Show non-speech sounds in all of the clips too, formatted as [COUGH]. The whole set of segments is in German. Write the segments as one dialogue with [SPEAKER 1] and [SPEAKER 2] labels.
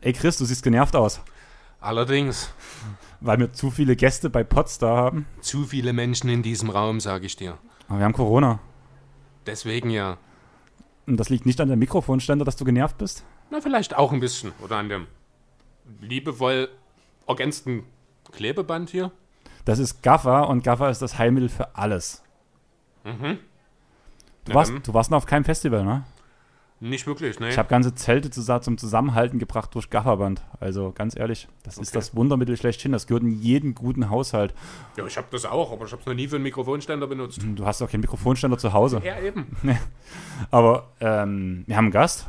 [SPEAKER 1] Ey Chris, du siehst genervt aus,
[SPEAKER 2] Allerdings,
[SPEAKER 1] weil wir zu viele Gäste bei Potsdam haben.
[SPEAKER 2] zu viele Menschen in diesem Raum, sage ich dir.
[SPEAKER 1] Aber wir haben Corona.
[SPEAKER 2] Deswegen ja.
[SPEAKER 1] Und das liegt nicht an der Mikrofonständer, dass du genervt bist?
[SPEAKER 2] Na, vielleicht auch ein bisschen. Oder an dem liebevoll ergänzten Klebeband hier.
[SPEAKER 1] Das ist Gaffer und Gaffer ist das Heilmittel für alles. Du,
[SPEAKER 2] Na
[SPEAKER 1] warst, du warst noch auf keinem Festival, ne?
[SPEAKER 2] Nicht wirklich, ne?
[SPEAKER 1] Ich habe ganze Zelte zum Zusammenhalten gebracht durch Gafferband. Also ganz ehrlich, das ist
[SPEAKER 2] Okay.
[SPEAKER 1] das Wundermittel schlechthin. Das gehört in jeden guten Haushalt.
[SPEAKER 2] Ja, ich habe das auch, aber ich habe es noch nie für einen Mikrofonständer benutzt.
[SPEAKER 1] Du hast auch keinen Mikrofonständer zu Hause.
[SPEAKER 2] Ja, eben. [LAUGHS]
[SPEAKER 1] Aber ähm, wir haben einen Gast.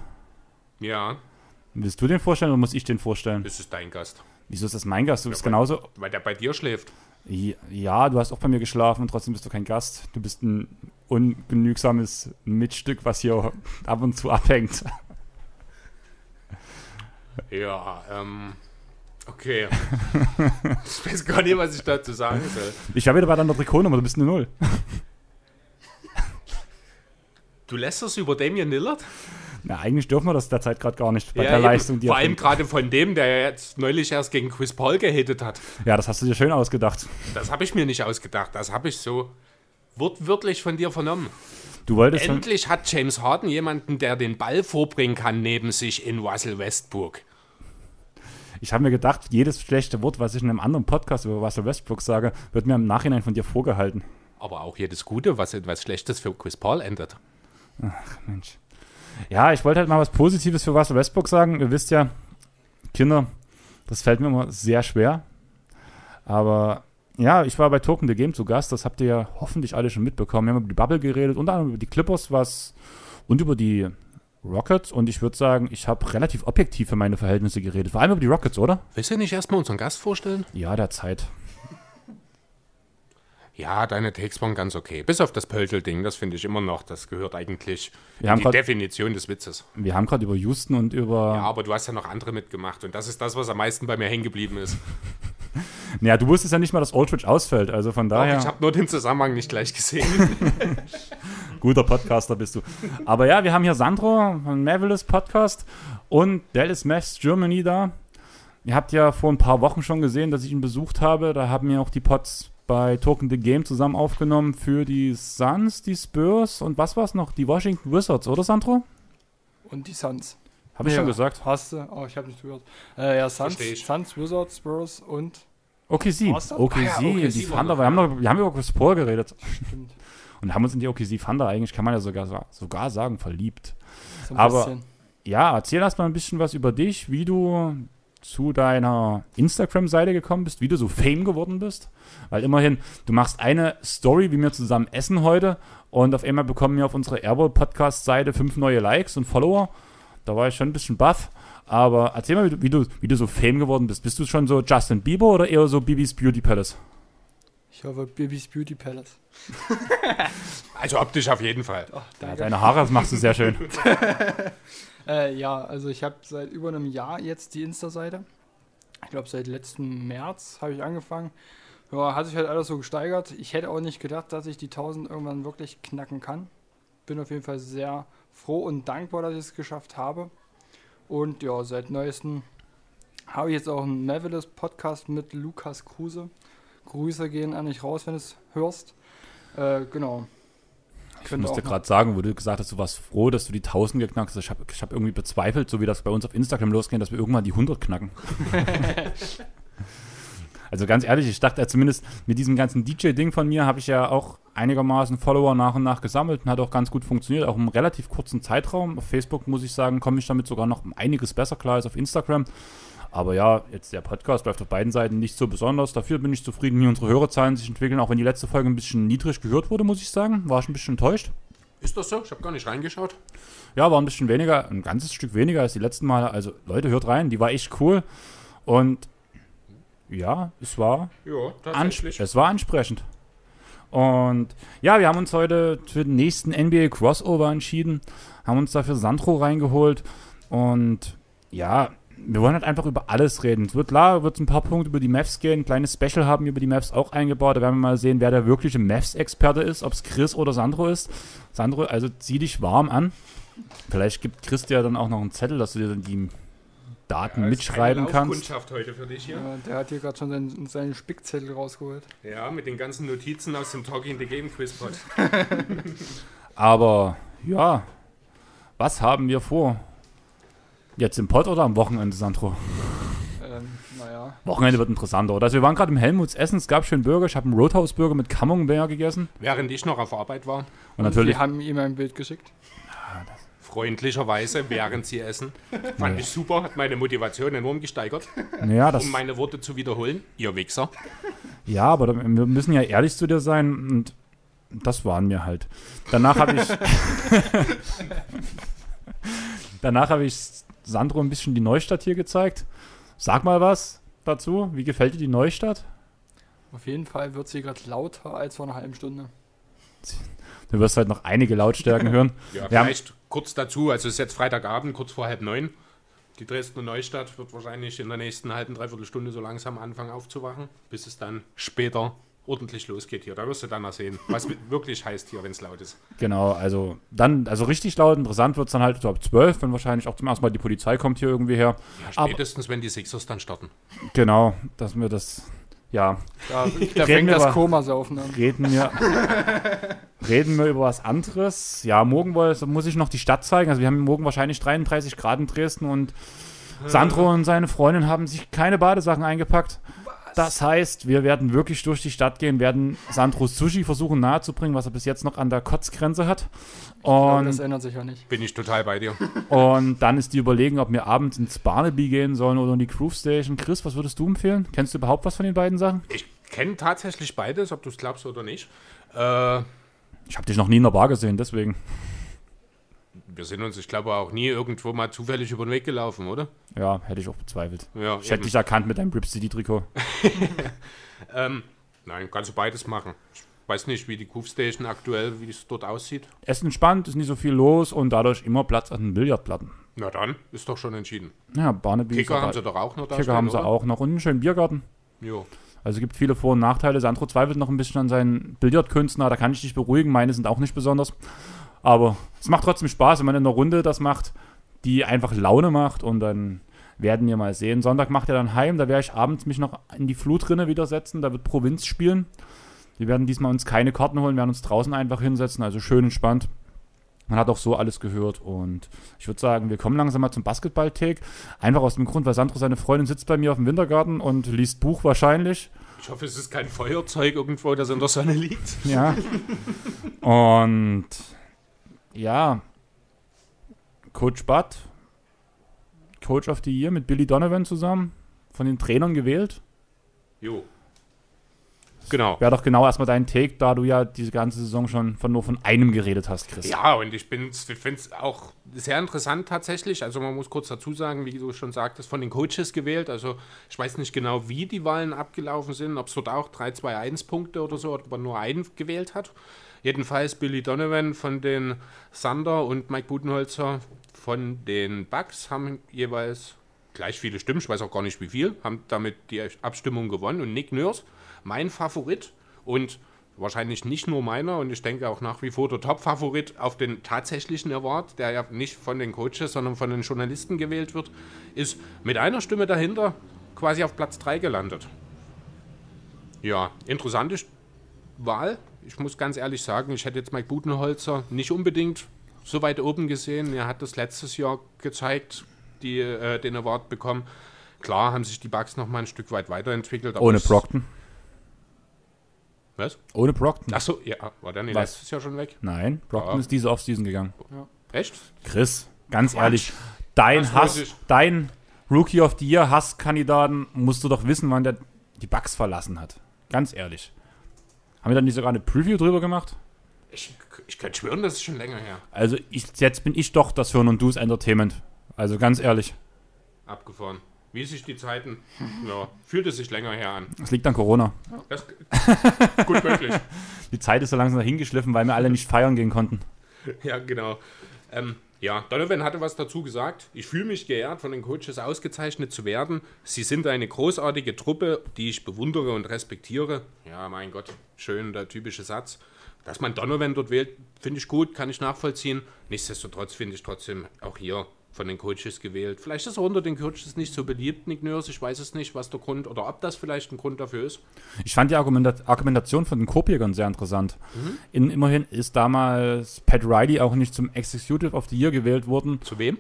[SPEAKER 2] Ja,
[SPEAKER 1] Willst du den vorstellen oder muss ich den vorstellen?
[SPEAKER 2] das ist dein Gast.
[SPEAKER 1] Wieso ist das mein Gast? Du bist
[SPEAKER 2] weil-
[SPEAKER 1] genauso.
[SPEAKER 2] Weil der bei dir schläft.
[SPEAKER 1] Ja, du hast auch bei mir geschlafen und trotzdem bist du kein Gast. Du bist ein ungenügsames Mitstück, was hier ab und zu abhängt.
[SPEAKER 2] Ja, ähm. Okay. ich weiß gar nicht, was ich dazu sagen soll.
[SPEAKER 1] Ich habe wieder bei deiner Trikotnummer, du bist eine Null.
[SPEAKER 2] Du lässt das über Damien Lillard?
[SPEAKER 1] Na, eigentlich dürfen wir das derzeit gerade gar nicht bei
[SPEAKER 2] Ja,
[SPEAKER 1] der
[SPEAKER 2] eben.
[SPEAKER 1] Leistung, die
[SPEAKER 2] Vor allem gerade von dem, der jetzt neulich erst gegen Chris Paul gehittet hat.
[SPEAKER 1] Ja, das hast du dir schön ausgedacht.
[SPEAKER 2] Das habe ich mir nicht ausgedacht. Das habe ich so wortwörtlich von dir vernommen.
[SPEAKER 1] Du wolltest
[SPEAKER 2] Endlich hat James Harden jemanden, der den Ball vorbringen kann neben sich in Russell Westbrook.
[SPEAKER 1] ich habe mir gedacht, jedes schlechte Wort, was ich in einem anderen Podcast über Russell Westbrook sage, wird mir im Nachhinein von dir vorgehalten.
[SPEAKER 2] Aber auch jedes Gute, was etwas Schlechtes für Chris Paul endet.
[SPEAKER 1] Mensch. Ja, ich wollte halt mal was Positives für Russell Westbrook sagen. Ihr wisst ja, Kinder, das fällt mir immer sehr schwer. Aber ja, ich war bei Token the Game zu Gast. Das habt ihr ja hoffentlich alle schon mitbekommen. Wir haben über die Bubble geredet, unter anderem über die Clippers was und über die Rockets. Und ich würde sagen, ich habe relativ objektiv für meine Verhältnisse geredet. Vor allem über die Rockets, oder?
[SPEAKER 2] Willst du nicht erstmal unseren Gast vorstellen?
[SPEAKER 1] Ja, der Zeit.
[SPEAKER 2] Ja, deine Takes waren ganz okay. Bis auf das Pöltel-Ding, das finde ich immer noch. Das gehört eigentlich
[SPEAKER 1] Wir
[SPEAKER 2] in
[SPEAKER 1] haben
[SPEAKER 2] die
[SPEAKER 1] grad-
[SPEAKER 2] Definition des Witzes.
[SPEAKER 1] Wir haben gerade über Houston und über.
[SPEAKER 2] Ja, aber du hast ja noch andere mitgemacht. Und das ist das, was am meisten bei mir hängen geblieben ist. [LAUGHS]
[SPEAKER 1] Ja, du wusstest ja nicht mal, dass Aldridge ausfällt. Also von
[SPEAKER 2] Doch,
[SPEAKER 1] daher.
[SPEAKER 2] Ich habe nur den Zusammenhang nicht gleich gesehen. [LAUGHS]
[SPEAKER 1] Guter Podcaster bist du. Aber ja, wir haben hier Sandro von Mavelis Podcast und Dallas Mavs Germany da. Ihr habt ja vor ein paar Wochen schon gesehen, dass ich ihn besucht habe. Da haben wir auch die Pods bei Token the Game zusammen aufgenommen für die Suns, die Spurs und was war es noch? Die Washington Wizards, oder Sandro?
[SPEAKER 3] Und die Suns.
[SPEAKER 1] Habe ich
[SPEAKER 3] Ja,
[SPEAKER 1] schon gesagt.
[SPEAKER 3] Hast du? Oh, ich habe nicht gehört. Äh, ja, Suns. Suns, Wizards, Spurs und.
[SPEAKER 1] OKC. OKC,
[SPEAKER 2] Ah ja, OKC
[SPEAKER 1] die Thunder. Wir haben, noch, wir haben über Chris Paul geredet
[SPEAKER 3] Stimmt. [LAUGHS]
[SPEAKER 1] und haben uns in die OKC Thunder eigentlich, kann man ja sogar, sogar sagen, verliebt.
[SPEAKER 3] So ein
[SPEAKER 1] Aber-
[SPEAKER 3] bisschen.
[SPEAKER 1] Ja, erzähl erst mal ein bisschen was über dich, wie du zu deiner Instagram-Seite gekommen bist, wie du so Fame geworden bist. Weil immerhin, du machst eine Story, wie wir zusammen essen heute und auf einmal bekommen wir auf unserer Airball-Podcast-Seite fünf neue Likes und Follower. Da war ich schon ein bisschen baff. Aber erzähl mal, wie du, wie du, wie du so Fame geworden bist. Bist du schon so Justin Bieber oder eher so Bibis Beauty Palace?
[SPEAKER 3] Ich hoffe, Bibis Beauty Palace. [LAUGHS]
[SPEAKER 2] Also optisch auf jeden Fall.
[SPEAKER 3] Ach,
[SPEAKER 1] Ja, deine Haare, das machst du sehr schön. [LAUGHS]
[SPEAKER 3] Äh, ja, also ich habe seit über einem Jahr jetzt die Insta-Seite. Ich glaube, seit letzten März habe ich angefangen. Ja, hat sich halt alles so gesteigert. Ich hätte auch nicht gedacht, dass ich die 1000 irgendwann wirklich knacken kann. Bin auf jeden Fall sehr froh und dankbar, dass ich es geschafft habe. Und ja, seit neuestem habe ich jetzt auch einen Mavelis Podcast mit Lukas Kruse. Grüße gehen an dich raus, wenn du es hörst. Äh, genau.
[SPEAKER 1] Ich musste
[SPEAKER 3] auch noch-
[SPEAKER 1] gerade sagen, wo du gesagt hast, du warst froh, dass du die 1000 geknackt hast. Ich habe hab irgendwie bezweifelt, so wie das bei uns auf Instagram losgeht, dass wir irgendwann die 100 knacken. [LAUGHS] also ganz ehrlich, ich dachte ja zumindest mit diesem ganzen DJ-Ding von mir habe ich ja auch einigermaßen Follower nach und nach gesammelt und hat auch ganz gut funktioniert, auch im relativ kurzen Zeitraum. Auf Facebook muss ich sagen, komme ich damit sogar noch um einiges besser klar als auf Instagram. Aber ja, jetzt der Podcast läuft auf beiden Seiten nicht so besonders. Dafür bin ich zufrieden, wie unsere Hörerzahlen sich entwickeln, auch wenn die letzte Folge ein bisschen niedrig gehört wurde, muss ich sagen. War ich ein bisschen enttäuscht.
[SPEAKER 2] Ist das so? Ich habe gar nicht reingeschaut.
[SPEAKER 1] Ja, war ein bisschen weniger, ein ganzes Stück weniger als die letzten Male. Also Leute, hört rein, die war echt cool. Und ja, es war, ansp es war ansprechend. Und ja, wir haben uns heute für den nächsten NBA Crossover entschieden, haben uns dafür Sandro reingeholt. Und ja, wir wollen halt einfach über alles reden. Es wird klar, wird ein paar Punkte über die Mavs gehen, ein kleines Special haben wir über die Mavs auch eingebaut. Da werden wir mal sehen, wer der wirkliche Mavs-Experte ist, ob es Chris oder Sandro ist. Sandro, also zieh dich warm an. Vielleicht gibt Chris dir dann auch noch einen Zettel, dass du dir dann die Daten
[SPEAKER 2] Ja,
[SPEAKER 1] mitschreiben kannst.
[SPEAKER 2] Laufkundschaft heute für dich hier.
[SPEAKER 3] Ja, der hat hier gerade schon seinen, seinen Spickzettel rausgeholt.
[SPEAKER 2] Ja, mit den ganzen Notizen aus dem Talking the Game Quizpod. [LAUGHS]
[SPEAKER 1] Aber ja, was haben wir vor? Jetzt im Pod oder am Wochenende, Sandro?
[SPEAKER 3] Ähm, naja.
[SPEAKER 1] Wochenende wird interessanter, oder? Also wir waren gerade im Helmuts Essen, es gab schön Burger. Ich habe einen Roadhouse-Burger mit Camembert gegessen.
[SPEAKER 2] Während ich noch auf Arbeit war,
[SPEAKER 1] Und natürlich,
[SPEAKER 3] Wir haben ihm ein Bild geschickt.
[SPEAKER 2] freundlicherweise, während sie essen. Fand
[SPEAKER 1] Nee.
[SPEAKER 2] ich super, hat meine Motivation enorm gesteigert,
[SPEAKER 1] naja, das,
[SPEAKER 2] um meine Worte zu wiederholen. Ihr Wichser.
[SPEAKER 1] ja, aber da- wir müssen ja ehrlich zu dir sein und das waren wir halt. Danach habe ich, [LAUGHS] danach habe ich Sandro ein bisschen die Neustadt hier gezeigt. Sag mal was dazu. Wie gefällt dir die Neustadt?
[SPEAKER 3] Auf jeden Fall wird sie gerade lauter als vor einer halben Stunde.
[SPEAKER 1] Du wirst halt noch einige Lautstärken [LAUGHS] hören.
[SPEAKER 2] Ja,
[SPEAKER 1] Wir haben-
[SPEAKER 2] vielleicht kurz dazu, also es ist jetzt Freitagabend, kurz vor halb neun. Die Dresdner Neustadt wird wahrscheinlich in der nächsten halben, dreiviertel Stunde so langsam anfangen aufzuwachen, bis es dann später ordentlich losgeht hier. Da wirst du dann noch sehen, was [LAUGHS] wirklich heißt hier, wenn es laut ist.
[SPEAKER 1] Genau, also dann, also richtig laut, interessant wird es dann halt so ab 12, wenn wahrscheinlich auch zum ersten Mal die Polizei kommt hier irgendwie her.
[SPEAKER 2] Ja,
[SPEAKER 1] Aber-
[SPEAKER 2] spätestens, wenn die Sixers dann starten.
[SPEAKER 1] Genau, dass wir das, ja,
[SPEAKER 3] Da, da
[SPEAKER 1] Reden
[SPEAKER 3] fängt
[SPEAKER 1] wir
[SPEAKER 3] das
[SPEAKER 1] aber-
[SPEAKER 3] Komasaufen an.
[SPEAKER 1] reden wir, [LAUGHS] reden wir über was anderes. Ja, morgen muss ich noch die Stadt zeigen. Also wir haben morgen wahrscheinlich 33 Grad in Dresden und Sandro und seine Freundin haben sich keine Badesachen eingepackt. Das heißt, wir werden wirklich durch die Stadt gehen, werden Sandros Sushi versuchen nahezubringen, was er bis jetzt noch an der Kotzgrenze hat. Und
[SPEAKER 3] das ändert sich ja nicht.
[SPEAKER 2] Bin ich total bei dir. [LAUGHS]
[SPEAKER 1] Und dann ist die Überlegung, ob wir abends ins Barnaby gehen sollen oder in die Groove Station. Chris, was würdest du empfehlen? Kennst du überhaupt was von den beiden Sachen?
[SPEAKER 2] Ich kenne tatsächlich beides, ob du es glaubst oder nicht. Äh,
[SPEAKER 1] Ich habe dich noch nie in der Bar gesehen, deswegen.
[SPEAKER 2] Wir sind uns, ich glaube, auch nie irgendwo mal zufällig über den Weg gelaufen, oder?
[SPEAKER 1] Ja, hätte ich auch bezweifelt.
[SPEAKER 2] Ja,
[SPEAKER 1] Ich hätte
[SPEAKER 2] eben.
[SPEAKER 1] dich erkannt mit deinem Rip City Trikot. [LAUGHS]
[SPEAKER 2] ähm, nein, kannst du beides machen. Ich weiß nicht, wie die Groove Station aktuell, wie es dort aussieht.
[SPEAKER 1] Es ist entspannt, ist nicht so viel los und dadurch immer Platz an den Billardplatten.
[SPEAKER 2] Na dann, ist doch schon entschieden.
[SPEAKER 1] Ja, Barnaby
[SPEAKER 2] Kicker haben sie doch auch noch da
[SPEAKER 1] Kicker haben sie
[SPEAKER 2] oder?
[SPEAKER 1] auch noch und einen schönen Biergarten.
[SPEAKER 2] Jo.
[SPEAKER 1] Also es gibt viele Vor- und Nachteile. Sandro zweifelt noch ein bisschen an seinen Billardkünsten, aber da kann ich dich beruhigen. Meine sind auch nicht besonders. Aber es macht trotzdem Spaß, wenn man in einer Runde das macht, die einfach Laune macht und dann werden wir mal sehen. Sonntag macht er dann heim, da werde ich abends mich noch in die Flutrinne wieder setzen, da wird Provinz spielen. Wir werden diesmal uns keine Karten holen, werden uns draußen einfach hinsetzen, also schön entspannt. Man hat auch so alles gehört und ich würde sagen, wir kommen langsam mal zum Basketball-Take. Einfach aus dem Grund, weil Sandro, seine Freundin, sitzt bei mir auf dem Wintergarten und liest Buch wahrscheinlich.
[SPEAKER 2] Ich hoffe, es ist kein Feuerzeug irgendwo, das in der Sonne liegt.
[SPEAKER 1] Ja. [LAUGHS] Und ja, Coach Butt, Coach of the Year mit Billy Donovan zusammen, von den Trainern gewählt.
[SPEAKER 2] Jo. Genau.
[SPEAKER 1] Wäre doch genau erstmal dein Take, da du ja diese ganze Saison schon von nur von einem geredet hast, Chris.
[SPEAKER 2] Ja, und ich, bin's- ich finde es auch sehr interessant tatsächlich. Also man muss kurz dazu sagen, wie du schon sagtest, von den Coaches gewählt. Also ich weiß nicht genau, wie die Wahlen abgelaufen sind, ob es dort auch 3-2-1 Punkte oder so, ob man nur einen gewählt hat. Jedenfalls Billy Donovan von den Thunder und Mike Budenholzer von den Bucks haben jeweils gleich viele Stimmen, ich weiß auch gar nicht wie viel, haben damit die Abstimmung gewonnen. Und Nick Nurse, mein Favorit und wahrscheinlich nicht nur meiner und ich denke auch nach wie vor der Top-Favorit auf den tatsächlichen Award, der ja nicht von den Coaches, sondern von den Journalisten gewählt wird, ist mit einer Stimme dahinter quasi auf Platz 3 gelandet. Ja, interessante Wahl. Ich muss ganz ehrlich sagen, ich hätte jetzt Mike Budenholzer nicht unbedingt so weit oben gesehen. Er hat das letztes Jahr gezeigt, die äh, den Award bekommen. Klar haben sich die Bugs noch mal ein Stück weit weiterentwickelt.
[SPEAKER 1] Ohne Brockton.
[SPEAKER 2] Was?
[SPEAKER 1] Ohne Brockton.
[SPEAKER 2] Achso, ja, war der nicht
[SPEAKER 1] Was?
[SPEAKER 2] letztes Jahr schon weg?
[SPEAKER 1] Nein, Brockton
[SPEAKER 2] Ja.
[SPEAKER 1] ist diese Offseason gegangen.
[SPEAKER 2] Echt?
[SPEAKER 1] Chris, ganz ehrlich, dein
[SPEAKER 2] Das
[SPEAKER 1] Hass, dein Rookie of the Year Hasskandidaten musst du doch wissen, wann der die Bugs verlassen hat. Ganz ehrlich. Haben wir dann nicht sogar eine Preview drüber gemacht?
[SPEAKER 2] Ich, ich könnte schwören, das ist schon länger her.
[SPEAKER 1] Also ich, jetzt bin ich doch das Hören und Do's Entertainment. Also ganz ehrlich,
[SPEAKER 2] Abgefahren. Wie sich die Zeiten, ja, fühlt es sich länger her an.
[SPEAKER 1] es liegt an Corona.
[SPEAKER 2] Das, [LAUGHS] gut möglich.
[SPEAKER 1] Die Zeit ist so langsam dahingeschliffen, weil wir alle nicht feiern gehen konnten.
[SPEAKER 2] Ja, genau. Ähm, Ja, Donovan hatte was dazu gesagt. Ich fühle mich geehrt, von den Coaches ausgezeichnet zu werden. Sie sind eine großartige Truppe, die ich bewundere und respektiere. Ja, mein Gott, schön der typische Satz. Dass man Donovan dort wählt, finde ich gut, kann ich nachvollziehen. Nichtsdestotrotz finde ich trotzdem auch hier von den Coaches gewählt. Vielleicht ist er unter den Coaches nicht so beliebt, Nick Nurse. Ich weiß es nicht, was der Grund oder ob das vielleicht ein Grund dafür ist.
[SPEAKER 1] Ich fand die Argumenta- Argumentation von den Kopjägern sehr interessant. In, immerhin ist damals Pat Riley auch nicht zum Executive of the Year gewählt worden.
[SPEAKER 2] Zu wem?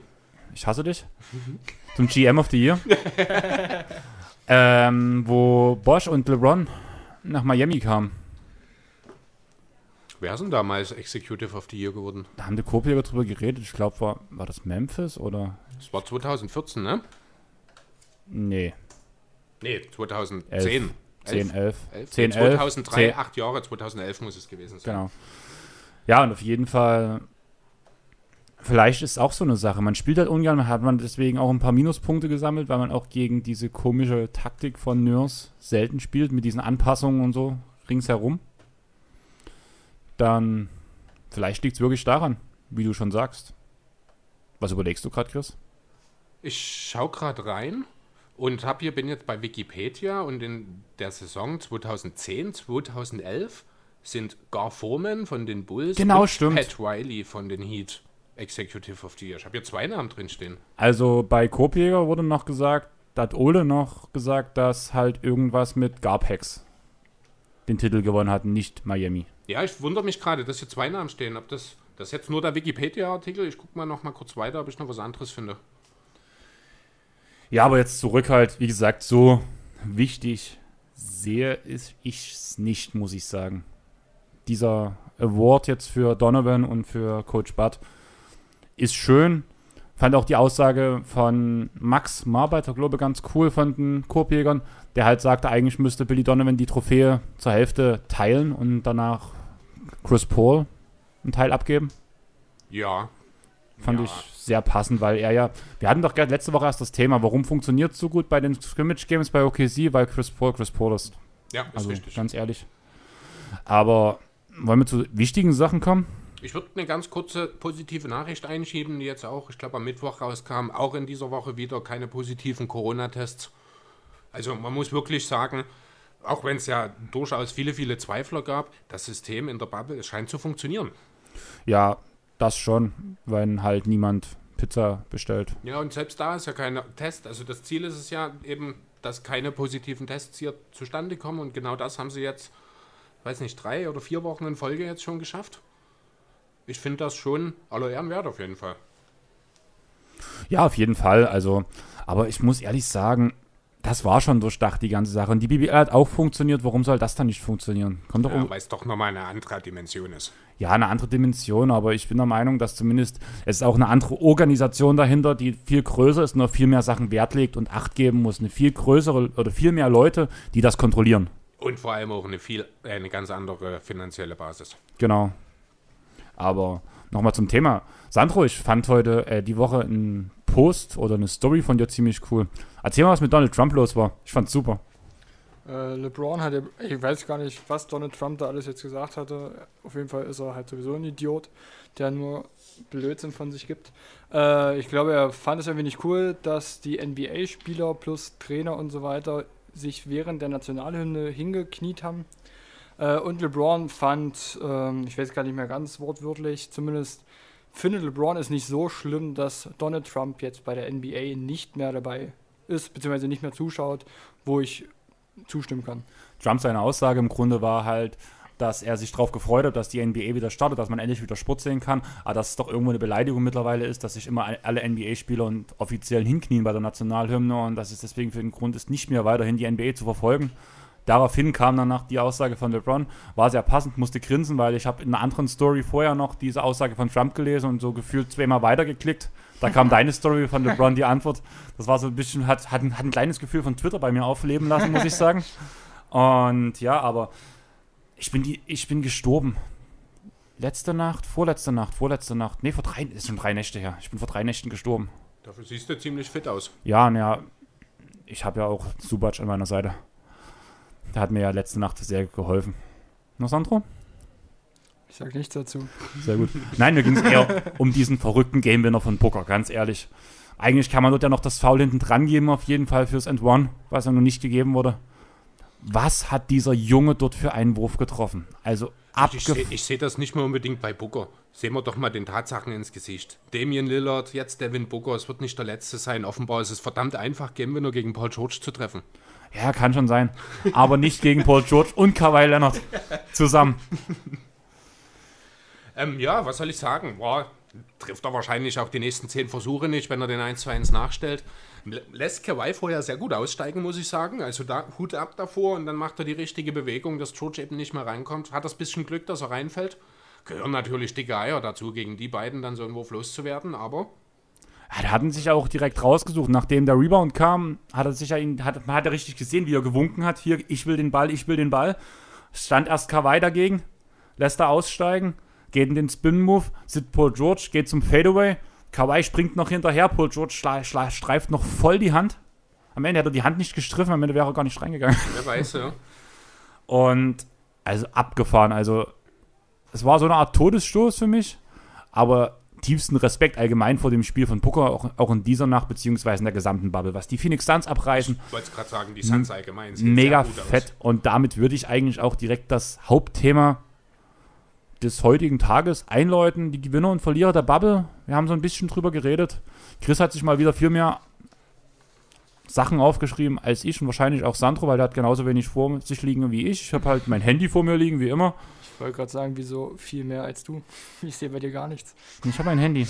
[SPEAKER 1] Ich hasse dich. [LAUGHS] zum GM of the Year. [LAUGHS] ähm, wo Bosch und LeBron nach Miami kamen.
[SPEAKER 2] Wer ist denn damals Executive of the Year geworden?
[SPEAKER 1] Da haben die Kopjäger drüber geredet. Ich glaube, war, war das Memphis oder?
[SPEAKER 2] Das war 2014, ne?
[SPEAKER 1] Nee,
[SPEAKER 2] Nee, 2010.
[SPEAKER 1] Elf. 10, 11.
[SPEAKER 2] 11?
[SPEAKER 1] 10,
[SPEAKER 2] nee,
[SPEAKER 1] 11,
[SPEAKER 2] 2003,
[SPEAKER 1] 10.
[SPEAKER 2] acht Jahre, 2011 muss es gewesen sein.
[SPEAKER 1] Genau. Ja, und auf jeden Fall, vielleicht ist auch so eine Sache. Man spielt halt ungern, hat man deswegen auch ein paar Minuspunkte gesammelt, weil man auch gegen diese komische Taktik von Nurse selten spielt, mit diesen Anpassungen und so ringsherum. Dann, vielleicht liegt es wirklich daran, wie du schon sagst. Was überlegst du gerade, Chris?
[SPEAKER 2] Ich schaue gerade rein und hab hier, bin jetzt bei Wikipedia und in der Saison 2010, 2011 sind Gar Foreman von den Bulls
[SPEAKER 1] Genau,
[SPEAKER 2] und
[SPEAKER 1] stimmt.
[SPEAKER 2] Pat Riley von den Heat Executive of the Year. Ich habe hier zwei Namen drinstehen.
[SPEAKER 1] Also bei Kopjäger wurde noch gesagt, da hat Ole noch gesagt, dass halt irgendwas mit Garpex den Titel gewonnen hat, nicht Miami.
[SPEAKER 2] Ja, ich wundere mich gerade, dass hier zwei Namen stehen. Ob das, das ist jetzt nur der Wikipedia-Artikel? Ich gucke mal noch mal kurz weiter, ob ich noch was anderes finde.
[SPEAKER 1] Ja, aber jetzt zurück halt, wie gesagt, so wichtig sehe ich es nicht, muss ich sagen. Dieser Award jetzt für Donovan und für Coach Butt ist schön. Fand auch die Aussage von Max Marbeiter, glaube ich, ganz cool von den Korbjägern, der halt sagte, eigentlich müsste Billy Donovan die Trophäe zur Hälfte teilen und danach Chris Paul einen Teil abgeben.
[SPEAKER 2] Ja.
[SPEAKER 1] Fand
[SPEAKER 2] ja.
[SPEAKER 1] ich sehr passend, weil er ja, wir hatten doch gerade letzte Woche erst das Thema, warum funktioniert es so gut bei den Scrimmage Games bei OKC, weil Chris Paul Chris Paul ist.
[SPEAKER 2] Ja, ist
[SPEAKER 1] Also
[SPEAKER 2] richtig.
[SPEAKER 1] ganz ehrlich. Aber wollen wir zu wichtigen Sachen kommen?
[SPEAKER 2] Ich würde eine ganz kurze positive Nachricht einschieben, die jetzt auch, ich glaube, am Mittwoch rauskam. Auch in dieser Woche wieder keine positiven Corona-Tests. Also man muss wirklich sagen, auch wenn es ja durchaus viele, viele Zweifler gab, das System in der Bubble, scheint zu funktionieren.
[SPEAKER 1] Ja, das schon, wenn halt niemand Pizza bestellt.
[SPEAKER 2] Ja, und selbst da ist ja kein Test. Also das Ziel ist es ja eben, dass keine positiven Tests hier zustande kommen. Und genau das haben sie jetzt, weiß nicht, drei oder vier Wochen in Folge jetzt schon geschafft. Ich finde das schon aller Ehren wert auf jeden Fall.
[SPEAKER 1] Ja, auf jeden Fall. Also, aber ich muss ehrlich sagen, das war schon durchdacht, die ganze Sache. Und die BBL hat auch funktioniert. Warum soll das dann nicht funktionieren? Kommt doch
[SPEAKER 2] Ja, weil es doch nochmal eine andere Dimension ist.
[SPEAKER 1] Ja, eine andere Dimension, aber ich bin der Meinung, dass zumindest es ist auch eine andere Organisation dahinter, die viel größer ist und auf viel mehr Sachen Wert legt und Acht geben muss. Eine viel größere oder viel mehr Leute, die das kontrollieren.
[SPEAKER 2] Und vor allem auch eine viel, eine ganz andere finanzielle Basis.
[SPEAKER 1] Genau. Aber nochmal zum Thema. Sandro, ich fand heute äh, die Woche einen Post oder eine Story von dir ziemlich cool. Erzähl mal, was mit Donald Trump los war. Ich fand's super.
[SPEAKER 3] Äh, LeBron hatte, ich weiß gar nicht, was Donald Trump da alles jetzt gesagt hatte. Auf jeden Fall ist er halt sowieso ein Idiot, der nur Blödsinn von sich gibt. Äh, ich glaube, er fand es irgendwie nicht cool, dass die NBA-Spieler plus Trainer und so weiter sich während der Nationalhymne hingekniet haben. Äh, und LeBron fand, ähm, ich weiß gar nicht mehr ganz wortwörtlich, zumindest findet LeBron es nicht so schlimm, dass Donald Trump jetzt bei der NBA nicht mehr dabei ist, beziehungsweise nicht mehr zuschaut, wo ich zustimmen kann.
[SPEAKER 1] Trump seine Aussage im Grunde war halt, dass er sich darauf gefreut hat, dass die NBA wieder startet, dass man endlich wieder Sport sehen kann, aber dass es doch irgendwo eine Beleidigung mittlerweile ist, dass sich immer alle NBA-Spieler und offiziellen hinknien bei der Nationalhymne und dass es deswegen für den Grund ist, nicht mehr weiterhin die NBA zu verfolgen. Daraufhin kam danach die Aussage von LeBron, war sehr passend, musste grinsen, weil ich habe in einer anderen Story vorher noch diese Aussage von Trump gelesen und so gefühlt zweimal weitergeklickt. Da kam [LAUGHS] deine Story von LeBron, die Antwort. Das war so ein bisschen, hat, hat, ein, hat ein kleines Gefühl von Twitter bei mir aufleben lassen, muss ich sagen. [LAUGHS] Und ja, aber ich bin, die, ich bin gestorben. Letzte Nacht, vorletzte Nacht, vorletzte Nacht. Nee, vor drei, ist schon drei Nächte her. Ich bin vor drei Nächten gestorben.
[SPEAKER 2] Dafür siehst du ziemlich fit aus.
[SPEAKER 1] Ja, naja, ich habe ja auch Subac an meiner Seite. Der hat mir ja letzte Nacht sehr geholfen. Na, Sandro?
[SPEAKER 3] Ich sag nichts dazu.
[SPEAKER 1] Sehr gut. Nein, mir ging es eher um diesen verrückten Game-Winner von Booker, ganz ehrlich. Eigentlich kann man dort ja noch das Foul hinten dran geben, auf jeden Fall fürs End One, was ja noch nicht gegeben wurde. Was hat dieser Junge dort für einen Wurf getroffen? Also
[SPEAKER 2] ich sehe seh das nicht mehr unbedingt bei Booker. Sehen wir doch mal den Tatsachen ins Gesicht. Damian Lillard, jetzt Devin Booker, es wird nicht der Letzte sein. Offenbar ist es verdammt einfach, Game Winner gegen Paul George zu treffen.
[SPEAKER 1] Ja, kann schon sein. Aber nicht gegen Paul George und Kawhi Leonard zusammen.
[SPEAKER 2] ähm, ja, was soll ich sagen? Boah, trifft er wahrscheinlich auch die nächsten zehn Versuche nicht, wenn er den 1 zu 1 nachstellt. Lässt Kawhi vorher sehr gut aussteigen, muss ich sagen. Also da Hut ab davor und dann macht er die richtige Bewegung, dass George eben nicht mehr reinkommt. Hat das bisschen Glück, dass er reinfällt. Gehören natürlich dicke Eier dazu, gegen die beiden dann so einen Wurf loszuwerden, aber
[SPEAKER 1] ja, der hatten sich auch direkt rausgesucht. Nachdem der Rebound kam, hat er sich ja ihn, hat, hat er richtig gesehen, wie er gewunken hat. Hier, ich will den Ball, ich will den Ball. Stand erst Kawhi dagegen, lässt er aussteigen, geht in den Spin-Move, sitzt Paul George, geht zum Fadeaway. Kawhi springt noch hinterher, Paul George streift noch voll die Hand. Am Ende hat er die Hand nicht gestriffen, am Ende wäre er gar nicht reingegangen. [LAUGHS]
[SPEAKER 2] Wer weiß, ja.
[SPEAKER 1] Und also abgefahren. Also es war so eine Art Todesstoß für mich, aber tiefsten Respekt allgemein vor dem Spiel von Booker, auch, auch in dieser Nacht, beziehungsweise in der gesamten Bubble. Was die Phoenix Suns abreißen.
[SPEAKER 2] Ich wollte gerade sagen, die Suns allgemein
[SPEAKER 1] sind Mega fett. Und damit würde ich eigentlich auch direkt das Hauptthema des heutigen Tages einläuten. Die Gewinner und Verlierer der Bubble. Wir haben so ein bisschen drüber geredet. Chris hat sich mal wieder viel mehr Sachen aufgeschrieben als ich und wahrscheinlich auch Sandro, weil der hat genauso wenig vor sich liegen wie ich. Ich habe halt mein Handy vor mir liegen, wie immer.
[SPEAKER 3] Ich wollte gerade sagen, wieso viel mehr als du? [LAUGHS] Ich sehe bei dir gar nichts.
[SPEAKER 1] Ich habe ein Handy.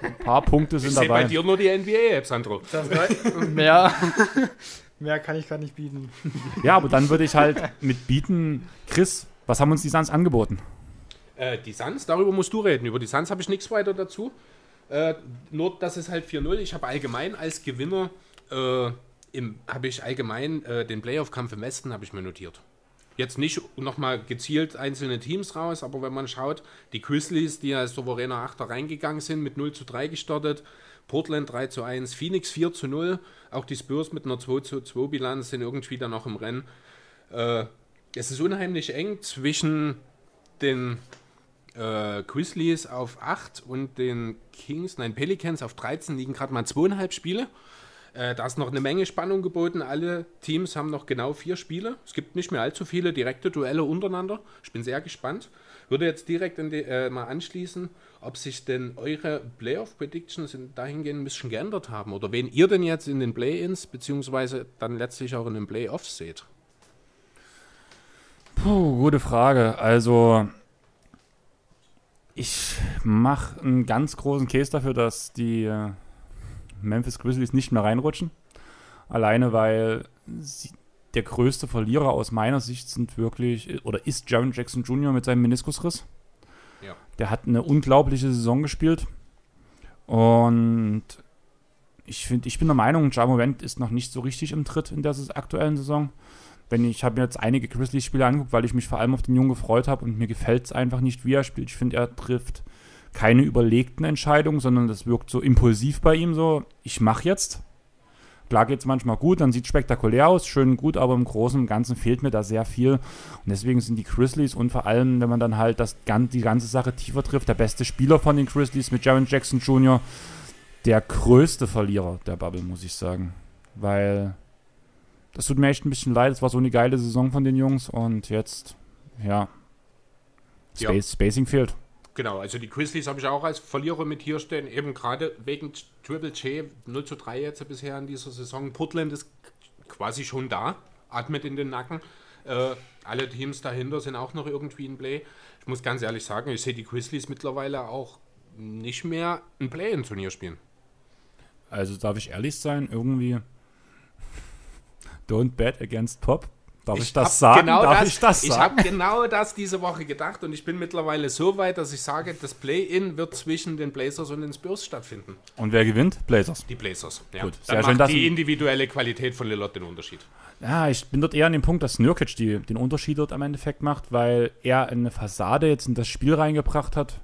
[SPEAKER 1] Ein paar Punkte sind ich dabei.
[SPEAKER 2] Ich sehe bei dir nur die NBA-App, Sandro. [LAUGHS]
[SPEAKER 3] mehr, [LAUGHS] mehr kann ich gar nicht bieten.
[SPEAKER 1] Ja, aber dann würde ich halt mit bieten, Chris, was haben uns die Suns angeboten?
[SPEAKER 2] Äh, die Suns, darüber musst du reden. Über die Suns habe ich nichts weiter dazu. Äh, nur, das ist halt 4-0. Ich habe allgemein als Gewinner, äh, habe ich allgemein äh, den Playoff-Kampf im Westen, habe ich mir notiert jetzt nicht nochmal gezielt einzelne Teams raus, aber wenn man schaut, die Grizzlies, die als souveräner Achter reingegangen sind, mit 0 zu 3 gestartet, Portland 3 zu 1, Phoenix 4 zu 0, auch die Spurs mit einer 2 zu 2 Bilanz sind irgendwie dann noch im Rennen. Äh, es ist unheimlich eng zwischen den äh, Grizzlies auf 8 und den Kings, nein, Pelicans auf 13 liegen gerade mal zweieinhalb Spiele. Äh, da ist noch eine Menge Spannung geboten. Alle Teams haben noch genau vier Spiele. Es gibt nicht mehr allzu viele direkte Duelle untereinander. Ich bin sehr gespannt. Würde jetzt direkt die, äh, mal anschließen, ob sich denn eure Playoff-Predictions dahingehend ein bisschen geändert haben oder wen ihr denn jetzt in den Play-Ins beziehungsweise dann letztlich auch in den Playoffs seht.
[SPEAKER 1] Puh, gute Frage. Also, ich mache einen ganz großen Case dafür, dass die äh, Memphis Grizzlies nicht mehr reinrutschen. Alleine weil sie, der größte Verlierer aus meiner Sicht sind wirklich, oder ist Jaron Jackson Jr. mit seinem Meniskusriss. Ja. Der hat eine unglaubliche Saison gespielt. Und ich, find, ich bin der Meinung, Jamorant ist noch nicht so richtig im Tritt in der aktuellen Saison. Wenn ich habe mir jetzt einige Grizzlies-Spiele angeguckt, weil ich mich vor allem auf den Jungen gefreut habe und mir gefällt es einfach nicht, wie er spielt. Ich finde, er trifft keine überlegten Entscheidungen, sondern das wirkt so impulsiv bei ihm so, ich mache jetzt. Klar geht es manchmal gut, dann sieht spektakulär aus, schön gut, aber im Großen und Ganzen fehlt mir da sehr viel. Und deswegen sind die Grizzlies und vor allem, wenn man dann halt das, die ganze Sache tiefer trifft, der beste Spieler von den Grizzlies mit Jaron Jackson Jr., der größte Verlierer der Bubble, muss ich sagen. Weil das tut mir echt ein bisschen leid. Es war so eine geile Saison von den Jungs und jetzt, ja, Space, ja. Spacing fehlt.
[SPEAKER 2] Genau, also die Grizzlies habe ich auch als Verlierer mit hier stehen, eben gerade wegen Triple J 0 zu 3 jetzt bisher in dieser Saison. Portland ist quasi schon da, atmet in den Nacken. Äh, alle Teams dahinter sind auch noch irgendwie in Play. Ich muss ganz ehrlich sagen, ich sehe die Grizzlies mittlerweile auch nicht mehr ein Play-in-Turnier spielen.
[SPEAKER 1] Also darf ich ehrlich sein, irgendwie don't bet against Pop. Darf ich, ich das sagen?
[SPEAKER 2] Genau Darf das, ich das sagen? Ich habe genau das diese Woche gedacht und ich bin mittlerweile so weit, dass ich sage, das Play-In wird zwischen den Blazers und den Spurs stattfinden.
[SPEAKER 1] Und wer gewinnt? Blazers.
[SPEAKER 2] Die Blazers, ja. Gut, sehr Dann schön, macht die individuelle Qualität von Lillard den Unterschied.
[SPEAKER 1] Ja, ich bin dort eher an dem Punkt, dass Nurkic die, den Unterschied dort am Endeffekt macht, weil er eine Fassade jetzt in das Spiel reingebracht hat.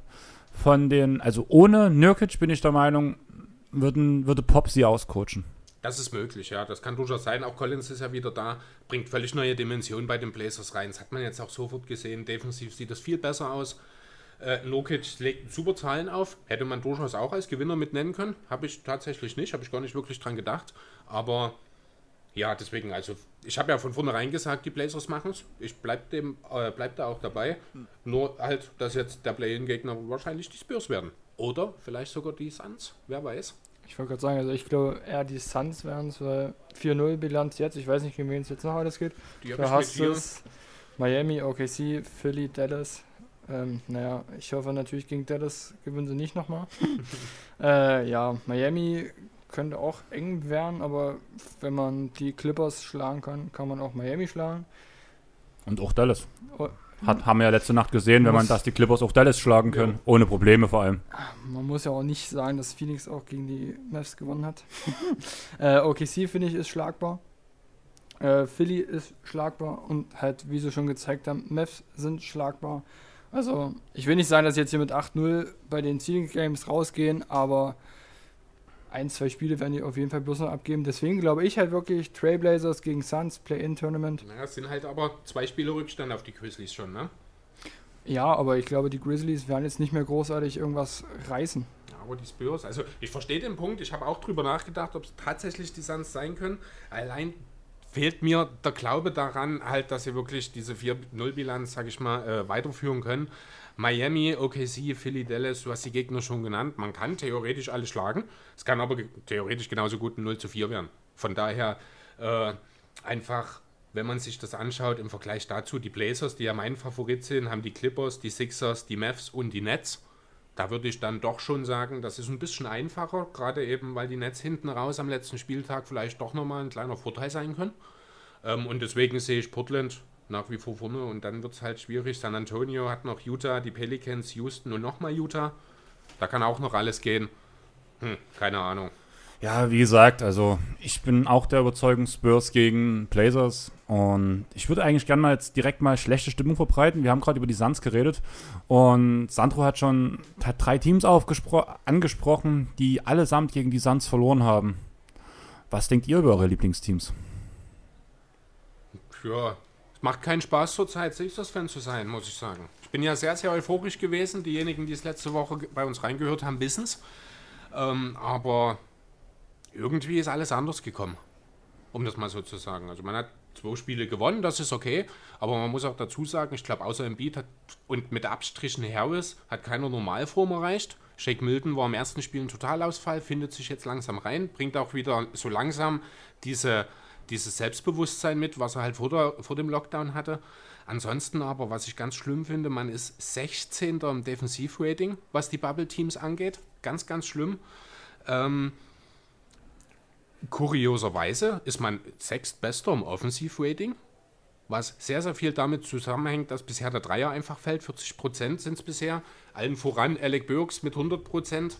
[SPEAKER 1] Von den, also ohne Nurkic bin ich der Meinung, würden, würde Pop sie auscoachen.
[SPEAKER 2] Das ist möglich, ja. Das kann durchaus sein. Auch Collins ist ja wieder da, bringt völlig neue Dimensionen bei den Blazers rein. Das hat man jetzt auch sofort gesehen. Defensiv sieht das viel besser aus. Äh, Nokic legt super Zahlen auf, hätte man durchaus auch als Gewinner mit nennen können. Habe ich tatsächlich nicht, habe ich gar nicht wirklich dran gedacht. Aber ja, deswegen, also ich habe ja von vornherein gesagt, die Blazers machen es. Ich bleibe äh, bleib da auch dabei. Nur halt, dass jetzt der Play-In-Gegner wahrscheinlich die Spurs werden. Oder vielleicht sogar die Suns, wer weiß.
[SPEAKER 3] Ich wollte gerade sagen, also ich glaube eher die Suns werden es, weil 4-0 Bilanz jetzt, ich weiß nicht, gegen wen es jetzt noch alles geht.
[SPEAKER 2] Die
[SPEAKER 3] Da hast du es Miami, OKC, Philly, Dallas. Ähm, naja, ich hoffe natürlich gegen Dallas gewinnen sie nicht nochmal. [LAUGHS] äh, ja, Miami könnte auch eng werden, aber wenn man die Clippers schlagen kann, kann man auch Miami schlagen.
[SPEAKER 1] Und auch Dallas.
[SPEAKER 3] Oh.
[SPEAKER 1] Hat, haben wir ja letzte Nacht gesehen, wenn man
[SPEAKER 3] Muss-
[SPEAKER 1] das die Clippers auch Dallas schlagen können. Ohne Probleme vor allem.
[SPEAKER 3] Man muss ja auch nicht sagen, dass Phoenix auch gegen die Mavs gewonnen hat. [LAUGHS] äh, OKC finde ich ist schlagbar. Äh, Philly ist schlagbar und halt, wie sie schon gezeigt haben, Mavs sind schlagbar. Also, ich will nicht sagen, dass sie jetzt hier mit 8-0 bei den Seeding Games rausgehen, aber ein, zwei Spiele werden die auf jeden Fall bloß noch abgeben. Deswegen glaube ich halt wirklich Trailblazers gegen Suns, Play-In-Tournament.
[SPEAKER 2] Naja, es sind halt aber zwei Spiele Rückstand auf die Grizzlies schon, ne?
[SPEAKER 3] Ja, aber ich glaube, die Grizzlies werden jetzt nicht mehr großartig irgendwas reißen.
[SPEAKER 2] Ja, aber die Spurs, also ich verstehe den Punkt, ich habe auch drüber nachgedacht, ob es tatsächlich die Suns sein können. Allein fehlt mir der Glaube daran, halt, dass sie wirklich diese 4-0-Bilanz, sag ich mal, äh, weiterführen können. Miami, OKC, Philly, Dallas, du hast die Gegner schon genannt. Man kann theoretisch alle schlagen. Es kann aber theoretisch genauso gut ein 0 zu 4 werden. Von daher äh, einfach, wenn man sich das anschaut im Vergleich dazu, die Blazers, die ja mein Favorit sind, haben die Clippers, die Sixers, die Mavs und die Nets. Da würde ich dann doch schon sagen, das ist ein bisschen einfacher, gerade eben, weil die Nets hinten raus am letzten Spieltag vielleicht doch nochmal ein kleiner Vorteil sein können. Ähm, und deswegen sehe ich Portland nach wie vor vorne und dann wird es halt schwierig. San Antonio hat noch Utah, die Pelicans, Houston und nochmal Utah. Da kann auch noch alles gehen. Hm, keine Ahnung.
[SPEAKER 1] Ja, wie gesagt, also ich bin auch der Überzeugung Spurs gegen Blazers und ich würde eigentlich gerne mal jetzt direkt mal schlechte Stimmung verbreiten. Wir haben gerade über die Suns geredet und Sandro hat schon hat drei Teams angesprochen, die allesamt gegen die Suns verloren haben. Was denkt ihr über eure Lieblingsteams?
[SPEAKER 2] Ja, macht keinen Spaß zurzeit, Sixers-Fan zu sein, muss ich sagen. Ich bin ja sehr, sehr euphorisch gewesen. Diejenigen, die es letzte Woche bei uns reingehört haben, wissen es. Ähm, aber irgendwie ist alles anders gekommen, um das mal so zu sagen. Also man hat zwei Spiele gewonnen, das ist okay, aber man muss auch dazu sagen, ich glaube, außer Embiid hat und mit Abstrichen Harris hat keiner Normalform erreicht. Shake Milton war im ersten Spiel ein Totalausfall, findet sich jetzt langsam rein, bringt auch wieder so langsam diese, dieses Selbstbewusstsein mit, was er halt vor, der, vor dem Lockdown hatte. Ansonsten aber, was ich ganz schlimm finde, man ist 16. im Defensivrating, was die Bubble-Teams angeht. Ganz, ganz schlimm. Ähm, kurioserweise ist man sechstbester im Offensivrating, was sehr, sehr viel damit zusammenhängt, dass bisher der Dreier einfach fällt. 40% sind es bisher. Allen voran Alec Burks mit 100%.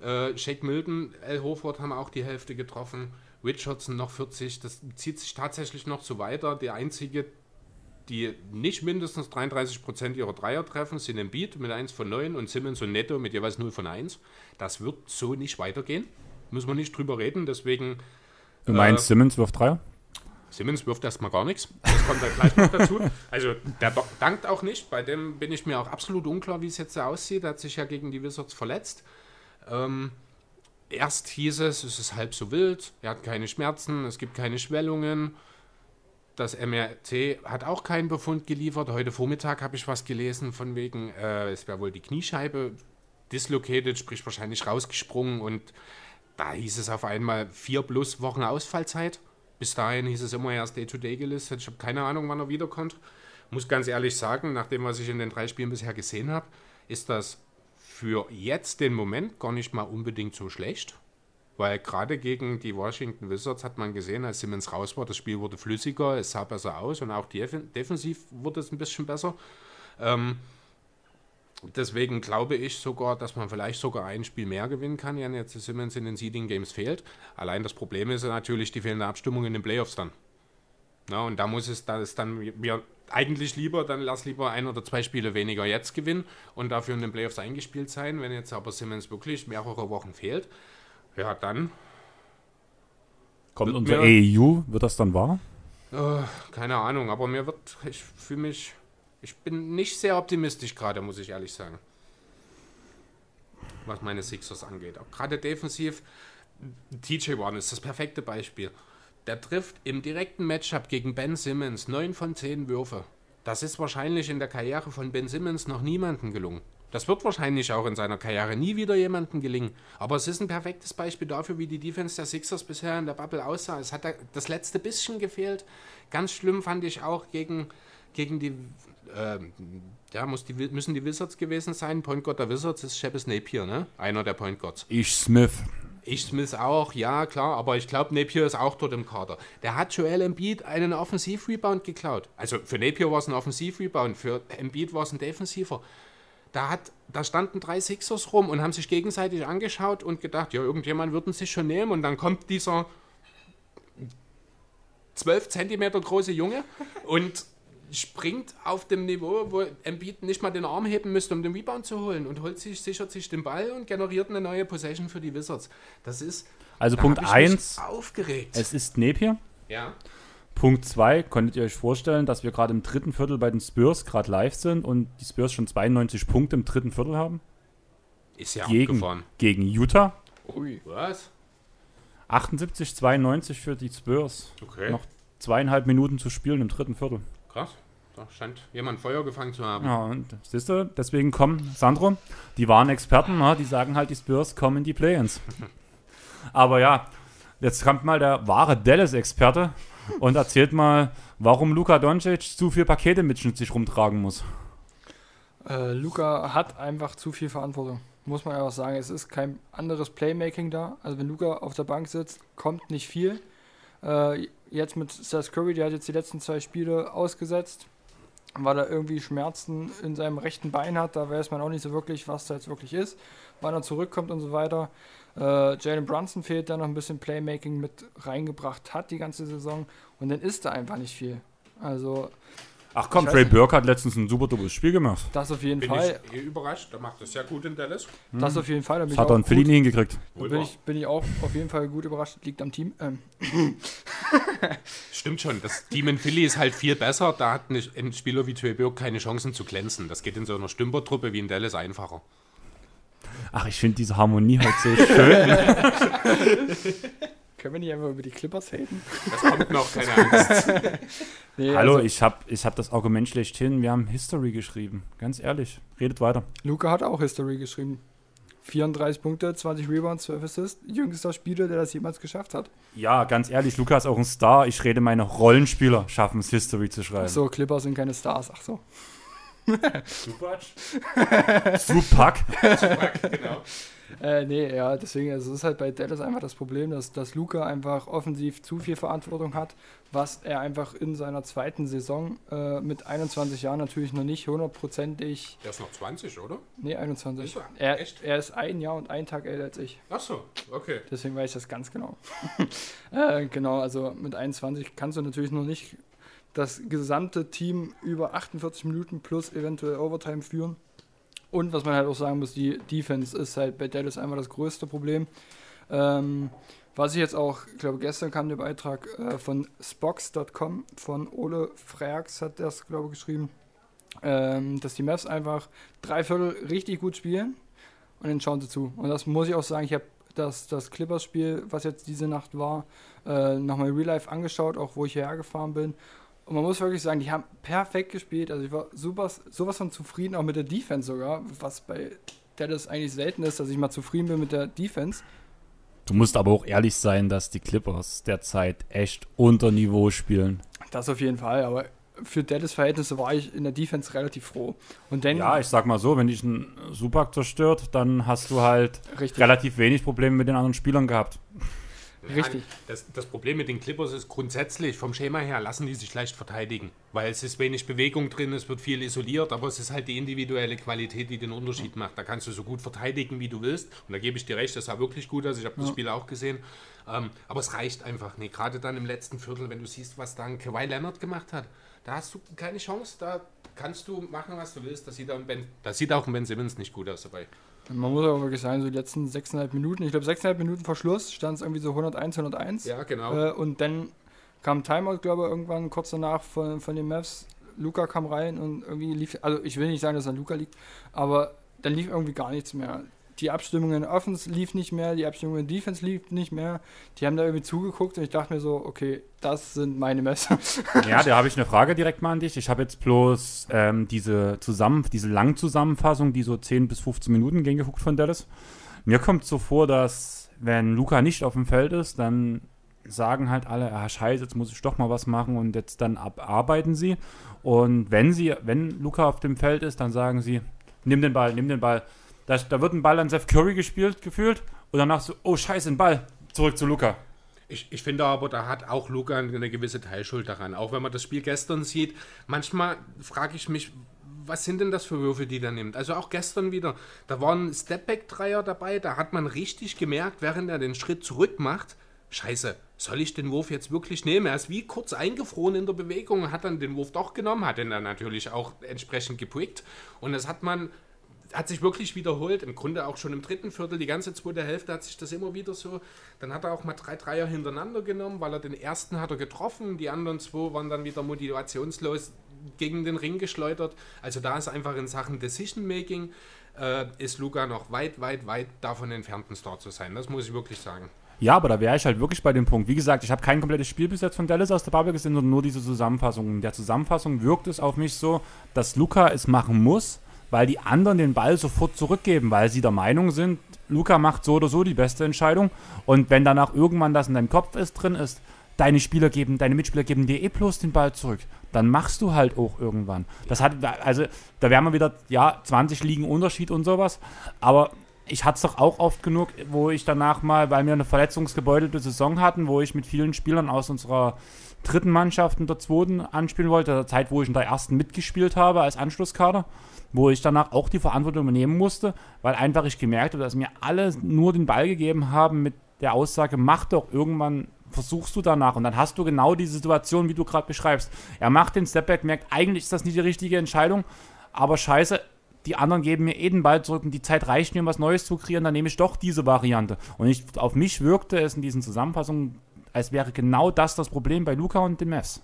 [SPEAKER 2] Äh, Shake Milton, Al Horford haben auch die Hälfte getroffen. Richardson noch 40. Das zieht sich tatsächlich noch so weiter. Der einzige, die nicht mindestens 33% ihrer Dreier treffen, sind Embiid mit 1 von 9 und Simmons und Netto mit jeweils 0 von 1. Das wird so nicht weitergehen. Müssen wir nicht drüber reden. Deswegen
[SPEAKER 1] Du meinst,
[SPEAKER 2] Äh,
[SPEAKER 1] Simmons wirft Dreier?
[SPEAKER 2] Simmons wirft erstmal gar nichts. Das kommt dann gleich noch dazu. [LAUGHS] Also der do- dankt auch nicht. Bei dem bin ich mir auch absolut unklar, wie es jetzt so aussieht. Er hat sich ja gegen die Wizards verletzt. Ähm, erst hieß es, es ist halb so wild. Er hat keine Schmerzen, es gibt keine Schwellungen. Das MRT hat auch keinen Befund geliefert. Heute Vormittag habe ich was gelesen von wegen, äh, es wäre wohl die Kniescheibe dislocated, sprich wahrscheinlich rausgesprungen und da hieß es auf einmal vier plus Wochen Ausfallzeit. Bis dahin hieß es immer erst Day-to-Day gelistet. Ich habe keine Ahnung, wann er wiederkommt. Muss ganz ehrlich sagen, nach dem, was ich in den drei Spielen bisher gesehen habe, ist das für jetzt den Moment gar nicht mal unbedingt so schlecht. Weil gerade gegen die Washington Wizards hat man gesehen, als Simmons raus war, das Spiel wurde flüssiger, es sah besser aus und auch def defensiv wurde es ein bisschen besser. Ähm, deswegen glaube ich sogar, dass man vielleicht sogar ein Spiel mehr gewinnen kann, wenn jetzt Simmons in den Seeding Games fehlt. Allein das Problem ist natürlich die fehlende Abstimmung in den Playoffs dann. Na, und da muss es, da ist dann eigentlich lieber, dann lass lieber ein oder zwei Spiele weniger jetzt gewinnen und dafür in den Playoffs eingespielt sein. Wenn jetzt aber Simmons wirklich mehrere Wochen fehlt, ja, dann,
[SPEAKER 1] Kommt unser AEU, wird das dann wahr?
[SPEAKER 2] äh, keine Ahnung, aber mir wird, ich fühle mich, ich bin nicht sehr optimistisch gerade, muss ich ehrlich sagen. was meine Sixers angeht. Auch gerade defensiv, TJ Warren ist das perfekte Beispiel. Der trifft im direkten Matchup gegen Ben Simmons 9 von 10 Würfe. Das ist wahrscheinlich in der Karriere von Ben Simmons noch niemandem gelungen. Das wird wahrscheinlich auch in seiner Karriere nie wieder jemandem gelingen. Aber es ist ein perfektes Beispiel dafür, wie die Defense der Sixers bisher in der Bubble aussah. Es hat das letzte bisschen gefehlt. Ganz schlimm fand ich auch gegen, gegen die, äh, ja, muss die, müssen die Wizards gewesen sein. Point Guard der Wizards ist Shepis Napier, ne? Einer der Point Guards.
[SPEAKER 1] Ich Smith.
[SPEAKER 2] Ich Smith auch, ja klar, aber ich glaube, Napier ist auch dort im Kader. Der hat Joel Embiid einen Offensiv-Rebound geklaut. Also für Napier war es ein Offensiv-Rebound, für Embiid war es ein Defensiver da, hat, da standen drei Sixers rum und haben sich gegenseitig angeschaut und gedacht, ja, irgendjemand würden sich schon nehmen. Und dann kommt dieser 12 Zentimeter große Junge und springt auf dem Niveau, wo Embiid nicht mal den Arm heben müsste, um den Rebound zu holen und holt sich, sichert sich den Ball und generiert eine neue Possession für die Wizards. Das ist.
[SPEAKER 1] Also Punkt 1.
[SPEAKER 2] Aufgeregt.
[SPEAKER 1] Es ist Napier.
[SPEAKER 2] Ja.
[SPEAKER 1] Punkt 2, konntet ihr euch vorstellen, dass wir gerade im dritten Viertel bei den Spurs gerade live sind und die Spurs schon 92 Punkte im dritten Viertel haben?
[SPEAKER 2] Ist ja
[SPEAKER 1] gegen,
[SPEAKER 2] abgefahren.
[SPEAKER 1] Gegen Utah?
[SPEAKER 2] Ui. Was?
[SPEAKER 1] 78, 92 für die Spurs.
[SPEAKER 2] Okay.
[SPEAKER 1] Noch zweieinhalb Minuten zu spielen im dritten Viertel.
[SPEAKER 2] Krass. Da scheint jemand Feuer gefangen zu haben.
[SPEAKER 1] Ja, und siehst du, deswegen kommen, Sandro, die waren Experten, na, die sagen halt, die Spurs kommen in die Play-Ins. [LAUGHS] Aber ja, jetzt kommt mal der wahre Dallas-Experte und erzählt mal, warum Luka Doncic zu viel Pakete mit sich rumtragen muss.
[SPEAKER 3] Äh, Luka hat einfach zu viel Verantwortung. Muss man einfach sagen. Es ist kein anderes Playmaking da. Also wenn Luka auf der Bank sitzt, kommt nicht viel. Äh, jetzt mit Seth Curry, der hat jetzt die letzten zwei Spiele ausgesetzt, weil er irgendwie Schmerzen in seinem rechten Bein hat. Da weiß man auch nicht so wirklich, was da jetzt wirklich ist, wann er zurückkommt und so weiter. Äh, Jalen Brunson fehlt, der noch ein bisschen Playmaking mit reingebracht hat die ganze Saison. Und dann ist da einfach nicht viel. Also.
[SPEAKER 1] Ach komm, Trey Burke hat letztens ein super doppes Spiel gemacht.
[SPEAKER 3] Das auf jeden
[SPEAKER 2] bin
[SPEAKER 3] Fall.
[SPEAKER 2] Ich eh überrascht, der macht das sehr gut in Dallas.
[SPEAKER 3] Das auf jeden Fall. Da
[SPEAKER 1] das hat er in Philly nie hingekriegt.
[SPEAKER 3] Da bin ich, bin ich auch auf jeden Fall gut überrascht. Liegt am Team. Ähm. [LAUGHS]
[SPEAKER 2] Stimmt schon. Das Team in Philly ist halt viel besser. Da hat ein Spieler wie Trey Burke keine Chancen zu glänzen. Das geht in so einer Stümpertruppe wie in Dallas einfacher.
[SPEAKER 1] Ach, ich finde diese Harmonie halt so schön. [LAUGHS]
[SPEAKER 3] Können wir nicht einfach über die Clippers haten?
[SPEAKER 2] Das kommt noch, keine Angst. [LAUGHS]
[SPEAKER 1] nee, Hallo, also, ich habe ich hab das Argument schlechthin. Wir haben History geschrieben. Ganz ehrlich. Redet weiter.
[SPEAKER 3] Luca hat auch History geschrieben. 34 Punkte, 20 Rebounds, 12 Assists. Jüngster Spieler, der das jemals geschafft hat.
[SPEAKER 1] Ja, ganz ehrlich, Luca ist auch ein Star. Ich rede, meine Rollenspieler schaffen es, History zu schreiben. Ach
[SPEAKER 3] so, Clippers sind keine Stars. Ach so.
[SPEAKER 2] Supac?
[SPEAKER 1] Supac?
[SPEAKER 2] Supac, [LAUGHS] genau.
[SPEAKER 3] Äh, nee, ja, deswegen, also es ist halt bei Dallas einfach das Problem, dass, dass Luca einfach offensiv zu viel Verantwortung hat, was er einfach in seiner zweiten Saison äh, mit 21 Jahren natürlich noch nicht hundertprozentig.
[SPEAKER 2] Er ist noch 20, oder?
[SPEAKER 3] Nee, 21. Ist er, er, er, ist ein Jahr und ein Tag älter als ich.
[SPEAKER 2] Ach so, okay.
[SPEAKER 3] Deswegen weiß ich das ganz genau. [LAUGHS] äh, genau, also mit 21 kannst du natürlich noch nicht das gesamte Team über 48 Minuten plus eventuell Overtime führen. Und was man halt auch sagen muss, die Defense ist halt bei Dallas einfach das größte Problem. Ähm, was ich jetzt auch, ich glaube, gestern kam der Beitrag äh, von Spox.com von Ole Freaks hat das, glaube ich, geschrieben, ähm, dass die Mavs einfach drei Viertel richtig gut spielen und dann schauen sie zu. Und das muss ich auch sagen, ich habe das, das Clippers-Spiel, was jetzt diese Nacht war, äh, nochmal Real Life angeschaut, auch wo ich hierher gefahren bin. Und man muss wirklich sagen, die haben perfekt gespielt. Also ich war super, sowas von zufrieden, auch mit der Defense sogar, was bei Dallas eigentlich selten ist, dass ich mal zufrieden bin mit der Defense.
[SPEAKER 1] Du musst aber auch ehrlich sein, dass die Clippers derzeit echt unter Niveau spielen.
[SPEAKER 3] Das auf jeden Fall, aber für Dallas Verhältnisse war ich in der Defense relativ froh. Und dann,
[SPEAKER 1] ja, ich sag mal so, wenn dich ein Supak zerstört, dann hast du halt Richtig. relativ wenig Probleme mit den anderen Spielern gehabt.
[SPEAKER 3] Richtig.
[SPEAKER 2] Das, das, Problem mit den Clippers ist grundsätzlich, vom Schema her lassen die sich leicht verteidigen, weil es ist wenig Bewegung drin, es wird viel isoliert, aber es ist halt die individuelle Qualität, die den Unterschied macht. Da kannst du so gut verteidigen, wie du willst. Und da gebe ich dir recht, das sah wirklich gut aus. Ich habe das Spiel auch gesehen. Ähm, aber es reicht einfach nicht. Gerade dann im letzten Viertel, wenn du siehst, was dann Kawhi Leonard gemacht hat, da hast du keine Chance. Da kannst du machen, was du willst. Das sieht auch, ben, das sieht auch ein Ben Simmons nicht gut aus dabei.
[SPEAKER 3] Man muss aber wirklich sagen, so die letzten 6,5 Minuten, ich glaube 6,5 Minuten vor Schluss stand es irgendwie so 101, 101.
[SPEAKER 2] Ja, genau.
[SPEAKER 3] Äh, und dann kam Timeout, glaube ich, irgendwann kurz danach von, von den Mavs. Luca kam rein und irgendwie lief, also ich will nicht sagen, dass es an Luca liegt, aber dann lief irgendwie gar nichts mehr. Die Abstimmung in Offense lief nicht mehr, die Abstimmung in Defense lief nicht mehr. Die haben da irgendwie zugeguckt und ich dachte mir so, okay, das sind meine Messer. [LAUGHS]
[SPEAKER 1] Ja, da habe ich eine Frage direkt mal an dich. Ich habe jetzt bloß ähm, diese zusammen, diese Langzusammenfassung, die so 10 bis 15 Minuten ging, geguckt von Dallas. Mir kommt so vor, dass wenn Luca nicht auf dem Feld ist, dann sagen halt alle, ah scheiße, jetzt muss ich doch mal was machen und jetzt dann abarbeiten sie. Und wenn sie, wenn Luca auf dem Feld ist, dann sagen sie, nimm den Ball, nimm den Ball. Da, da wird ein Ball an Seth Curry gespielt, gefühlt. Und danach so, oh scheiße, ein Ball. Zurück zu Luca.
[SPEAKER 2] Ich, ich finde aber, da hat auch Luca eine gewisse Teilschuld daran. Auch wenn man das Spiel gestern sieht, manchmal frage ich mich, was sind denn das für Würfe, die der nimmt? Also auch gestern wieder, da waren Stepback-Dreier dabei, da hat man richtig gemerkt, während er den Schritt zurück macht, scheiße, soll ich den Wurf jetzt wirklich nehmen? Er ist wie kurz eingefroren in der Bewegung, hat dann den Wurf doch genommen, hat ihn dann natürlich auch entsprechend gepickt. Und das hat man, hat sich wirklich wiederholt, im Grunde auch schon im dritten Viertel, die ganze zweite Hälfte hat sich das immer wieder so. Dann hat er auch mal drei Dreier hintereinander genommen, weil er den ersten hat er getroffen, die anderen zwei waren dann wieder motivationslos gegen den Ring geschleudert. Also da ist einfach in Sachen Decision Making äh, ist Luca noch weit, weit, weit davon entfernt, ein Star zu sein. Das muss ich wirklich sagen.
[SPEAKER 1] Ja, aber da wäre ich halt wirklich bei dem Punkt. Wie gesagt, ich habe kein komplettes Spiel bis jetzt von Dallas aus der Bubble gesehen, sondern nur diese Zusammenfassung. In der Zusammenfassung wirkt es auf mich so, dass Luca es machen muss, weil die anderen den Ball sofort zurückgeben, weil sie der Meinung sind, Luca macht so oder so die beste Entscheidung. Und wenn danach irgendwann das in deinem Kopf ist, drin ist, deine Spieler geben, deine Mitspieler geben dir eh bloß den Ball zurück, dann machst du halt auch irgendwann. Das hat, also da wären wir wieder, ja, 20 liegen Unterschied und sowas, aber ich hatte es doch auch oft genug, wo ich danach mal, weil wir eine verletzungsgebeutelte Saison hatten, wo ich mit vielen Spielern aus unserer dritten Mannschaft in der zweiten anspielen wollte, der Zeit, wo ich in der ersten mitgespielt habe als Anschlusskader, wo ich danach auch die Verantwortung übernehmen musste, weil einfach ich gemerkt habe, dass mir alle nur den Ball gegeben haben mit der Aussage, mach doch irgendwann, versuchst du danach. Und dann hast du genau diese Situation, wie du gerade beschreibst. Er macht den Stepback, merkt, eigentlich ist das nicht die richtige Entscheidung, aber scheiße, die anderen geben mir eh den Ball zurück und die Zeit reicht mir, um was Neues zu kreieren, dann nehme ich doch diese Variante. Und ich, auf mich wirkte es in diesen Zusammenfassungen, als wäre genau das das Problem bei Luca und den Mavs.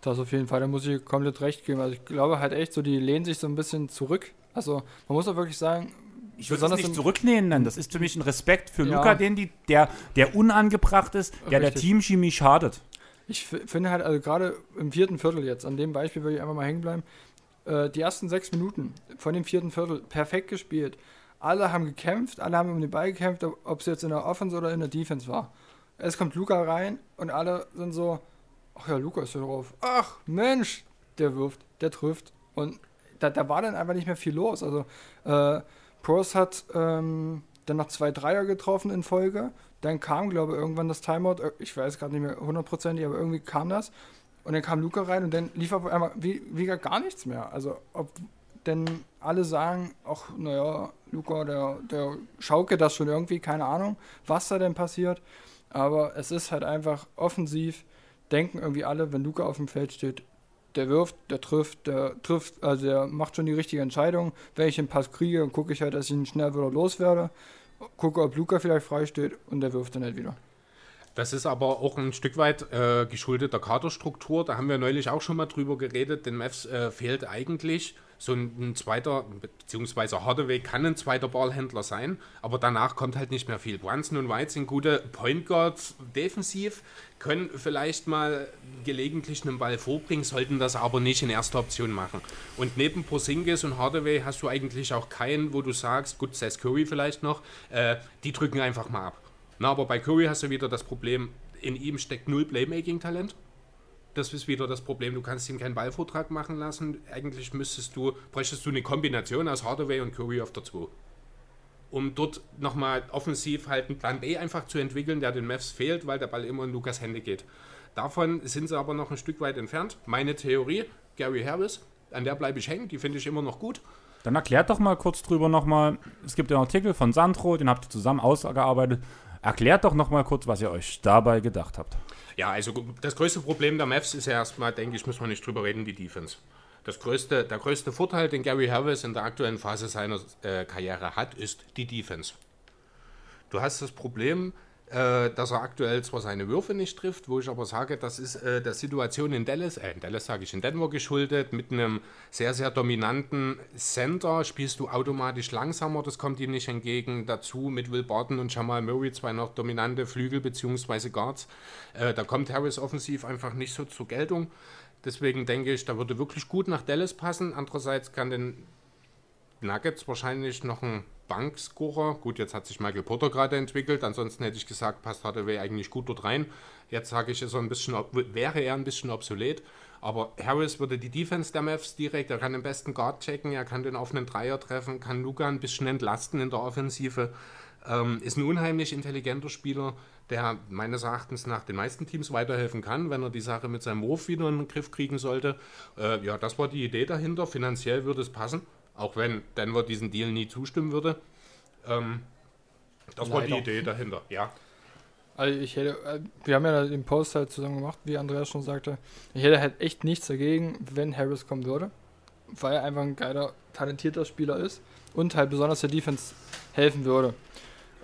[SPEAKER 3] Das auf jeden Fall, da muss ich komplett recht geben. Also ich glaube halt echt so, die lehnen sich so ein bisschen zurück. Also man muss auch wirklich sagen,
[SPEAKER 1] ich würde es nicht zurücklehnen, das ist für mich ein Respekt für ja. Luca, den die, der, der unangebracht ist, der Richtig. der Teamchemie schadet.
[SPEAKER 3] Ich finde halt, also gerade im vierten Viertel jetzt, an dem Beispiel würde ich einfach mal hängen bleiben, äh, die ersten sechs Minuten von dem vierten Viertel perfekt gespielt. Alle haben gekämpft, alle haben um den Ball gekämpft, ob es jetzt in der Offense oder in der Defense war. Es kommt Luca rein und alle sind so, ach ja, Luca ist ja drauf. Ach Mensch, der wirft, der trifft. Und da, da war dann einfach nicht mehr viel los. Also äh, Pros hat ähm, dann noch zwei Dreier getroffen in Folge. Dann kam, glaube ich, irgendwann das Timeout. Ich weiß gerade nicht mehr hundertprozentig, aber irgendwie kam das. Und dann kam Luca rein und dann lief auf einmal wie, wie gar nichts mehr. Also, ob denn alle sagen, ach, naja, Luca, der, der schauke das schon irgendwie, keine Ahnung, was da denn passiert. Aber es ist halt einfach offensiv, denken irgendwie alle, wenn Luca auf dem Feld steht, der wirft, der trifft, der trifft, also der macht schon die richtige Entscheidung. Wenn ich den Pass kriege, gucke ich halt, dass ich ihn schnell wieder loswerde. Gucke, ob Luca vielleicht frei steht und der wirft dann nicht wieder.
[SPEAKER 2] Das ist aber auch ein Stück weit äh, geschuldet der Kaderstruktur. Da haben wir neulich auch schon mal drüber geredet. Den Mavs äh, fehlt eigentlich so ein, zweiter, beziehungsweise Hardaway kann ein zweiter Ballhändler sein, aber danach kommt halt nicht mehr viel. Brunson und White sind gute Point Guards defensiv, können vielleicht mal gelegentlich einen Ball vorbringen, sollten das aber nicht in erster Option machen. Und neben Porzingis und Hardaway hast du eigentlich auch keinen, wo du sagst, gut, Seth Curry vielleicht noch, äh, die drücken einfach mal ab. Na, aber bei Curry hast du wieder das Problem, in ihm steckt null Playmaking-Talent. Das ist wieder das Problem, du kannst ihm keinen Ballvortrag machen lassen. Eigentlich müsstest du, bräuchtest du eine Kombination aus Hardaway und Curry auf der 2. Um dort nochmal offensiv halt einen Plan B einfach zu entwickeln, der den Mavs fehlt, weil der Ball immer in Lukas Hände geht. Davon sind sie aber noch ein Stück weit entfernt. Meine Theorie, Gary Harris, an der bleibe ich hängen, die finde ich immer noch gut.
[SPEAKER 1] Dann erklärt doch mal kurz drüber nochmal. Es gibt den Artikel von Sandro, den habt ihr zusammen ausgearbeitet. Erklärt doch noch mal kurz, was ihr euch dabei gedacht habt.
[SPEAKER 2] Ja, also das größte Problem der Mavs ist ja erstmal, denke ich, muss man nicht drüber reden, die Defense. Das größte, der größte Vorteil, den Gary Harris in der aktuellen Phase seiner äh, Karriere hat, ist die Defense. Du hast das Problem, äh, dass er aktuell zwar seine Würfe nicht trifft, wo ich aber sage, das ist äh, der Situation in Dallas, äh, in Dallas sage ich, in Denver geschuldet, mit einem sehr, sehr dominanten Center spielst du automatisch langsamer, das kommt ihm nicht entgegen. Dazu mit Will Barton und Jamal Murray zwei noch dominante Flügel bzw. Guards. Äh, da kommt Harris offensiv einfach nicht so zur Geltung. Deswegen denke ich, da würde wirklich gut nach Dallas passen. Andererseits kann den Nuggets wahrscheinlich noch ein Bankscorer. Gut, jetzt hat sich Michael Potter gerade entwickelt. Ansonsten hätte ich gesagt, passt Hardaway eigentlich gut dort rein. Jetzt sage ich, ist er ein bisschen, wäre er ein bisschen obsolet. Aber Harris würde die Defense der Mavs direkt, er kann den besten Guard checken, er kann den offenen Dreier treffen, kann Luca ein bisschen entlasten in der Offensive. Ähm, ist ein unheimlich intelligenter Spieler, der meines Erachtens nach den meisten Teams weiterhelfen kann, wenn er die Sache mit seinem Wurf wieder in den Griff kriegen sollte. Äh, ja, das war die Idee dahinter. Finanziell würde es passen. Auch wenn Denver diesen Deal nie zustimmen würde. Ähm, das Leider. war die Idee dahinter, ja.
[SPEAKER 3] Also ich hätte, äh, wir haben ja den Post halt zusammen gemacht, wie Andreas schon sagte. Ich hätte halt echt nichts dagegen, wenn Harris kommen würde. Weil er einfach ein geiler, talentierter Spieler ist und halt besonders der Defense helfen würde.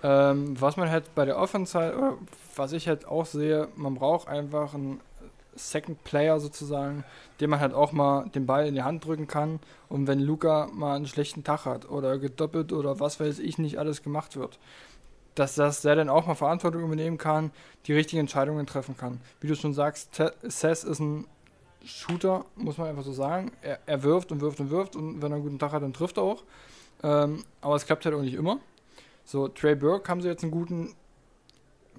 [SPEAKER 3] Ähm, was man halt bei der Offense halt, oder was ich halt auch sehe, man braucht einfach einen Second Player sozusagen, dem man halt auch mal den Ball in die Hand drücken kann und wenn Luca mal einen schlechten Tag hat oder gedoppelt oder was weiß ich nicht alles gemacht wird, dass, dass der dann auch mal Verantwortung übernehmen kann, die richtigen Entscheidungen treffen kann. Wie du schon sagst, Seth ist ein Shooter, muss man einfach so sagen. Er, er, wirft und wirft und wirft und wenn er einen guten Tag hat, dann trifft er auch. Ähm, aber es klappt halt auch nicht immer. So, Trey Burke haben sie jetzt einen guten,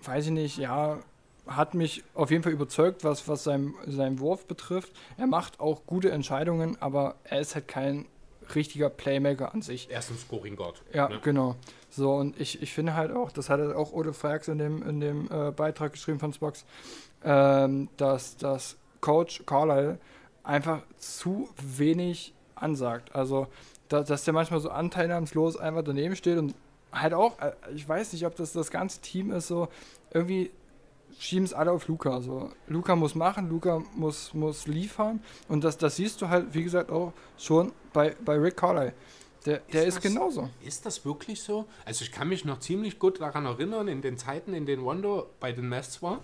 [SPEAKER 3] weiß ich nicht, ja, hat mich auf jeden Fall überzeugt, was, was sein, seinen Wurf betrifft. Er macht auch gute Entscheidungen, aber er ist halt kein richtiger Playmaker an sich.
[SPEAKER 2] Er ist ein Scoring God.
[SPEAKER 3] Ja, ne? genau. So, und ich, ich finde halt auch, das hat auch Ole Frags in dem, in dem äh, Beitrag geschrieben von Spox, ähm, dass das Coach Carlyle einfach zu wenig ansagt. Also, da, dass der manchmal so anteilnahmslos einfach daneben steht und halt auch, äh, ich weiß nicht, ob das das ganze Team ist, so irgendwie schieben es alle auf Luca. Also Luca muss machen, Luca muss, muss liefern. Und das, das siehst du halt, wie gesagt, auch schon bei, bei Rick Carlyle. Der, der ist, ist das, genauso.
[SPEAKER 2] Ist das wirklich so? Also ich kann mich noch ziemlich gut daran erinnern, in den Zeiten, in denen Wando bei den Mets war.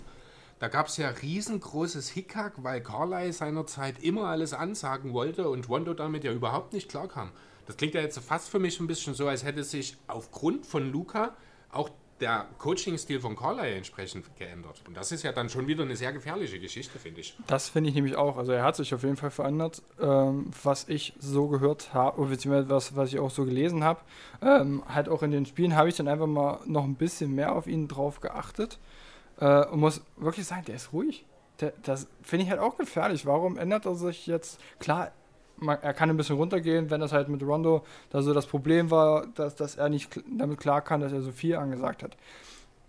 [SPEAKER 2] Da gab es ja riesengroßes Hickhack, weil Carlyle seinerzeit immer alles ansagen wollte und Wando damit ja überhaupt nicht klarkam. Das klingt ja jetzt fast für mich ein bisschen so, als hätte sich aufgrund von Luca auch der Coaching-Stil von Carlyle entsprechend geändert. Und das ist ja dann schon wieder eine sehr gefährliche Geschichte, finde ich.
[SPEAKER 3] Das finde ich nämlich auch. Also er hat sich auf jeden Fall verändert. Ähm, was ich so gehört habe, beziehungsweise was, was ich auch so gelesen habe, ähm, halt auch in den Spielen habe ich dann einfach mal noch ein bisschen mehr auf ihn drauf geachtet. Äh, und muss wirklich sagen, der ist ruhig. Der, das finde ich halt auch gefährlich. Warum ändert er sich jetzt? Klar, man, er kann ein bisschen runtergehen, wenn das halt mit Rondo da so das Problem war, dass, dass er nicht damit klar kann, dass er so viel angesagt hat.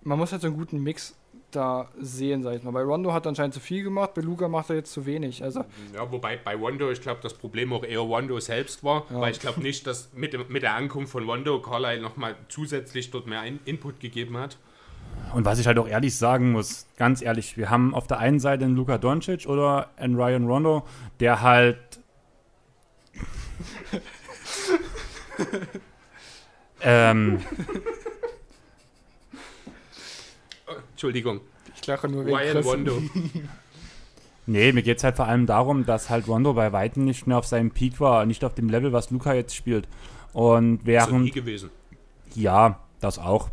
[SPEAKER 3] Man muss halt so einen guten Mix da sehen, sag ich mal. Bei Rondo hat er anscheinend zu viel gemacht, bei Luca macht er jetzt zu wenig. Also
[SPEAKER 2] ja, wobei bei Rondo, ich glaube, das Problem auch eher Rondo selbst war, ja. weil ich glaube nicht, dass mit, mit der Ankunft von Rondo Carlyle nochmal zusätzlich dort mehr Input gegeben hat.
[SPEAKER 1] Und was ich halt auch ehrlich sagen muss, ganz ehrlich, wir haben auf der einen Seite einen Luka Doncic oder einen Ryan Rondo, der halt ähm.
[SPEAKER 2] Entschuldigung.
[SPEAKER 3] Ich lache nur wegen Ryan Rondo. [LAUGHS]
[SPEAKER 1] nee, mir geht es halt vor allem darum, dass halt Rondo bei Weitem nicht mehr auf seinem Peak war, nicht auf dem Level, was Luca jetzt spielt. Und während. Das ist nie
[SPEAKER 2] gewesen.
[SPEAKER 1] Ja, das auch.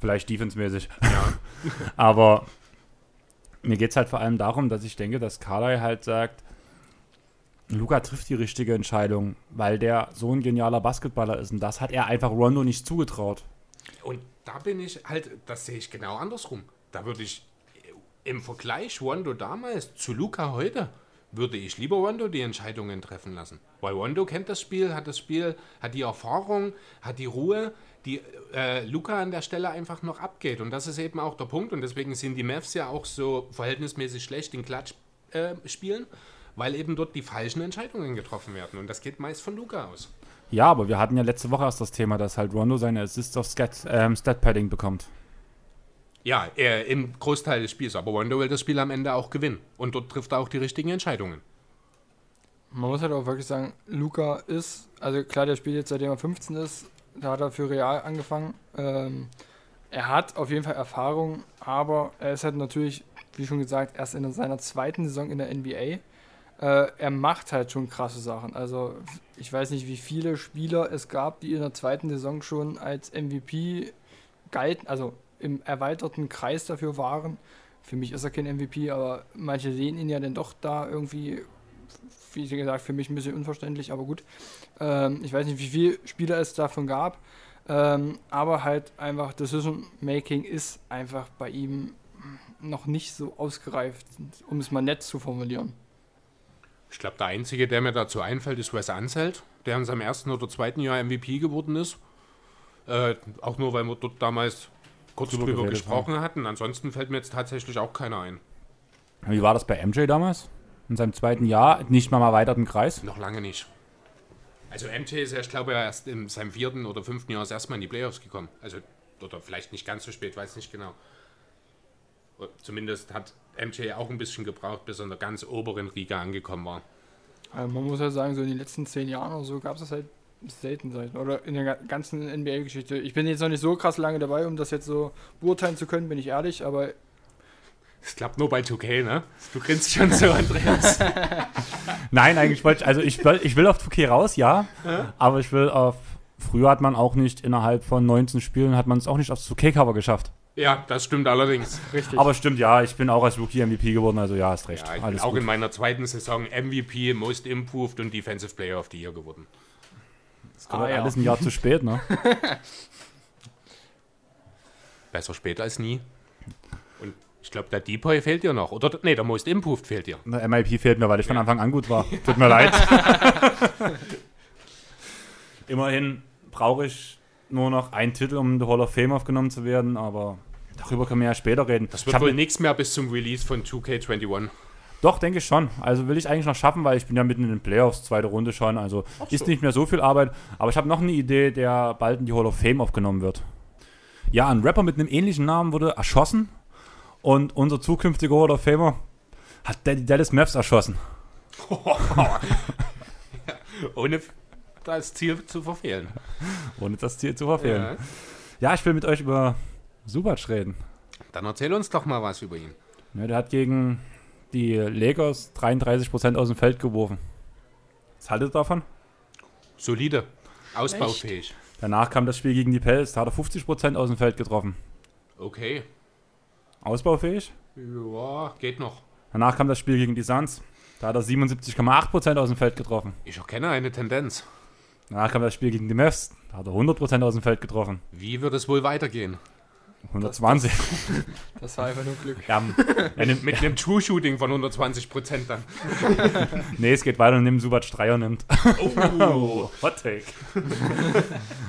[SPEAKER 1] Vielleicht defensemäßig. Ja. [LAUGHS] Aber mir geht es halt vor allem darum, dass ich denke, dass Carly halt sagt, Luca trifft die richtige Entscheidung, weil der so ein genialer Basketballer ist. Und das hat er einfach Rondo nicht zugetraut.
[SPEAKER 2] Und da bin ich halt, das sehe ich genau andersrum. Da würde ich im Vergleich Rondo damals zu Luca heute, würde ich lieber Rondo die Entscheidungen treffen lassen. Weil Rondo kennt das Spiel, hat das Spiel, hat die Erfahrung, hat die Ruhe, die äh, Luca an der Stelle einfach noch abgeht. Und das ist eben auch der Punkt. Und deswegen sind die Mavs ja auch so verhältnismäßig schlecht in Klatsch-Spielen. Äh, weil eben dort die falschen Entscheidungen getroffen werden. Und das geht meist von Luca aus.
[SPEAKER 1] Ja, aber wir hatten ja letzte Woche erst das Thema, dass halt Rondo seine Assists auf Stat, ähm, Stat-Padding bekommt.
[SPEAKER 2] Ja, er im Großteil des Spiels. Aber Rondo will das Spiel am Ende auch gewinnen. Und dort trifft er auch die richtigen Entscheidungen.
[SPEAKER 3] Man muss halt auch wirklich sagen, Luca ist, also klar, der spielt jetzt seitdem er 15 ist, da hat er für Real angefangen. Ähm, er hat auf jeden Fall Erfahrung, aber er ist halt natürlich, wie schon gesagt, erst in seiner zweiten Saison in der NBA. Äh, er macht halt schon krasse Sachen. Also ich weiß nicht, wie viele Spieler es gab, die in der zweiten Saison schon als MVP galten, also im erweiterten Kreis dafür waren. Für mich ist er kein MVP, aber manche sehen ihn ja dann doch da irgendwie, wie gesagt, für mich ein bisschen unverständlich, aber gut. Ähm, ich weiß nicht, wie viele Spieler es davon gab. Ähm, aber halt einfach Decision Making ist einfach bei ihm noch nicht so ausgereift, um es mal nett zu formulieren.
[SPEAKER 2] Ich glaube, der Einzige, der mir dazu einfällt, ist Wes Anselt, der in seinem ersten oder zweiten Jahr MVP geworden ist. Äh, auch nur, weil wir dort damals kurz drüber, drüber gesprochen haben. hatten. Ansonsten fällt mir jetzt tatsächlich auch keiner ein.
[SPEAKER 1] Wie war das bei MJ damals? In seinem zweiten Jahr? Nicht mal im erweiterten Kreis?
[SPEAKER 2] Noch lange nicht. Also MJ ist ja, ich glaube, erst in seinem vierten oder fünften Jahr erstmal in die Playoffs gekommen. Also, oder vielleicht nicht ganz so spät, weiß nicht genau. Zumindest hat MJ auch ein bisschen gebraucht, bis er in der ganz oberen Riga angekommen war.
[SPEAKER 3] Also man muss ja halt sagen, so in den letzten zehn Jahren oder so gab es das halt selten sein. Oder in der ganzen NBA-Geschichte. Ich bin jetzt noch nicht so krass lange dabei, um das jetzt so beurteilen zu können, bin ich ehrlich, aber
[SPEAKER 2] das klappt nur bei 2K, ne? Du grinst schon so, Andreas. [LAUGHS]
[SPEAKER 1] Nein, eigentlich wollte ich, also ich will, ich will auf 2K raus, ja, ja, aber ich will auf, früher hat man auch nicht innerhalb von 19 Spielen, hat man es auch nicht aufs 2K-Cover geschafft.
[SPEAKER 2] Ja, das stimmt allerdings.
[SPEAKER 1] Richtig. Aber stimmt, ja, ich bin auch als Rookie MVP geworden, also ja, hast recht. Ja,
[SPEAKER 2] ich Alles bin auch gut. in meiner zweiten Saison MVP, Most Improved und Defensive Player of the Year geworden.
[SPEAKER 1] Das kommt ah, ja. alles ein Jahr zu spät, ne? [LAUGHS]
[SPEAKER 2] Besser spät als nie. Ich glaube, der Depoy fehlt dir noch. Oder, nee, der Most Improved fehlt dir.
[SPEAKER 1] Der MIP fehlt mir, weil ich von Anfang an gut war. [LAUGHS] Tut mir leid. [LAUGHS] Immerhin brauche ich nur noch einen Titel, um in the Hall of Fame aufgenommen zu werden, aber darüber können wir ja später reden.
[SPEAKER 2] Das wird wohl nichts mehr bis zum Release von 2K21.
[SPEAKER 1] Doch, denke ich schon. Also will ich eigentlich noch schaffen, weil ich bin ja mitten in den Playoffs, zweite Runde schon. Also so. ist nicht mehr so viel Arbeit. Aber ich habe noch eine Idee, der bald in die Hall of Fame aufgenommen wird. Ja, ein Rapper mit einem ähnlichen Namen wurde erschossen und unser zukünftiger Hall of Famer hat die Dallas Maps erschossen. [LAUGHS]
[SPEAKER 2] Ohne das Ziel zu verfehlen.
[SPEAKER 1] Ohne das Ziel zu verfehlen. Ja, ja ich will mit euch über Subac reden.
[SPEAKER 2] Dann erzähl uns doch mal was über ihn.
[SPEAKER 1] Ja, der hat gegen die Lakers 33% aus dem Feld geworfen. Was haltet ihr davon?
[SPEAKER 2] Solide. Ausbaufähig. Echt?
[SPEAKER 1] Danach kam das Spiel gegen die Pels. Da hat er 50% aus dem Feld getroffen.
[SPEAKER 2] Okay.
[SPEAKER 1] Ausbaufähig?
[SPEAKER 2] Ja, geht noch.
[SPEAKER 1] Danach kam das Spiel gegen die Suns. Da hat er 77,8% aus dem Feld getroffen.
[SPEAKER 2] Ich erkenne eine Tendenz.
[SPEAKER 1] Danach kam das Spiel gegen die Mavs. Da hat er 100% aus dem Feld getroffen.
[SPEAKER 2] Wie wird es wohl weitergehen?
[SPEAKER 1] 120.
[SPEAKER 3] Das, [LAUGHS] das war einfach nur Glück.
[SPEAKER 2] Ja, mit, einem True-Shooting von 120% dann. [LAUGHS]
[SPEAKER 1] nee, es geht weiter und nimmt Subac Dreier nimmt. Oh, [LAUGHS] Hot Take.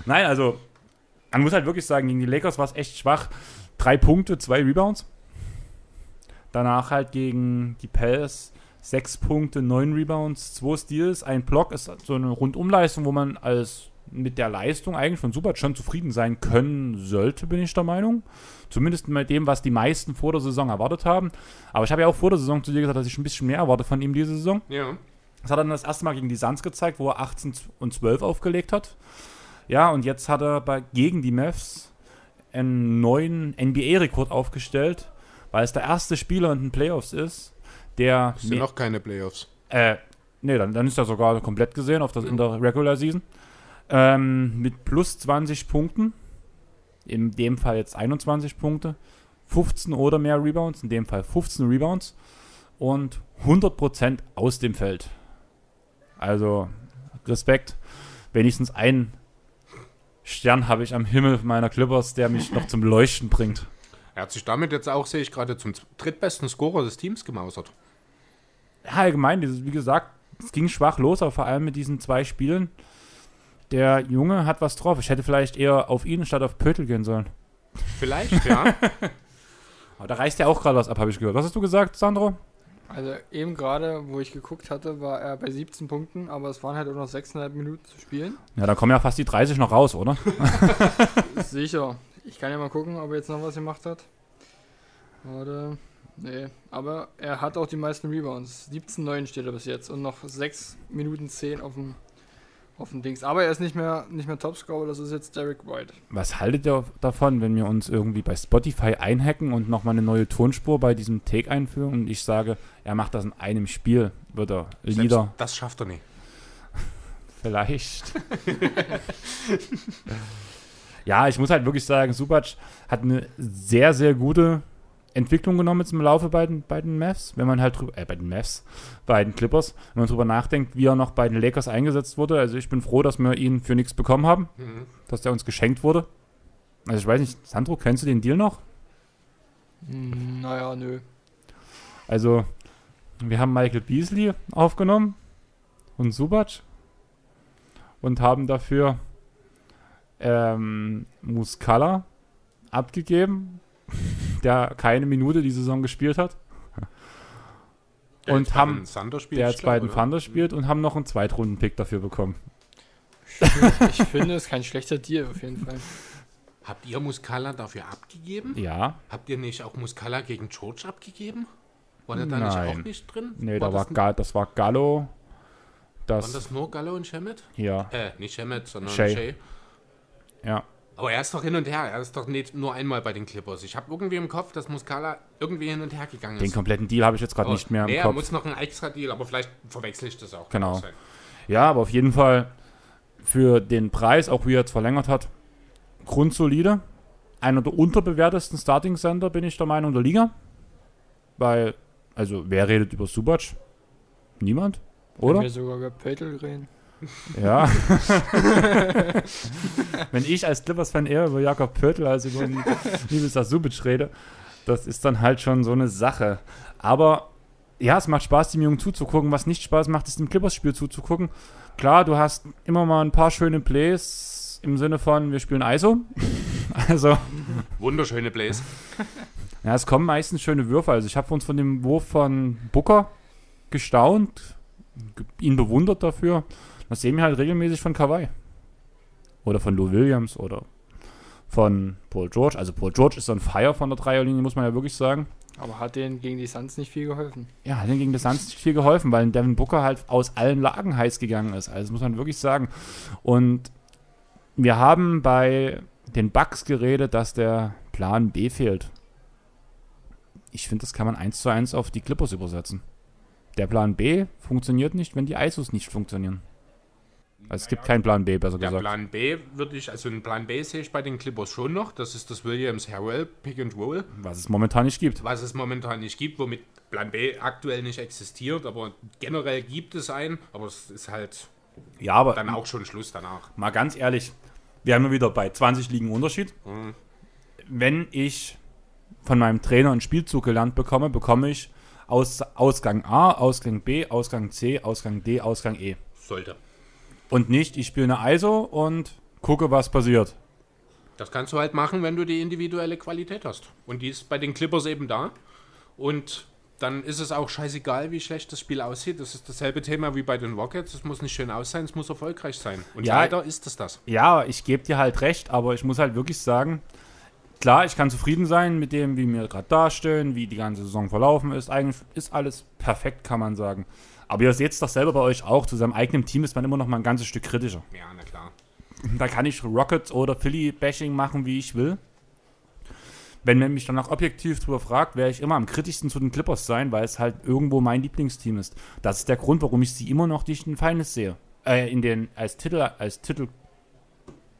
[SPEAKER 1] Nein, also, man muss halt wirklich sagen, gegen die Lakers war es echt schwach. Drei Punkte, zwei Rebounds. Danach halt gegen die Pels sechs Punkte, neun Rebounds, zwei Steals, ein Block ist so eine Rundumleistung, wo man als mit der Leistung eigentlich von Super schon zufrieden sein können sollte, bin ich der Meinung. Zumindest mit dem, was die meisten vor der Saison erwartet haben. Aber ich habe ja auch vor der Saison zu dir gesagt, dass ich ein bisschen mehr erwarte von ihm diese Saison.
[SPEAKER 2] Ja.
[SPEAKER 1] Das hat er dann das erste Mal gegen die Suns gezeigt, wo er 18 und 12 aufgelegt hat. Ja, und jetzt hat er bei, gegen die Mavs einen neuen NBA-Rekord aufgestellt, weil es der erste Spieler in den Playoffs ist, der.
[SPEAKER 2] Es sind noch keine Playoffs.
[SPEAKER 1] Äh, nee, dann, dann ist er sogar komplett gesehen auf das, in der Regular Season. Ähm, mit plus 20 Punkten. In dem Fall jetzt 21 Punkte. 15 oder mehr Rebounds, in dem Fall 15 Rebounds. Und 100% aus dem Feld. Also, Respekt. Wenigstens ein Stern habe ich am Himmel meiner Clippers, der mich noch zum Leuchten bringt.
[SPEAKER 2] Er hat sich damit jetzt auch, sehe ich gerade, zum drittbesten Scorer des Teams gemausert.
[SPEAKER 1] Ja, allgemein, wie gesagt, es ging schwach los, aber vor allem mit diesen zwei Spielen. Der Junge hat was drauf. Ich hätte vielleicht eher auf ihn statt auf Pötel gehen sollen.
[SPEAKER 2] Vielleicht, ja. [LAUGHS]
[SPEAKER 1] aber da reißt ja auch gerade was ab, habe ich gehört. Was hast du gesagt, Sandro?
[SPEAKER 3] Also eben gerade, wo ich geguckt hatte, war er bei 17 Punkten, aber es waren halt auch noch 6,5 Minuten zu spielen.
[SPEAKER 1] Ja, da kommen ja fast die 30 noch raus, oder? [LAUGHS]
[SPEAKER 3] Sicher. Ich kann ja mal gucken, ob er jetzt noch was gemacht hat. Warte. Nee, aber er hat auch die meisten Rebounds. 17,9 steht er bis jetzt und noch 6 Minuten 10 auf dem auf dem Dings. Aber er ist nicht mehr, nicht mehr Topscorer, das ist jetzt Derek White.
[SPEAKER 1] Was haltet ihr davon, wenn wir uns irgendwie bei Spotify einhacken und nochmal eine neue Tonspur bei diesem Take einführen und ich sage, er macht das in einem Spiel, wird er Lieder.
[SPEAKER 2] Selbst das schafft er nicht. [LAUGHS]
[SPEAKER 1] Vielleicht. [LAUGHS] ja, ich muss halt wirklich sagen, Subac hat eine sehr, sehr gute Entwicklung genommen jetzt im Laufe bei den, bei den Mavs, wenn man halt drüber, äh, bei den Mavs, bei den Clippers, wenn man drüber nachdenkt, wie er noch bei den Lakers eingesetzt wurde. Also ich bin froh, dass wir ihn für nichts bekommen haben,
[SPEAKER 2] Mhm.
[SPEAKER 1] dass der uns geschenkt wurde. Also ich weiß nicht, Sandro, kennst du den Deal noch?
[SPEAKER 3] Hm, naja, nö.
[SPEAKER 1] Also, wir haben Michael Beasley aufgenommen und Subac und haben dafür ähm, Muscala abgegeben, der keine Minute die Saison gespielt hat,
[SPEAKER 2] Der
[SPEAKER 1] Und
[SPEAKER 2] jetzt bei
[SPEAKER 1] haben-
[SPEAKER 2] den Thunder spielt,
[SPEAKER 1] der jetzt
[SPEAKER 2] glaub,
[SPEAKER 1] bei den? Thunder spielt und haben noch einen Zweitrunden-Pick dafür bekommen.
[SPEAKER 3] Ich finde, es ist kein schlechter Deal auf jeden Fall.
[SPEAKER 2] Habt ihr Muscala dafür abgegeben?
[SPEAKER 1] Ja,
[SPEAKER 2] Habt ihr nicht auch Muscala gegen George abgegeben? War der da nicht
[SPEAKER 1] Nein.
[SPEAKER 2] auch nicht drin?
[SPEAKER 1] nee, da
[SPEAKER 2] das,
[SPEAKER 1] war
[SPEAKER 2] n-
[SPEAKER 1] Ga das war Gallo.
[SPEAKER 2] waren
[SPEAKER 1] Das,
[SPEAKER 2] das nur Gallo und Shemet?
[SPEAKER 1] ja,
[SPEAKER 2] Äh, nicht Shemet, sondern
[SPEAKER 1] Shea.
[SPEAKER 2] Shea.
[SPEAKER 1] Ja.
[SPEAKER 2] Aber er ist doch hin und her. Er ist doch nicht nur einmal bei den Clippers. Ich habe irgendwie im Kopf, dass Muscala irgendwie hin und her gegangen
[SPEAKER 1] Den
[SPEAKER 2] ist.
[SPEAKER 1] kompletten Deal habe ich jetzt gerade nicht mehr im
[SPEAKER 2] nee, er
[SPEAKER 1] Kopf.
[SPEAKER 2] muss noch ein extra Deal, aber vielleicht verwechsel ich das auch.
[SPEAKER 1] Genau. Ja, aber auf jeden Fall für den Preis, auch wie er jetzt verlängert hat, grundsolide. Einer der unterbewertesten Starting Center, bin ich der Meinung, der Liga. Weil, also, wer redet über Subac? Niemand,
[SPEAKER 3] Wenn
[SPEAKER 1] oder?
[SPEAKER 3] wir sogar über Pöttl reden.
[SPEAKER 1] Ja. [LAUGHS] Wenn ich als Clippers-Fan eher über Jakob Pörtl als über Nibisa Subic rede, das ist dann halt schon so eine Sache. Aber ja, es macht Spaß, dem Jungen zuzugucken. Was nicht Spaß macht, ist dem Clippers-Spiel zuzugucken. Klar, du hast immer mal ein paar schöne Plays im Sinne von, wir spielen ISO. [LAUGHS] also,
[SPEAKER 2] Wunderschöne Plays.
[SPEAKER 1] ja, es kommen meistens schöne Würfe. Also, ich habe uns von dem Wurf von Booker gestaunt, ge- ihn bewundert dafür. Das sehen wir halt regelmäßig von Kawhi. Oder von Lou Williams oder von Paul George. Also, Paul George ist so ein Fire von der Dreierlinie, muss man ja wirklich sagen.
[SPEAKER 3] Aber hat denen gegen die Suns nicht viel geholfen.
[SPEAKER 1] Ja, hat denen gegen das Suns nicht viel geholfen, weil Devin Booker halt aus allen Lagen heiß gegangen ist. Also, muss man wirklich sagen. Und wir haben bei den Bucks geredet, dass der Plan B fehlt. Ich finde, das kann man eins zu eins auf die Clippers übersetzen. Der Plan B funktioniert nicht, wenn die ISOs nicht funktionieren. Also es gibt keinen Plan B, besser
[SPEAKER 2] Der
[SPEAKER 1] gesagt.
[SPEAKER 2] Plan B würde ich, also einen Plan B sehe ich bei den Clippers schon noch. Das ist das Williams Harrell Pick and Roll,
[SPEAKER 1] Was es momentan nicht gibt.
[SPEAKER 2] was es momentan nicht gibt, womit Plan B aktuell nicht existiert, aber generell gibt es einen, aber es ist halt
[SPEAKER 1] Ja, aber
[SPEAKER 2] dann auch schon Schluss danach.
[SPEAKER 1] mal ganz ehrlich, wir haben ja wieder bei 20 Ligen Unterschied.
[SPEAKER 2] Mhm.
[SPEAKER 1] Wenn ich von meinem Trainer einen Spielzug gelernt bekomme, bekomme ich aus, Ausgang A, Ausgang B, Ausgang C, Ausgang D, Ausgang E.
[SPEAKER 2] Sollte.
[SPEAKER 1] Und nicht, ich spiele eine ISO und gucke, was passiert.
[SPEAKER 2] Das kannst du halt machen, wenn du die individuelle Qualität hast. Und die ist bei den Clippers eben da. Und dann ist es auch scheißegal, wie schlecht das Spiel aussieht. Das ist dasselbe Thema wie bei den Rockets. Es muss nicht schön aussehen, es muss erfolgreich sein. Und
[SPEAKER 1] Ja.
[SPEAKER 2] leider ist es das.
[SPEAKER 1] Ja, ich gebe dir halt recht, aber ich muss halt wirklich sagen, klar, ich kann zufrieden sein mit dem, wie wir gerade dastehen, wie die ganze Saison verlaufen ist. Eigentlich ist alles perfekt, kann man sagen. Aber ihr seht es doch selber bei euch auch, zu seinem eigenen Team ist man immer noch mal ein ganzes Stück kritischer.
[SPEAKER 2] Ja, na klar.
[SPEAKER 1] Da kann ich Rockets oder Philly-Bashing machen, wie ich will. Wenn man mich danach objektiv drüber fragt, werde ich immer am kritischsten zu den Clippers sein, weil es halt irgendwo mein Lieblingsteam ist. Das ist der Grund, warum ich sie immer noch nicht in Finals sehe. Äh, in den, als Titel, als Titel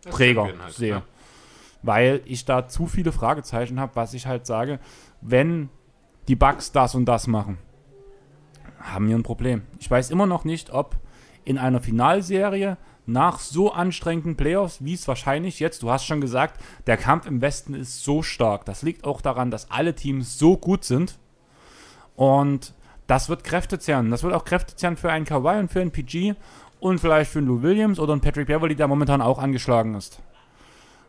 [SPEAKER 2] Das
[SPEAKER 1] Träger
[SPEAKER 2] Champion halt,
[SPEAKER 1] sehe.
[SPEAKER 2] ja.
[SPEAKER 1] Weil ich da zu viele Fragezeichen habe, was ich halt sage, wenn die Bugs das und das machen, haben wir ein Problem. Ich weiß immer noch nicht, ob in einer Finalserie nach so anstrengenden Playoffs, wie es wahrscheinlich jetzt, du hast schon gesagt, der Kampf im Westen ist so stark. Das liegt auch daran, dass alle Teams so gut sind. Und das wird Kräfte zehren. Das wird auch Kräfte zehren für einen Kawhi und für einen PG und vielleicht für einen Lou Williams oder einen Patrick Beverly, der momentan auch angeschlagen ist.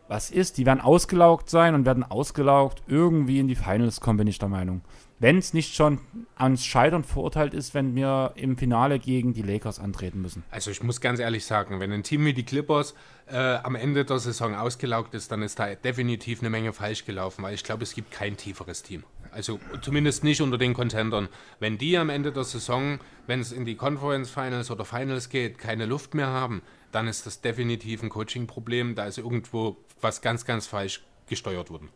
[SPEAKER 1] Was ist? Die werden ausgelaugt sein und werden ausgelaugt irgendwie in die Finals kommen, bin ich der Meinung. Wenn es nicht schon ans Scheitern verurteilt ist, wenn wir im Finale gegen die Lakers antreten müssen.
[SPEAKER 2] Also ich muss ganz ehrlich sagen, wenn ein Team wie die Clippers äh, am Ende der Saison ausgelaugt ist, dann ist da definitiv eine Menge falsch gelaufen, weil ich glaube, es gibt kein tieferes Team Also zumindest nicht unter den Contendern. Wenn die am Ende der Saison, wenn es in die Conference Finals oder Finals geht, keine Luft mehr haben, dann ist das definitiv ein Coaching-Problem. Da ist irgendwo was ganz, ganz falsch gesteuert worden.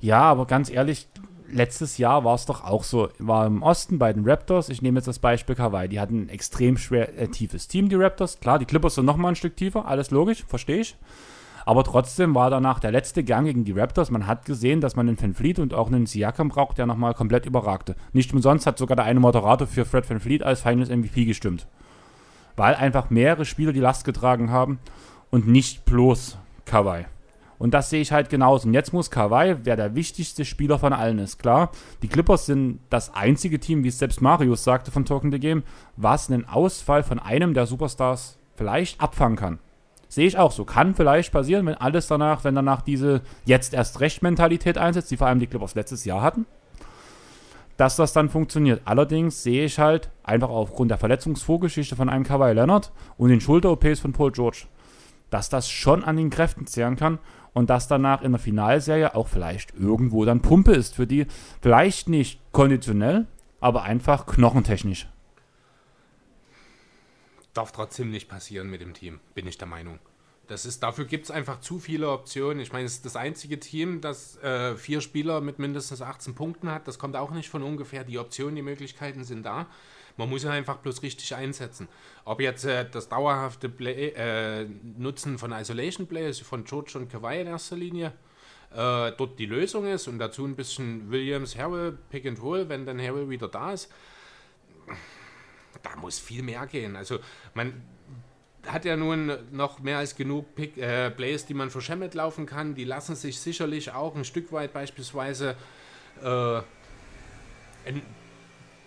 [SPEAKER 1] Ja, aber ganz ehrlich, letztes Jahr war es doch auch so. War im Osten bei den Raptors, ich nehme jetzt das Beispiel Kawhi, die hatten ein extrem schwer äh, tiefes Team, die Raptors. Klar, die Clippers sind nochmal ein Stück tiefer, alles logisch, verstehe ich. Aber trotzdem war danach der letzte Gang gegen die Raptors. Man hat gesehen, dass man einen Van Fleet und auch einen Siakam braucht, der nochmal komplett überragte. Nicht umsonst hat sogar der eine Moderator für Fred Van Fleet als Finals MVP gestimmt. Weil einfach mehrere Spieler die Last getragen haben und nicht bloß Kawhi. Und das sehe ich halt genauso. Und jetzt muss Kawhi, wer der wichtigste Spieler von allen ist, klar. Die Clippers sind das einzige Team, wie es selbst Marius sagte von Talking the Game, was einen Ausfall von einem der Superstars vielleicht abfangen kann. Sehe ich auch so. Kann vielleicht passieren, wenn alles danach, wenn danach diese jetzt erst Recht-Mentalität einsetzt, die vor allem die Clippers letztes Jahr hatten, dass das dann funktioniert. Allerdings sehe ich halt einfach aufgrund der Verletzungsvorgeschichte von einem Kawhi Leonard und den Schulter-OPs von Paul George, dass das schon an den Kräften zehren kann und dass danach in der Finalserie auch vielleicht irgendwo dann Pumpe ist für die. Vielleicht nicht konditionell, aber einfach knochentechnisch.
[SPEAKER 2] Darf trotzdem nicht passieren mit dem Team, bin ich der Meinung. Das ist, dafür gibt es einfach zu viele Optionen. Ich meine, es ist das einzige Team, das äh, vier Spieler mit mindestens 18 Punkten hat. Das kommt auch nicht von ungefähr. Die Optionen, die Möglichkeiten sind da. Man muss ihn einfach bloß richtig einsetzen. Ob jetzt äh, das dauerhafte Play, äh, Nutzen von Isolation Players von George und Kawhi in erster Linie äh, dort die Lösung ist und dazu ein bisschen Williams, Harrell, Pick and Roll, wenn dann Harrell wieder da ist da muss viel mehr gehen. Also man hat ja nun noch mehr als genug Pick, äh, Plays, die man für laufen kann. Die lassen sich sicherlich auch ein Stück weit beispielsweise äh,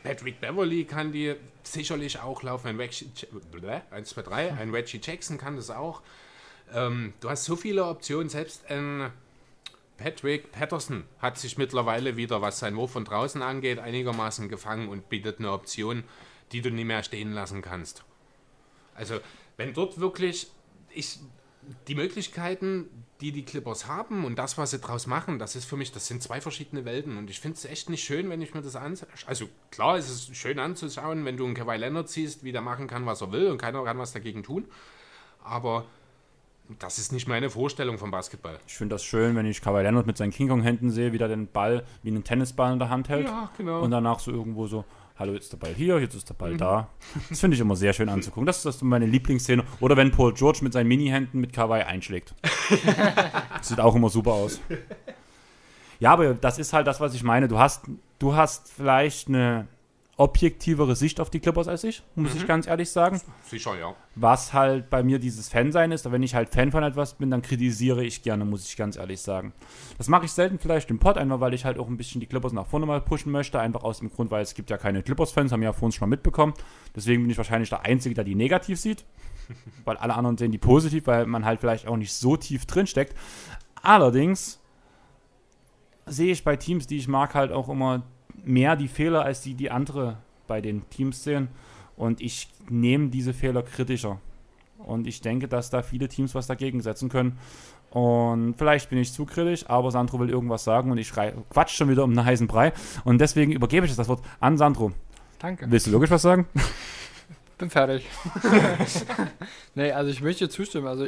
[SPEAKER 2] Patrick Beverly kann die sicherlich auch laufen. Ein Reggie, 1, 2, 3, ein Reggie Jackson kann das auch. Ähm, du hast so viele Optionen, selbst ein Patrick Patterson hat sich mittlerweile wieder, was sein Wurf von draußen angeht, einigermaßen gefangen und bietet eine Option, die du nie mehr stehen lassen kannst. Also, wenn dort wirklich ich, die Möglichkeiten, die die Clippers haben und das, was sie draus machen, das ist für mich, das sind zwei verschiedene Welten und ich finde es echt nicht schön, wenn ich mir das anschaue. Also klar ist es schön anzuschauen, wenn du einen Kawhi Leonard siehst, wie der machen kann, was er will und keiner kann was dagegen tun, aber das ist nicht meine Vorstellung vom Basketball.
[SPEAKER 1] Ich finde das schön, wenn ich Kawhi Leonard mit seinen King Kong Händen sehe, wie der den Ball wie einen Tennisball in der Hand hält
[SPEAKER 2] ja, genau.
[SPEAKER 1] und danach so irgendwo so hallo, jetzt ist der Ball hier, jetzt ist der Ball mhm. da. Das finde ich immer sehr schön anzugucken. Das ist, das meine Lieblingsszene. Oder wenn Paul George mit seinen Mini-Händen mit Kawaii einschlägt. [LAUGHS] Sieht auch immer super aus. Ja, aber das ist halt das, was ich meine. Du hast, du hast vielleicht eine objektivere Sicht auf die Clippers als ich, muss mhm. ich ganz ehrlich sagen.
[SPEAKER 2] Sicher, ja.
[SPEAKER 1] Was halt bei mir dieses Fansein ist, wenn ich halt Fan von etwas bin, dann kritisiere ich gerne, muss ich ganz ehrlich sagen. Das mache ich selten vielleicht im Pod, einfach weil ich halt auch ein bisschen die Clippers nach vorne mal pushen möchte, einfach aus dem Grund, weil es gibt ja keine Clippers-Fans, haben ja vorhin schon mal mitbekommen. Deswegen bin ich wahrscheinlich der Einzige, der die negativ sieht, [LAUGHS] weil alle anderen sehen die positiv, weil man halt vielleicht auch nicht so tief drin steckt. Allerdings sehe ich bei Teams, die ich mag, halt auch immer mehr die Fehler als die, die andere bei den Teams sehen. Und ich nehme diese Fehler kritischer. Und ich denke, dass da viele Teams was dagegen setzen können. Und vielleicht bin ich zu kritisch, aber Sandro will irgendwas sagen und ich quatsch schon wieder um einen heißen Brei. Und deswegen übergebe ich das Wort an Sandro.
[SPEAKER 3] Danke.
[SPEAKER 1] Willst du wirklich was sagen? [LAUGHS]
[SPEAKER 3] Bin fertig. [LAUGHS] nee, also ich möchte zustimmen. Also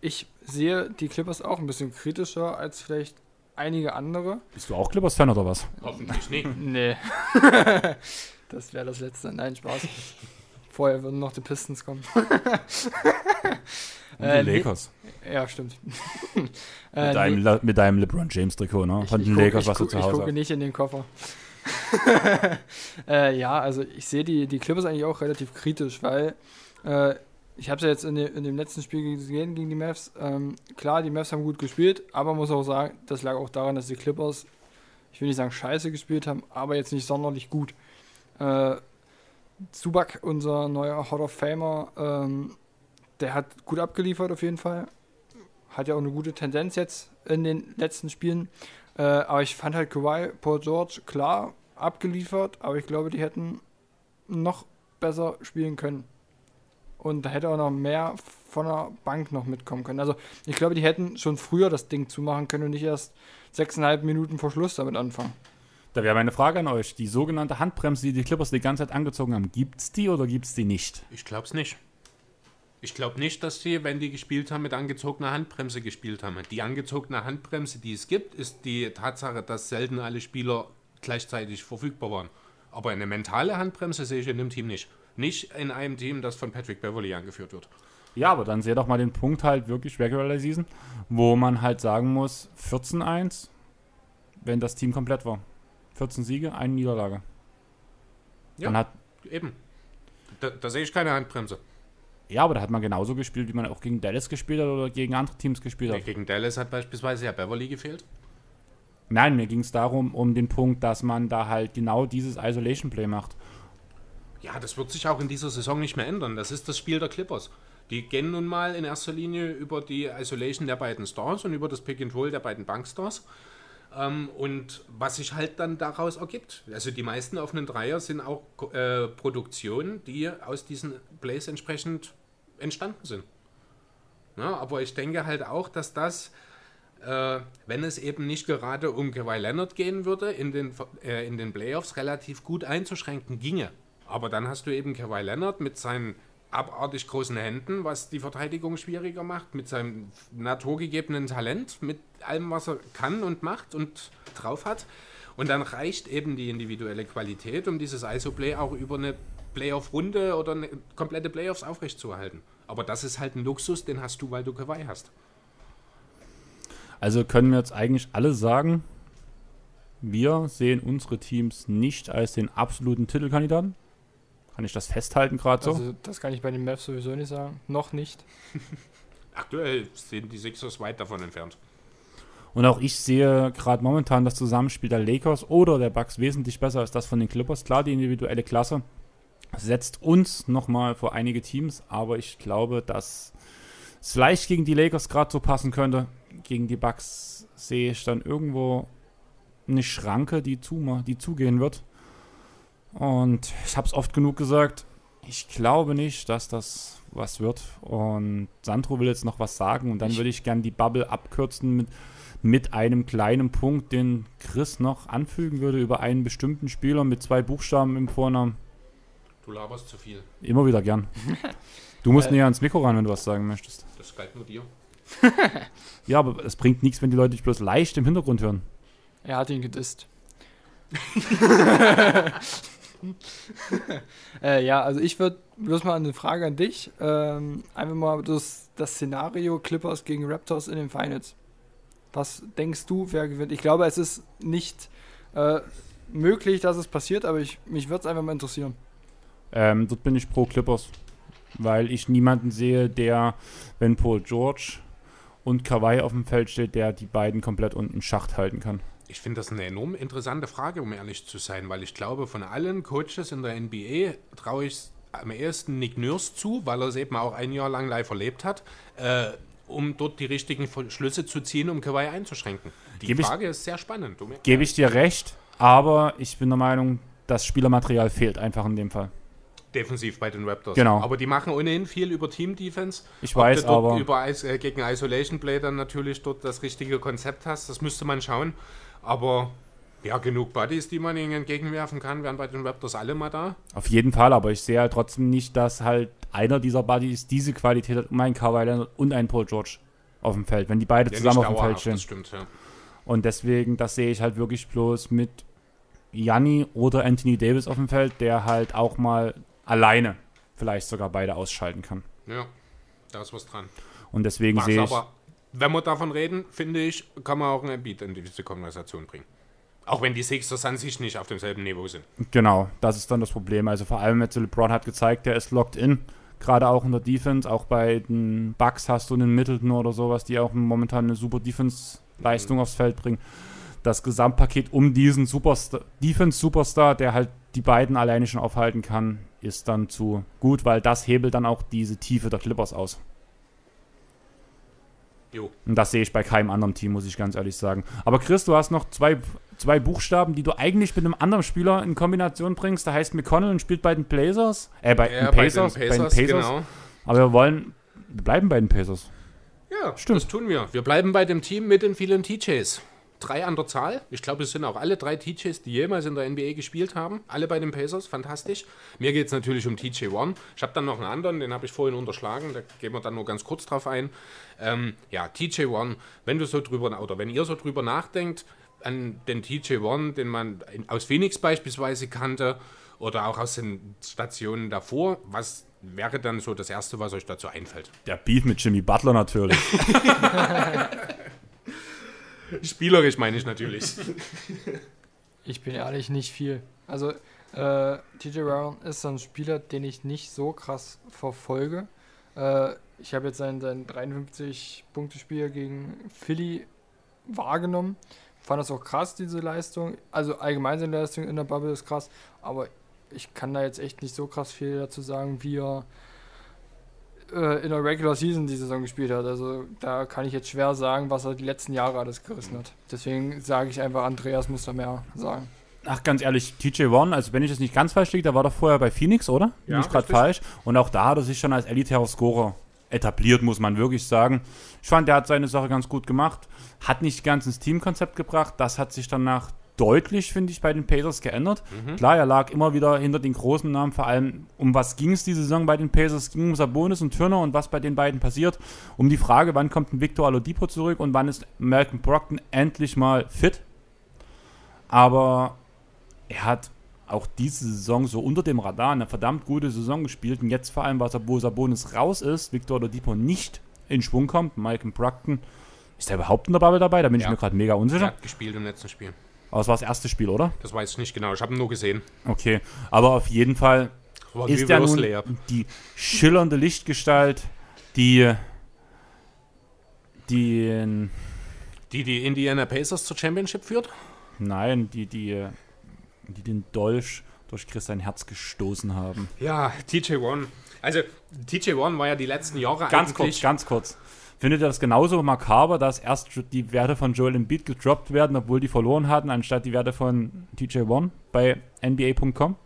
[SPEAKER 3] ich sehe die Clippers auch ein bisschen kritischer als vielleicht einige andere.
[SPEAKER 1] Bist du auch Clippers-Fan oder was?
[SPEAKER 2] Hoffentlich nicht. [LAUGHS]
[SPEAKER 3] nee. [LAUGHS] das wäre das letzte. Nein, Spaß. Vorher würden noch die Pistons kommen. [LAUGHS]
[SPEAKER 1] Und die äh, Lakers.
[SPEAKER 3] Ja, stimmt.
[SPEAKER 1] mit, äh, deinem, nee. mit deinem LeBron James Trikot, ne? Von den Lakers, was du zu Hause
[SPEAKER 3] Ich gucke nicht in den Koffer. äh, ja, also ich sehe die, die Clippers eigentlich auch relativ kritisch, weil äh, ich habe es ja jetzt in, de, in, dem letzten Spiel gesehen gegen die Mavs. Ähm, klar, die Mavs haben gut gespielt, aber muss auch sagen, das lag auch daran, dass die Clippers, ich will nicht sagen scheiße gespielt haben, aber jetzt nicht sonderlich gut. Äh, Zuback, unser neuer Hall of Famer, ähm, der hat gut abgeliefert auf jeden Fall. Hat ja auch eine gute Tendenz jetzt in den letzten Spielen. Äh, aber ich fand halt Kawhi, Paul George, klar abgeliefert, aber ich glaube, die hätten noch besser spielen können. Und da hätte auch noch mehr von der Bank noch mitkommen können. Also ich glaube, die hätten schon früher das Ding zumachen können und nicht erst sechseinhalb Minuten vor Schluss damit anfangen.
[SPEAKER 1] Da wäre meine Frage an euch. Die sogenannte Handbremse, die die Clippers die ganze Zeit angezogen haben, gibt's die oder gibt's die nicht?
[SPEAKER 2] Ich glaube es nicht. Ich glaube nicht, dass die, wenn die gespielt haben, mit angezogener Handbremse gespielt haben. Die angezogene Handbremse, die es gibt, ist die Tatsache, dass selten alle Spieler gleichzeitig verfügbar waren. Aber eine mentale Handbremse sehe ich in dem Team nicht. Nicht in einem Team, das von Patrick Beverly angeführt wird.
[SPEAKER 1] Ja, aber dann seht doch mal den Punkt halt wirklich Regular Season, wo man halt sagen muss, 14-1, wenn das Team komplett war. 14 Siege, eine Niederlage.
[SPEAKER 2] Ja.
[SPEAKER 1] Dann hat,
[SPEAKER 2] Eben. Da, da sehe ich keine Handbremse.
[SPEAKER 1] ja, aber da hat man genauso gespielt, wie man auch gegen Dallas gespielt hat oder gegen andere Teams gespielt hat.
[SPEAKER 2] Gegen Dallas hat beispielsweise ja Beverly gefehlt.
[SPEAKER 1] Nein, mir ging es darum, um den Punkt, dass man da halt genau dieses Isolation Play macht.
[SPEAKER 2] Ja, das wird sich auch in dieser Saison nicht mehr ändern. Das ist das Spiel der Clippers. Die gehen nun mal in erster Linie über die Isolation der beiden Stars und über das Pick and Roll der beiden Bankstars. Ähm, und was sich halt dann daraus ergibt. Also die meisten offenen Dreier sind auch äh, Produktionen, die aus diesen Plays entsprechend entstanden sind. Ja, aber ich denke halt auch, dass das, äh, wenn es eben nicht gerade um Kawhi Leonard gehen würde, in den, äh, in den Playoffs relativ gut einzuschränken ginge. Aber dann hast du eben Kawhi Leonard mit seinen abartig großen Händen, was die Verteidigung schwieriger macht, mit seinem naturgegebenen Talent, mit allem, was er kann und macht und drauf hat. Und dann reicht eben die individuelle Qualität, um dieses ISO-Play auch über eine Playoff-Runde oder eine komplette Playoffs aufrechtzuerhalten. Aber das ist halt ein Luxus, den hast du, weil du Kawhi hast.
[SPEAKER 1] Also können wir jetzt eigentlich alle sagen, wir sehen unsere Teams nicht als den absoluten Titelkandidaten. Kann ich das festhalten gerade so?
[SPEAKER 3] Also, das kann ich bei den Mavs sowieso nicht sagen. Noch nicht. [LAUGHS]
[SPEAKER 2] Aktuell sind die Sixers weit davon entfernt.
[SPEAKER 1] Und auch ich sehe gerade momentan das Zusammenspiel der Lakers oder der Bucks wesentlich besser als das von den Clippers. Klar, die individuelle Klasse setzt uns nochmal vor einige Teams, aber ich glaube, dass es vielleicht gegen die Lakers gerade so passen könnte. Gegen die Bucks sehe ich dann irgendwo eine Schranke, die, zu, die zugehen wird. Und ich habe es oft genug gesagt, ich glaube nicht, dass das was wird. Und Sandro will jetzt noch was sagen und dann
[SPEAKER 3] Ich-
[SPEAKER 1] würde ich gerne die Bubble abkürzen mit, mit einem kleinen Punkt, den Chris noch anfügen würde über einen bestimmten Spieler mit zwei Buchstaben im Vornamen.
[SPEAKER 2] Du laberst zu viel.
[SPEAKER 1] Immer wieder gern. [LAUGHS] Du musst
[SPEAKER 3] Äh.
[SPEAKER 1] näher ans Mikro ran, wenn du was sagen möchtest.
[SPEAKER 2] Das galt nur dir. [LAUGHS]
[SPEAKER 1] Ja, aber es bringt nichts, wenn die Leute dich bloß leicht im Hintergrund hören.
[SPEAKER 3] Er hat ihn gedisst. [LAUGHS] [LAUGHS] äh, ja, also ich würde bloß mal eine Frage an dich. Ähm, einfach mal das, das Szenario Clippers gegen Raptors in den Finals. Was denkst du, wer gewinnt? Ich glaube, es ist nicht äh, möglich, dass es passiert, aber ich, mich würde es einfach mal interessieren.
[SPEAKER 1] Ähm, dort bin ich pro Clippers, weil ich niemanden sehe, der, wenn Paul George und Kawhi auf dem Feld steht, der die beiden komplett unten Schacht halten kann.
[SPEAKER 2] Ich finde das eine enorm interessante Frage, um ehrlich zu sein, weil ich glaube, von allen Coaches in der NBA traue ich am ehesten Nick Nurse zu, weil er es eben auch ein Jahr lang live erlebt hat, äh, um dort die richtigen Schlüsse zu ziehen, um Kawhi einzuschränken. Die
[SPEAKER 1] Gebe ich-
[SPEAKER 2] Frage ist sehr spannend. Um,
[SPEAKER 1] Gebe ich dir recht, aber ich bin der Meinung, das Spielermaterial fehlt einfach in dem Fall.
[SPEAKER 2] Defensiv bei den Raptors.
[SPEAKER 1] Genau.
[SPEAKER 2] Aber die machen ohnehin viel über Team-Defense.
[SPEAKER 1] Ich
[SPEAKER 2] Ob
[SPEAKER 1] weiß, aber
[SPEAKER 2] über äh, gegen Isolation Play dann natürlich dort das richtige Konzept hast, das müsste man schauen. Aber ja, genug Buddies, die man ihnen entgegenwerfen kann, wären bei den Raptors alle mal da.
[SPEAKER 1] auf jeden Fall, aber ich sehe halt trotzdem nicht, dass halt einer dieser Buddies diese Qualität hat, um einen Kawhi Leonard und einen Paul George auf dem Feld, wenn die beide
[SPEAKER 2] Ja,
[SPEAKER 1] zusammen auf dem Feld stehen.
[SPEAKER 2] Das stimmt, ja.
[SPEAKER 1] Und deswegen, das sehe ich halt wirklich bloß mit Janni oder Anthony Davis auf dem Feld, der halt auch mal alleine vielleicht sogar beide ausschalten kann.
[SPEAKER 2] Ja, da ist was dran.
[SPEAKER 1] Und deswegen sehe ich,
[SPEAKER 2] aber, wenn wir davon reden, finde ich, kann man auch einen Embiid in diese Konversation bringen. Auch wenn die Sixers an sich nicht auf demselben Niveau sind.
[SPEAKER 1] genau, das ist dann das Problem. Also vor allem jetzt LeBron hat gezeigt, der ist locked in, gerade auch in der Defense. Auch bei den Bucks hast du einen Middleton oder sowas, die auch momentan eine super Defense-Leistung aufs Feld bringen. Das Gesamtpaket um diesen Superstar, Defense-Superstar, der halt die beiden alleine schon aufhalten kann, ist dann zu gut, weil das hebelt dann auch diese Tiefe der Clippers aus.
[SPEAKER 2] Jo.
[SPEAKER 1] Und das sehe ich bei keinem anderen Team, muss ich ganz ehrlich sagen. Aber Chris, du hast noch zwei, zwei Buchstaben, die du eigentlich mit einem anderen Spieler in Kombination bringst. Da heißt McConnell und spielt bei den Blazers. Äh, bei den Pacers.
[SPEAKER 2] bei den Pacers, genau.
[SPEAKER 1] Aber wir wollen, wir bleiben bei den Pacers.
[SPEAKER 2] Ja,
[SPEAKER 1] Stimmt.
[SPEAKER 2] das tun wir. Wir bleiben bei dem Team mit den vielen TJs. Drei an der Zahl. Ich glaube, es sind auch alle drei TJs, die jemals in der NBA gespielt haben. Alle bei den Pacers, fantastisch. Mir geht es natürlich um TJ One. Ich habe dann noch einen anderen, den habe ich vorhin unterschlagen. Da gehen wir dann nur ganz kurz drauf ein. Ähm, ja, TJ One, wenn du so drüber, oder wenn ihr so drüber nachdenkt, an den TJ One, den man aus Phoenix beispielsweise kannte, oder auch aus den Stationen davor, was wäre dann so das Erste, was euch dazu einfällt?
[SPEAKER 1] Der Beef mit Jimmy Butler natürlich. [LAUGHS] [LAUGHS]
[SPEAKER 2] Spielerisch meine ich natürlich.
[SPEAKER 3] Ich bin ehrlich, nicht viel. Also, äh, TJ Brown ist ein Spieler, den ich nicht so krass verfolge. Äh, ich habe jetzt sein, sein 53-Punkte-Spiel gegen Philly wahrgenommen. Fand das auch krass, diese Leistung. Also allgemein seine Leistung in der Bubble ist krass, aber ich kann da jetzt echt nicht so krass viel dazu sagen, wie er äh, in der Regular Season die Saison gespielt hat. Also da kann ich jetzt schwer sagen, was er die letzten Jahre alles gerissen hat. Deswegen sage ich einfach, Andreas muss da mehr sagen.
[SPEAKER 1] Ach, ganz ehrlich, TJ One, also wenn ich das nicht ganz falsch liege, da war doch vorher bei Phoenix, oder?
[SPEAKER 2] Ja,
[SPEAKER 1] nicht gerade falsch. Und auch da hat er sich schon als elitärer Scorer etabliert, muss man wirklich sagen. Ich fand, der hat seine Sache ganz gut gemacht, hat nicht ganz ins Teamkonzept gebracht. Das hat sich danach deutlich, finde ich, bei den Pacers geändert. Mhm. Klar, er lag immer wieder hinter den großen Namen, vor allem um was ging es diese Saison bei den Pacers? Es ging um Sabonis und Turner und was bei den beiden passiert. Um die Frage, wann kommt ein Victor Alodipo zurück und wann ist Malcolm Brockton endlich mal fit. Aber er hat auch diese Saison so unter dem Radar eine verdammt gute Saison gespielt. Und jetzt vor allem, was wo Sabonis raus ist, Victor Oladipo nicht in Schwung kommt, Malcolm Brockton, ist er überhaupt in der Bubble dabei? Da bin ja. ich mir gerade mega unsicher. Er
[SPEAKER 2] hat gespielt im letzten Spiel.
[SPEAKER 1] Aber es war das erste Spiel, oder?
[SPEAKER 2] Das weiß ich nicht genau. Ich habe ihn nur gesehen.
[SPEAKER 1] Okay. Aber auf jeden Fall ist er nun leer. die schillernde Lichtgestalt, die die
[SPEAKER 2] die die Indiana Pacers zur Championship führt?
[SPEAKER 1] Nein, die die die den Dolch durch Chris sein Herz gestoßen haben.
[SPEAKER 2] Ja, TJ One. Also TJ One war ja die letzten Jahre
[SPEAKER 1] ganz kurz, ganz kurz. Findet ihr das genauso makaber, dass erst die Werte von Joel Embiid gedroppt werden, obwohl die verloren hatten, anstatt die Werte von TJ One bei NBA.com?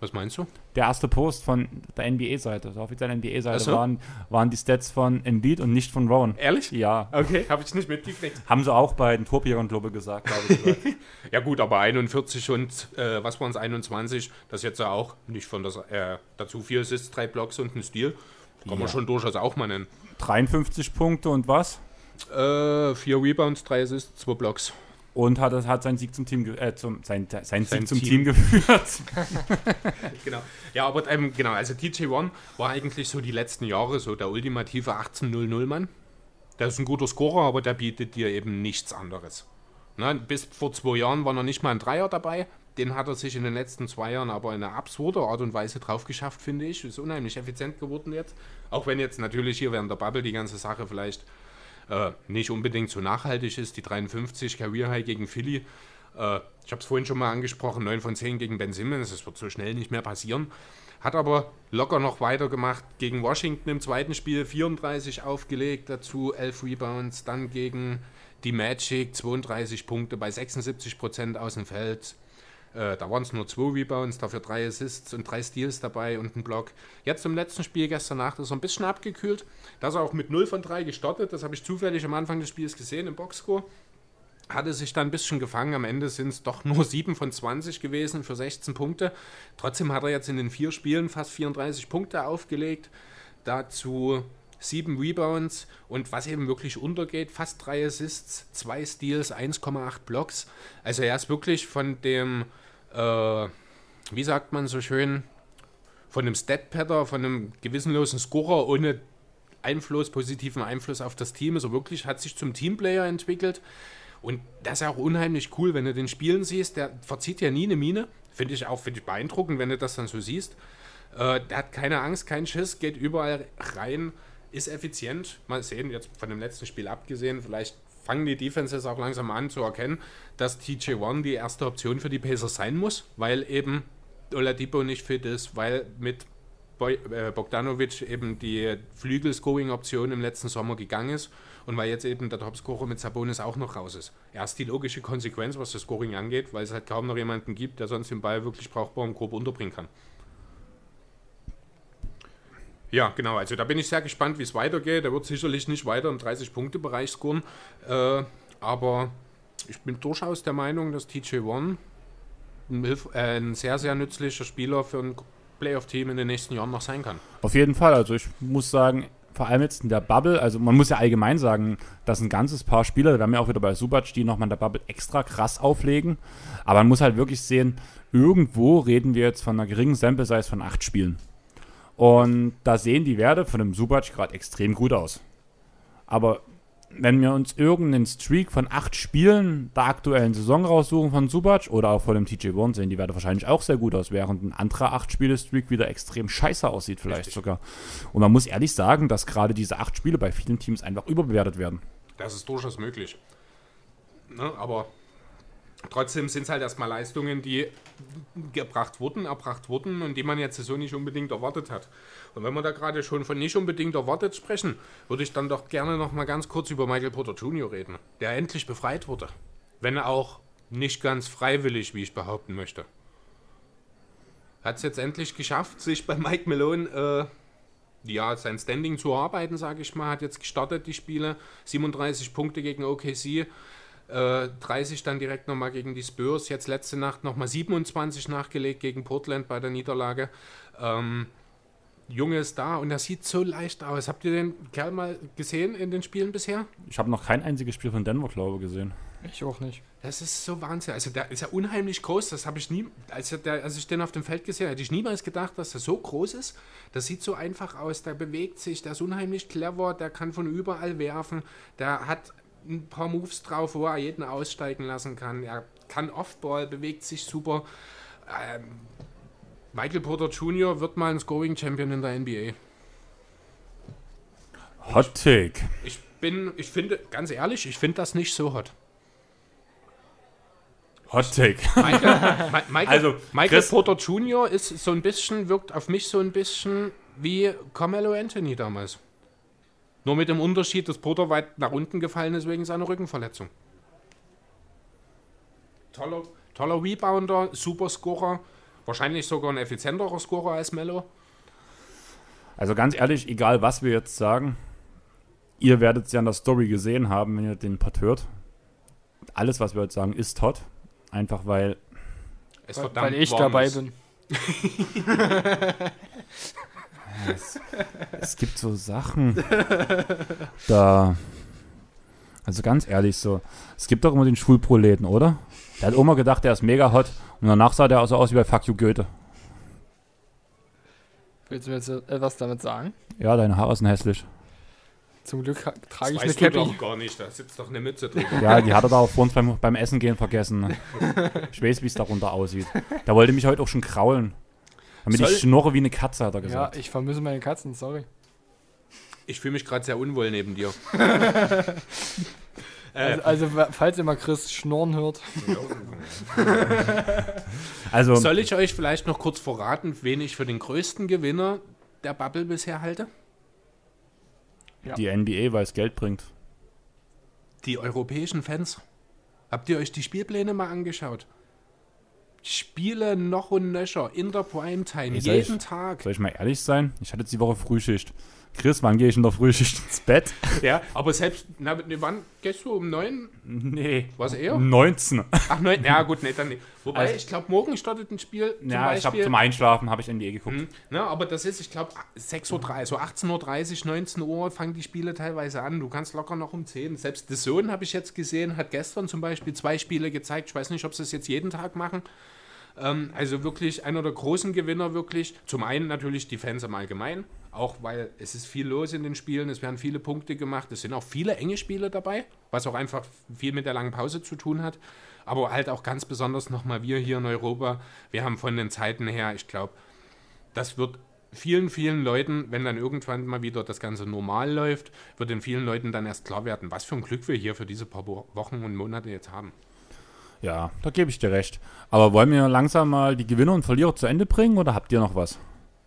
[SPEAKER 2] Was meinst du?
[SPEAKER 1] Der erste Post von der NBA-Seite, der offiziellen NBA-Seite, so? waren, waren die Stats von Embiid und nicht von Rowan.
[SPEAKER 2] Ehrlich?
[SPEAKER 1] Ja.
[SPEAKER 2] Okay, habe ich nicht mitgekriegt.
[SPEAKER 1] Haben sie auch bei den Torpierern, glaube ich, gesagt, ich
[SPEAKER 2] gesagt. ja gut, aber 41 und, äh, was waren es, 21, das ist jetzt ja auch nicht von das, äh, dazu vier Assists, drei Blocks und ein Stil. Kann ja. man schon durchaus auch mal nennen.
[SPEAKER 1] 53 Punkte und was?
[SPEAKER 2] Äh, vier Rebounds, drei Assists, zwei Blocks.
[SPEAKER 1] Und hat, hat seinen Sieg zum Team, äh, zum, sein, sein, sein Sieg zum Team, Team geführt. [LAUGHS] [LAUGHS]
[SPEAKER 2] genau. Ja, aber ähm, genau, also TJ1 war eigentlich so die letzten Jahre so der ultimative 18-0-0-Mann. Der ist ein guter Scorer, aber der bietet dir eben nichts anderes. Ne, bis vor zwei Jahren war noch nicht mal ein Dreier dabei. Den hat er sich in den letzten zwei Jahren aber in einer absurden Art und Weise drauf geschafft, finde ich. Ist unheimlich effizient geworden jetzt. Auch wenn jetzt natürlich hier während der Bubble die ganze Sache vielleicht äh, nicht unbedingt so nachhaltig ist. Die 53 Career High gegen Philly. Äh, ich habe es vorhin schon mal angesprochen, 9 von 10 gegen Ben Simmons. Das wird so schnell nicht mehr passieren. Hat aber locker noch weitergemacht gegen Washington im zweiten Spiel, 34 aufgelegt, dazu 11 Rebounds, dann gegen die Magic 32 Punkte bei 76 Prozent aus dem Feld, äh, da waren es nur zwei Rebounds, dafür drei Assists und drei Steals dabei und ein Block. Jetzt im letzten Spiel gestern Nacht ist er ein bisschen abgekühlt. Da ist er auch mit 0 von 3 gestartet. Das habe ich zufällig am Anfang des Spiels gesehen im Boxscore. Hatte sich dann ein bisschen gefangen. Am Ende sind es doch nur 7 von 20 gewesen für 16 Punkte. Trotzdem hat er jetzt in den vier Spielen fast 34 Punkte aufgelegt. Dazu sieben Rebounds und was eben wirklich untergeht, fast drei Assists, zwei Steals, 1,8 Blocks. Also er ist wirklich von dem äh, wie sagt man so schön, von einem Stat-Patter, von einem gewissenlosen Scorer ohne Einfluss, positiven Einfluss auf das Team. Also wirklich hat sich zum Teamplayer entwickelt. Und das ist auch unheimlich cool, wenn du den Spielen siehst. Der verzieht ja nie eine Mine. Finde ich auch find ich beeindruckend, wenn du das dann so siehst. Äh, der hat keine Angst, keinen Schiss, geht überall rein, ist effizient. Mal sehen, jetzt von dem letzten Spiel abgesehen, vielleicht fangen die Defenses auch langsam an zu erkennen, dass TJ1 die erste Option für die Pacers sein muss, weil eben Oladipo nicht fit ist, weil mit äh, Bogdanovic eben die Flügel-Scoring-Option im letzten Sommer gegangen ist und weil jetzt eben der Topscorer mit Sabonis auch noch raus ist. Erst die logische Konsequenz, was das Scoring angeht, weil es halt kaum noch jemanden gibt, der sonst den Ball wirklich brauchbar im Korb unterbringen kann. Ja, genau. Also da bin ich sehr gespannt, wie es weitergeht. Er wird sicherlich nicht weiter im 30-Punkte-Bereich scoren. Äh, aber ich bin durchaus der Meinung, dass TJ One ein, äh, ein sehr, sehr nützlicher Spieler für ein Playoff-Team in den nächsten Jahren noch sein kann.
[SPEAKER 1] Auf jeden Fall. Also ich muss sagen, vor allem jetzt in der Bubble, also man muss ja allgemein sagen, dass ein ganzes Paar Spieler, da werden wir auch wieder bei Subac, die nochmal in der Bubble extra krass auflegen. Aber man muss halt wirklich sehen, irgendwo reden wir jetzt von einer geringen Sample Size von acht Spielen. Und da sehen die Werte von dem Subac gerade extrem gut aus. Aber wenn wir uns irgendeinen Streak von acht Spielen der aktuellen Saison raussuchen von Subac oder auch von dem TJ Warren, sehen die Werte wahrscheinlich auch sehr gut aus, während ein anderer acht Spiele Streak wieder extrem scheiße aussieht, vielleicht Richtig. sogar. Und man muss ehrlich sagen, dass gerade diese acht Spiele bei vielen Teams einfach überbewertet werden.
[SPEAKER 2] Das ist durchaus möglich. Ne, aber trotzdem sind es halt erstmal Leistungen, die gebracht wurden, erbracht wurden und die man jetzt so nicht unbedingt erwartet hat. Und wenn wir da gerade schon von nicht unbedingt erwartet sprechen, würde ich dann doch gerne noch mal ganz kurz über Michael Porter Jr. reden, der endlich befreit wurde. Wenn auch nicht ganz freiwillig, wie ich behaupten möchte. Hat es jetzt endlich geschafft, sich bei Mike Malone äh, ja, sein Standing zu erarbeiten, sage ich mal. Hat jetzt gestartet die Spiele, 37 Punkte gegen OKC. 30 äh, dann direkt nochmal gegen die Spurs. Jetzt letzte Nacht nochmal 27 nachgelegt gegen Portland bei der Niederlage. Ähm, Junge ist da und er sieht so leicht aus. Habt ihr den Kerl mal gesehen in den Spielen bisher?
[SPEAKER 1] Ich habe noch kein einziges Spiel von Denver, glaube ich, gesehen.
[SPEAKER 3] Ich auch nicht.
[SPEAKER 2] Das ist so Wahnsinn. Also der ist ja unheimlich groß. Das habe ich nie, als, der, als ich den auf dem Feld gesehen habe, hätte ich niemals gedacht, dass er so groß ist. Das sieht so einfach aus. Der bewegt sich, der ist unheimlich clever, der kann von überall werfen. Der hat ein paar Moves drauf, wo er jeden aussteigen lassen kann. Er kann Offball, bewegt sich super. Ähm, Michael Porter Jr. wird mal ein Scoring Champion in der NBA.
[SPEAKER 1] Hot Take.
[SPEAKER 2] Ich bin, ich finde, ganz ehrlich, ich finde das nicht so hot.
[SPEAKER 1] Hot Take. [LAUGHS]
[SPEAKER 2] Michael, Ma Michael, also, Michael Porter Jr. ist so ein bisschen, wirkt auf mich so ein bisschen wie Carmelo Anthony damals. Nur mit dem Unterschied, dass Porter weit nach unten gefallen ist wegen seiner Rückenverletzung. Toller, toller Rebounder, super Scorer, wahrscheinlich sogar ein effizienterer Scorer als Mello.
[SPEAKER 1] Also ganz ehrlich, egal was wir jetzt sagen, ihr werdet es ja in der Story gesehen haben, wenn ihr den Part hört. Alles, was wir jetzt sagen, ist hot. Einfach weil.
[SPEAKER 3] Es weil, weil ich dabei ist. bin. [LAUGHS] [LAUGHS]
[SPEAKER 1] es, es gibt so Sachen, da. Also ganz ehrlich, so. Es gibt doch immer den Schwulproleten, oder? Der hat immer gedacht, der ist mega hot. Und danach sah der so aus wie bei Fuck You Goethe.
[SPEAKER 3] Willst du mir jetzt etwas damit sagen?
[SPEAKER 1] Ja, deine Haare sind hässlich.
[SPEAKER 3] Zum Glück trage ich eine Cappy.
[SPEAKER 2] doch gar nicht, da sitzt doch eine Mütze drin.
[SPEAKER 1] Ja, die hat er da auch vor uns beim, beim Essen gehen vergessen. Ich weiß, wie es darunter aussieht. Der wollte mich heute auch schon kraulen. Damit Soll ich schnorre wie eine Katze, hat er gesagt.
[SPEAKER 3] Ja, ich vermisse meine Katzen, sorry.
[SPEAKER 2] Ich fühle mich gerade sehr unwohl neben dir. [LAUGHS]
[SPEAKER 3] also, also, falls ihr mal Chris schnorren hört. [LAUGHS]
[SPEAKER 2] also, Soll ich euch vielleicht noch kurz verraten, wen ich für den größten Gewinner der Bubble bisher halte?
[SPEAKER 1] Ja. Die NBA, weil es Geld bringt.
[SPEAKER 2] Die europäischen Fans. Habt ihr euch die Spielpläne mal angeschaut? Spiele noch und nöcher in der Primetime, jeden
[SPEAKER 1] ich,
[SPEAKER 2] Tag.
[SPEAKER 1] Soll ich mal ehrlich sein? Ich hatte jetzt die Woche Frühschicht. Chris, wann gehe ich in der Frühschicht ins Bett? [LAUGHS]
[SPEAKER 2] Ja, aber selbst, na, wann gehst du um 9?
[SPEAKER 1] Nee.
[SPEAKER 2] Was eher?
[SPEAKER 1] Um 19.
[SPEAKER 2] Ach, 9, ja gut, nee, dann nicht. Wobei, also, ich glaube, morgen startet ein Spiel.
[SPEAKER 1] ja, Beispiel, ich habe zum Einschlafen, habe ich NBA geguckt. Mh,
[SPEAKER 2] na, aber das ist, ich glaube, 6.30 Uhr, so 18.30 Uhr, 19 Uhr fangen die Spiele teilweise an. Du kannst locker noch um 10. Selbst The Zone habe ich jetzt gesehen, hat gestern zum Beispiel zwei Spiele gezeigt. Ich weiß nicht, ob sie es jetzt jeden Tag machen. Ähm, also wirklich einer der großen Gewinner wirklich. Zum einen natürlich die Fans im Allgemeinen, auch weil es ist viel los in den Spielen, es werden viele Punkte gemacht, es sind auch viele enge Spiele dabei, was auch einfach viel mit der langen Pause zu tun hat. Aber halt auch ganz besonders nochmal wir hier in Europa, wir haben von den Zeiten her, ich glaube, das wird vielen, vielen Leuten, wenn dann irgendwann mal wieder das Ganze normal läuft, wird den vielen Leuten dann erst klar werden, was für ein Glück wir hier für diese paar Wochen und Monate jetzt haben.
[SPEAKER 1] Ja, da gebe ich dir recht. Aber wollen wir langsam mal die Gewinner und Verlierer zu Ende bringen oder habt ihr noch was?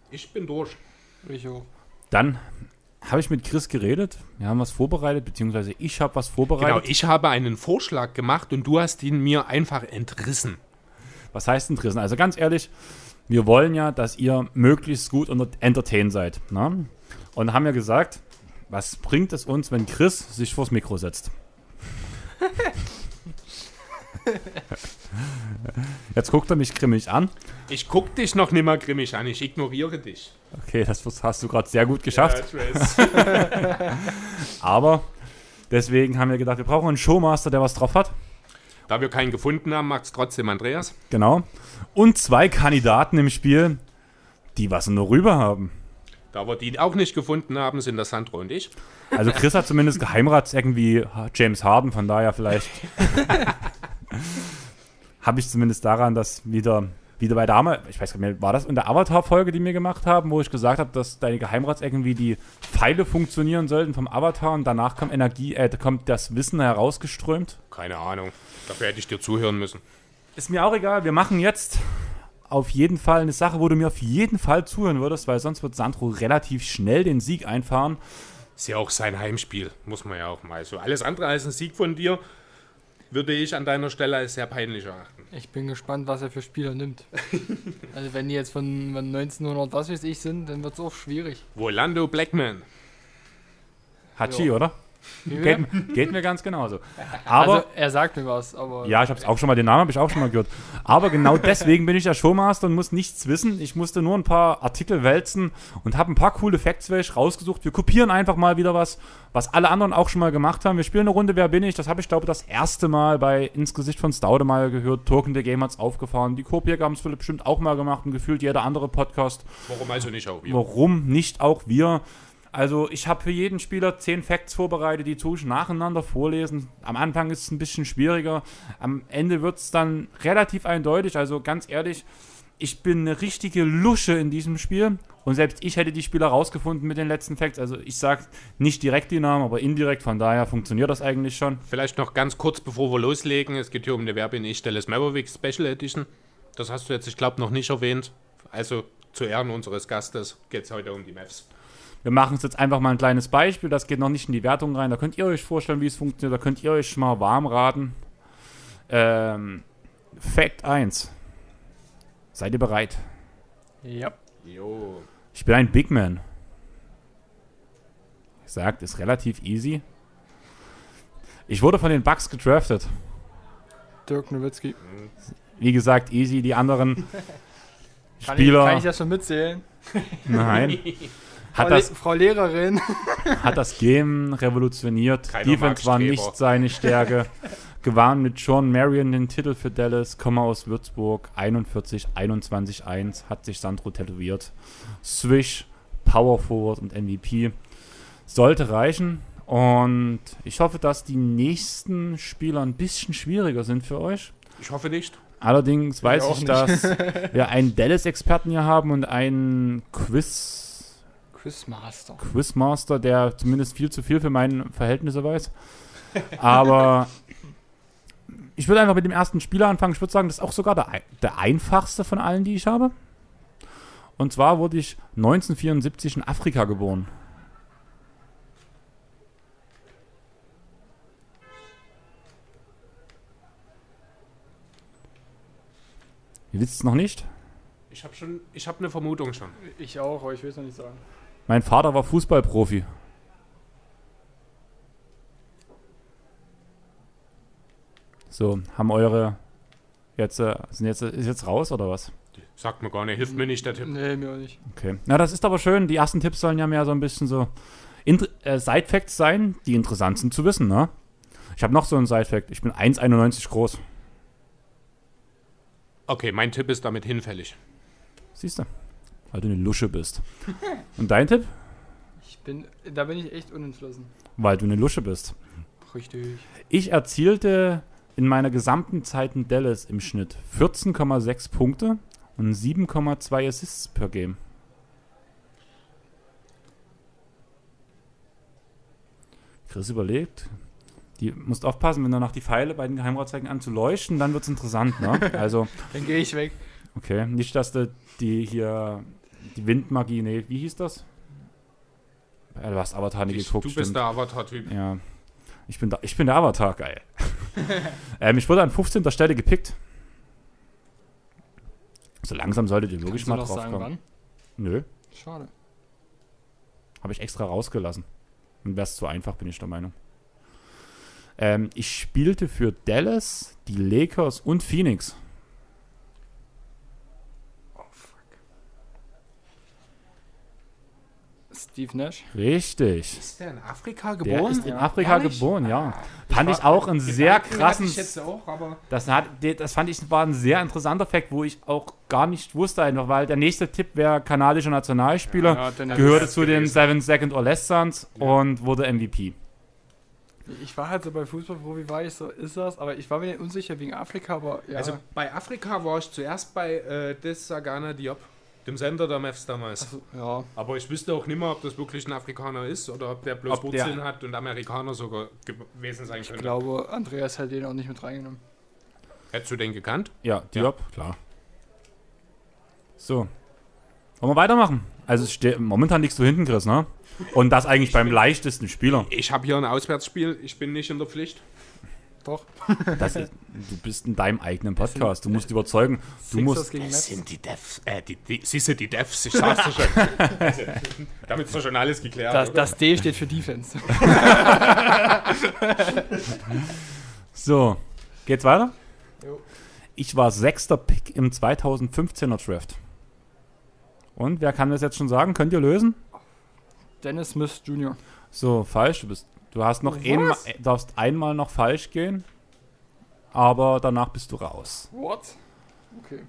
[SPEAKER 2] Ich bin durch.
[SPEAKER 3] Ich auch.
[SPEAKER 1] Dann habe ich mit Chris geredet. Wir haben was vorbereitet, beziehungsweise ich habe was vorbereitet.
[SPEAKER 2] Genau, ich habe einen Vorschlag gemacht und du hast ihn mir einfach entrissen.
[SPEAKER 1] Was heißt entrissen? Also ganz ehrlich, wir wollen ja, dass ihr möglichst gut entertained seid. Ne? Und haben ja gesagt, was bringt es uns, wenn Chris sich vors Mikro setzt? [LAUGHS] [LAUGHS] Jetzt guckt er mich grimmig an.
[SPEAKER 2] Ich guck dich noch nimmer grimmig an, ich ignoriere dich.
[SPEAKER 1] Okay, das hast du gerade sehr gut geschafft.
[SPEAKER 2] Ja. [LAUGHS]
[SPEAKER 1] Aber deswegen haben wir gedacht, wir brauchen einen Showmaster, der was drauf hat.
[SPEAKER 2] da wir keinen gefunden haben, macht es trotzdem Andreas.
[SPEAKER 1] Genau. Und zwei Kandidaten im Spiel, die was nur rüber haben.
[SPEAKER 2] Da wir die auch nicht gefunden haben, sind das Sandro und ich.
[SPEAKER 1] Also Chris hat zumindest Geheimrats irgendwie James Harden, von daher vielleicht [LAUGHS] [LAUGHS] habe ich zumindest daran, dass wieder, wieder bei damals, ich weiß gar nicht mehr, war das in der Avatar-Folge, die wir gemacht haben, wo ich gesagt habe, dass deine Geheimrats irgendwie die Pfeile funktionieren sollten vom Avatar und danach kommt Energie, äh, kommt das Wissen herausgeströmt.
[SPEAKER 2] Keine Ahnung. Dafür hätte ich dir zuhören müssen.
[SPEAKER 1] Ist mir auch egal, wir machen jetzt auf jeden Fall eine Sache, wo du mir auf jeden Fall zuhören würdest, weil sonst wird Sandro relativ schnell den Sieg einfahren.
[SPEAKER 2] Ist ja auch sein Heimspiel, muss man ja auch mal. So alles andere als ein Sieg von dir würde ich an deiner Stelle als sehr peinlich erachten.
[SPEAKER 3] Ich bin gespannt, was er für Spieler nimmt. [LAUGHS] also wenn die jetzt von, von 1900 was weiß ich sind, dann wird es auch schwierig.
[SPEAKER 2] Rolando Blackman.
[SPEAKER 1] Hachi,
[SPEAKER 3] Ja.
[SPEAKER 1] oder? Geht, geht mir ganz genauso. Aber
[SPEAKER 3] also er sagt mir was, aber
[SPEAKER 1] Ja, ich habe es auch schon mal, den Namen habe ich auch schon mal gehört. Aber genau deswegen bin ich der Showmaster und muss nichts wissen. Ich musste nur ein paar Artikel wälzen und habe ein paar coole Facts welche rausgesucht. Wir kopieren einfach mal wieder was, was alle anderen auch schon mal gemacht haben. Wir spielen eine Runde Wer bin ich? Das habe ich, glaube ich, das erste Mal bei Ins Gesicht von Staude mal gehört. Token the Game hat es aufgefahren. Die Kopier haben es bestimmt auch mal gemacht und gefühlt jeder andere Podcast.
[SPEAKER 2] Warum also nicht auch wir?
[SPEAKER 1] Warum nicht auch wir? Also ich habe für jeden Spieler zehn Facts vorbereitet, die tue ich nacheinander vorlesen. Am Anfang ist es ein bisschen schwieriger. Am Ende wird es dann relativ eindeutig. Also ganz ehrlich, ich bin eine richtige Lusche in diesem Spiel. Und selbst ich hätte die Spieler rausgefunden mit den letzten Facts. Also ich sage nicht direkt die Namen, aber indirekt. Von daher funktioniert das eigentlich schon.
[SPEAKER 2] Vielleicht noch ganz kurz, bevor wir loslegen. Es geht hier um eine Werbe Ich stelle es Maverick Special Edition. Das hast du jetzt, ich glaube, noch nicht erwähnt. Also zu Ehren unseres Gastes geht es heute um die Maps.
[SPEAKER 1] Wir machen es jetzt einfach mal ein kleines Beispiel. Das geht noch nicht in die Wertung rein. Da könnt ihr euch vorstellen, wie es funktioniert. Da könnt ihr euch schon mal warm raten. Ähm, Fact 1. Seid ihr bereit?
[SPEAKER 3] ja.
[SPEAKER 2] Jo.
[SPEAKER 1] Ich bin ein Big Man. Gesagt, ist relativ easy. Ich wurde von den Bucks gedraftet.
[SPEAKER 3] Dirk Nowitzki.
[SPEAKER 1] Wie gesagt, easy. Die anderen [LAUGHS]
[SPEAKER 3] Kann ich,
[SPEAKER 1] Spieler.
[SPEAKER 3] kann ich das schon mitzählen?
[SPEAKER 1] nein. [LAUGHS] Hat
[SPEAKER 3] Frau,
[SPEAKER 1] das,
[SPEAKER 3] Le Frau Lehrerin. [LAUGHS]
[SPEAKER 1] hat das Game revolutioniert.
[SPEAKER 2] Keiner
[SPEAKER 1] Defense war nicht seine Stärke. [LAUGHS] Gewann mit Sean Marion den Titel für Dallas, komme aus Würzburg, 41, 21, 1, hat sich Sandro tätowiert. Swish, Power Forward und MVP. Sollte reichen. Und ich hoffe, dass die nächsten Spieler ein bisschen schwieriger sind für euch.
[SPEAKER 2] Ich hoffe nicht.
[SPEAKER 1] Allerdings weiß ich,
[SPEAKER 3] nicht.
[SPEAKER 1] dass wir einen [LAUGHS] Dallas-Experten hier haben und einen Quiz,
[SPEAKER 3] Quizmaster.
[SPEAKER 1] Quizmaster, der zumindest viel zu viel für meine Verhältnisse weiß. Aber [LAUGHS] ich würde einfach mit dem ersten Spieler anfangen. Ich würde sagen, das ist auch sogar der, der einfachste von allen, die ich habe. Und zwar wurde ich 1974 in Afrika geboren. Ihr wisst es noch nicht?
[SPEAKER 2] Ich habe schon, ich habe eine Vermutung schon.
[SPEAKER 3] Ich auch, aber ich will es noch nicht sagen.
[SPEAKER 1] Mein Vater war Fußballprofi. So, haben eure jetzt äh, sind jetzt ist jetzt raus oder was?
[SPEAKER 2] Sagt mir gar nicht, hilft mir nicht der Tipp.
[SPEAKER 3] Nee, mir auch nicht.
[SPEAKER 1] Okay. Na, das ist aber schön. Die ersten Tipps sollen ja mehr so ein bisschen so äh, Side-Facts sein, die interessant sind zu wissen, ne? Ich habe noch so einen Side-Fact. Ich bin 1,91 groß.
[SPEAKER 2] Okay, mein Tipp ist damit hinfällig.
[SPEAKER 1] Siehst du? Weil du eine Lusche bist. Und dein Tipp?
[SPEAKER 3] Ich bin, da bin ich echt unentschlossen.
[SPEAKER 1] Weil du eine Lusche bist.
[SPEAKER 3] Richtig.
[SPEAKER 1] Ich erzielte in meiner gesamten Zeit in Dallas im Schnitt 14,6 Punkte und 7,2 Assists per Game. Chris überlegt. Die musst aufpassen, wenn danach die Pfeile bei den Geheimratzeichen an zu leuchten, dann wird es interessant, ne? [LAUGHS] Also,
[SPEAKER 3] Dann gehe ich weg.
[SPEAKER 1] Okay, nicht, dass du die hier, die Windmagie, nee, wie hieß das? Ja, Du hast Avatar nicht
[SPEAKER 2] Ich,
[SPEAKER 1] geguckt,
[SPEAKER 2] du
[SPEAKER 1] stimmt.
[SPEAKER 2] bist der Avatar-Typ.
[SPEAKER 1] Ja. Ich bin, da, ich bin der Avatar, geil. [LAUGHS] ähm, ich wurde an 15. Stelle gepickt. So langsam solltet ihr wirklich
[SPEAKER 3] Kannst
[SPEAKER 1] mal drauf
[SPEAKER 3] sagen,
[SPEAKER 1] kommen.
[SPEAKER 3] wann?
[SPEAKER 1] Nö,
[SPEAKER 3] Schade.
[SPEAKER 1] habe ich extra rausgelassen. Und wäre es zu einfach, bin ich der Meinung. Ähm, ich spielte für Dallas, die Lakers und Phoenix.
[SPEAKER 3] Steve Nash.
[SPEAKER 1] Richtig.
[SPEAKER 2] Ist der in Afrika
[SPEAKER 1] Der
[SPEAKER 2] geboren?
[SPEAKER 1] ist in
[SPEAKER 3] Ja.
[SPEAKER 1] Afrika
[SPEAKER 2] Ehrlich?
[SPEAKER 1] geboren, ja.
[SPEAKER 2] Ich
[SPEAKER 1] Fand
[SPEAKER 2] war-
[SPEAKER 1] ich auch einen sehr krassen.
[SPEAKER 2] Ich jetzt auch, aber
[SPEAKER 1] Das, hat, das fand ich war ein sehr interessanter Fakt, wo ich auch gar nicht wusste, einfach, weil der nächste Tipp wäre kanadischer Nationalspieler,
[SPEAKER 3] Ja, dann-
[SPEAKER 1] gehörte zu den. Seven Second or Less Suns und wurde MVP.
[SPEAKER 3] Ich war halt so bei Fußballprofi, war ich so, ist das, aber ich war mir nicht unsicher wegen Afrika, aber ja.
[SPEAKER 2] Also bei Afrika war ich zuerst bei äh, Des Sagana Diop, dem Sender der Mavs damals.
[SPEAKER 3] also, ja.
[SPEAKER 2] Aber ich wüsste auch nicht mehr, ob das wirklich ein Afrikaner ist oder ob der bloß
[SPEAKER 1] Ob der-
[SPEAKER 2] Wurzeln hat und Amerikaner sogar gewesen sein
[SPEAKER 3] Ich
[SPEAKER 2] könnte.
[SPEAKER 3] glaube, Andreas hat den auch nicht mit reingenommen.
[SPEAKER 2] Hättest du den gekannt?
[SPEAKER 1] Ja, Diop, klar. So. Wollen wir weitermachen? Also es steht- momentan liegst du hinten, Chris, ne? Und das eigentlich beim leichtesten Spieler.
[SPEAKER 2] Ich habe hier ein Auswärtsspiel, ich bin nicht in der Pflicht.
[SPEAKER 3] Doch. [LAUGHS]
[SPEAKER 1] Das ist, du bist in deinem eigenen Podcast. Du musst überzeugen. Du musst.
[SPEAKER 3] gegen
[SPEAKER 2] Das sind die Devs, äh, die, die, siehst du, die Devs, ich sag's dir schon. [LAUGHS] Damit ist doch schon alles geklärt.
[SPEAKER 3] Das, das D steht für Defense. [LAUGHS]
[SPEAKER 1] So, geht's weiter?
[SPEAKER 3] Jo.
[SPEAKER 1] Ich war sechster Pick im 2015er Draft. Und wer kann das jetzt schon sagen? Könnt ihr lösen?
[SPEAKER 3] Dennis Smith Jr.
[SPEAKER 1] So, falsch. Du, bist, du hast noch
[SPEAKER 3] Was?
[SPEAKER 1] einmal, darfst einmal noch falsch gehen. Aber danach bist du raus.
[SPEAKER 3] What? Okay.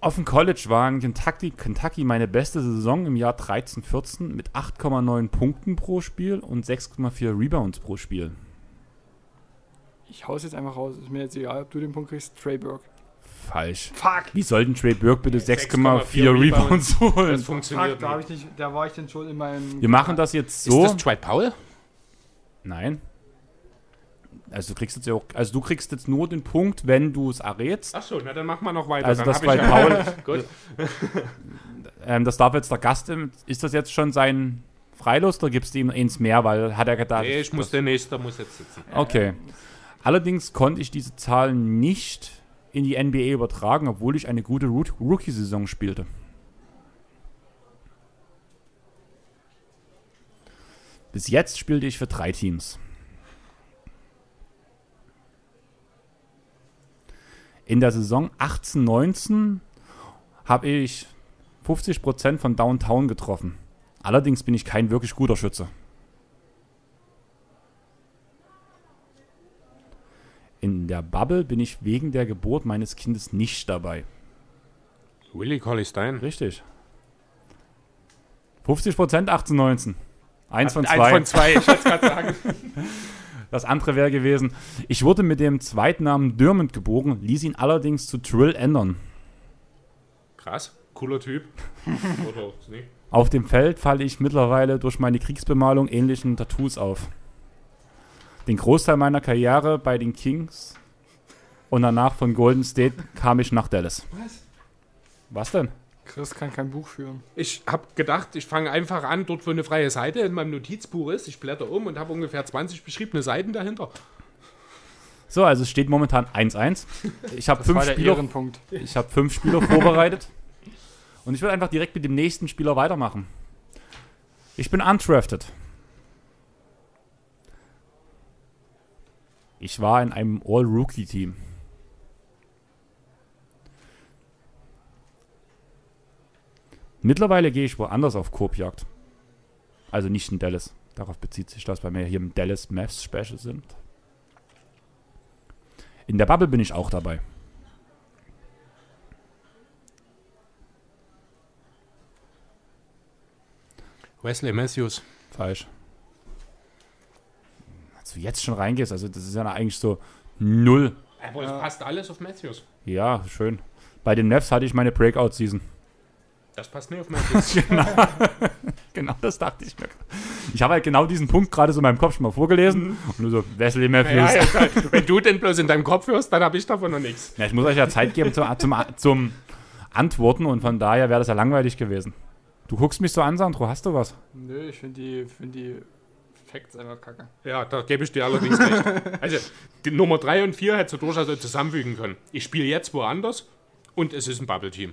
[SPEAKER 1] Auf dem College war in Kentucky, Kentucky meine beste Saison im Jahr 13-14 mit 8,9 Punkten pro Spiel und 6,4 Rebounds pro Spiel.
[SPEAKER 3] Ich hau's jetzt einfach raus. Ist mir jetzt egal, ob du den Punkt kriegst. Trey Burke.
[SPEAKER 1] Falsch.
[SPEAKER 3] Fuck!
[SPEAKER 1] Wie soll denn Trey Burke bitte 6,4
[SPEAKER 2] 6,4
[SPEAKER 1] Rebounds
[SPEAKER 2] Das
[SPEAKER 1] holen?
[SPEAKER 2] funktioniert
[SPEAKER 3] Fuck, da,
[SPEAKER 2] nicht.
[SPEAKER 3] ich nicht, da war ich denn schon in meinem.
[SPEAKER 1] Wir machen das jetzt
[SPEAKER 2] Ist
[SPEAKER 1] so.
[SPEAKER 2] das Dwight Powell?
[SPEAKER 1] Nein. Also du kriegst jetzt ja auch, also du kriegst jetzt nur den Punkt, wenn du es errätst.
[SPEAKER 2] Achso, na dann machen wir noch weiter.
[SPEAKER 1] Also
[SPEAKER 2] dann
[SPEAKER 1] das bei Paul,
[SPEAKER 2] Gut. [LAUGHS]
[SPEAKER 1] ähm, das darf jetzt der Gast, im- ist das jetzt schon sein Freilos oder gibst du ihm eins mehr, weil hat er gedacht.
[SPEAKER 2] Nee, ich muss, der Nächste muss jetzt sitzen.
[SPEAKER 1] Okay. Allerdings konnte ich diese Zahlen nicht in die NBA übertragen, obwohl ich eine gute Rookie-Saison spielte. Bis jetzt spielte ich für drei Teams. In der Saison 18-19 habe ich 50% von Downtown getroffen. Allerdings bin ich kein wirklich guter Schütze. In der Bubble bin ich wegen der Geburt meines Kindes nicht dabei.
[SPEAKER 2] Willie Colley Stein.
[SPEAKER 1] Richtig. 50% 18, 19. Eins von
[SPEAKER 2] Eins
[SPEAKER 1] zwei.
[SPEAKER 2] von zwei, ich wollte gerade sagen. [LAUGHS]
[SPEAKER 1] Das andere wäre gewesen, ich wurde mit dem Zweitnamen Dermond geboren, ließ ihn allerdings zu Trill ändern.
[SPEAKER 2] Krass, cooler Typ. [LAUGHS]
[SPEAKER 1] Auf dem Feld falle ich mittlerweile durch meine Kriegsbemalung ähnlichen Tattoos auf. Den Großteil meiner Karriere bei den Kings und danach von Golden State kam ich nach Dallas.
[SPEAKER 3] Was?
[SPEAKER 1] Was denn?
[SPEAKER 3] Chris kann kein Buch führen.
[SPEAKER 2] Ich habe gedacht, ich fange einfach an, dort wo eine freie Seite in meinem Notizbuch ist. Ich blätter um und habe ungefähr 20 beschriebene Seiten dahinter.
[SPEAKER 1] So, also es steht momentan 1-1. Ich habe fünf Spieler. Ich habe fünf Spieler vorbereitet. Und ich will einfach direkt mit dem nächsten Spieler weitermachen. Ich bin undrafted. Ich war in einem All-Rookie-Team. Mittlerweile gehe ich woanders auf Korbjagd. Also nicht in Dallas. Darauf bezieht sich das, weil wir hier im Dallas Mavs Special sind. In der Bubble bin ich auch dabei.
[SPEAKER 2] Wesley Matthews.
[SPEAKER 1] Falsch. Du jetzt schon reingehst, also das ist ja eigentlich so null.
[SPEAKER 2] Aber es passt alles auf Matthews.
[SPEAKER 1] Ja, schön. Bei den Nefs hatte ich meine Breakout-Season.
[SPEAKER 2] Das passt nicht auf Matthews. [LAUGHS]
[SPEAKER 1] Genau, das dachte ich mir. Ich habe halt genau diesen Punkt gerade so in meinem Kopf schon mal vorgelesen. Und nur so, Wesley Matthews.
[SPEAKER 2] ja, ja, wenn du den bloß in deinem Kopf hörst, dann habe ich davon noch nichts.
[SPEAKER 1] Ja, ich muss euch ja Zeit geben zum, zum, zum Antworten und von daher wäre das ja langweilig gewesen. Du guckst mich so an, Sandro, hast du was?
[SPEAKER 3] Nö, ich finde die, find die Facts einfach kacke.
[SPEAKER 2] Ja, da gebe ich dir allerdings recht. Also, die Nummer 3 und 4 hättest du durchaus zusammenfügen können. Ich spiele jetzt woanders und es ist ein Bubble-Team.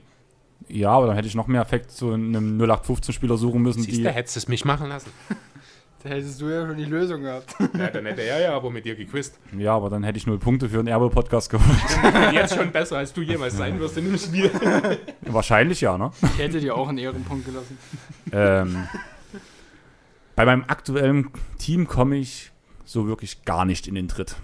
[SPEAKER 1] Ja, aber dann hätte ich noch mehr Effekt zu einem 0815-Spieler suchen müssen,
[SPEAKER 2] Siehst
[SPEAKER 1] die.
[SPEAKER 2] du, hättest du es mich machen lassen. [LAUGHS]
[SPEAKER 3] Da hättest du ja schon die Lösung gehabt.
[SPEAKER 2] Ja, dann hätte er ja aber mit dir gequizt.
[SPEAKER 1] Ja, aber dann hätte ich null Punkte für einen Erbe-Podcast geholt. [LAUGHS]
[SPEAKER 2] Jetzt schon besser, als du jemals sein wirst in dem Spiel.
[SPEAKER 1] Wahrscheinlich ja, ne?
[SPEAKER 3] Ich hätte dir auch einen Ehrenpunkt gelassen.
[SPEAKER 1] ähm, bei meinem aktuellen Team komme ich so wirklich gar nicht in den Tritt.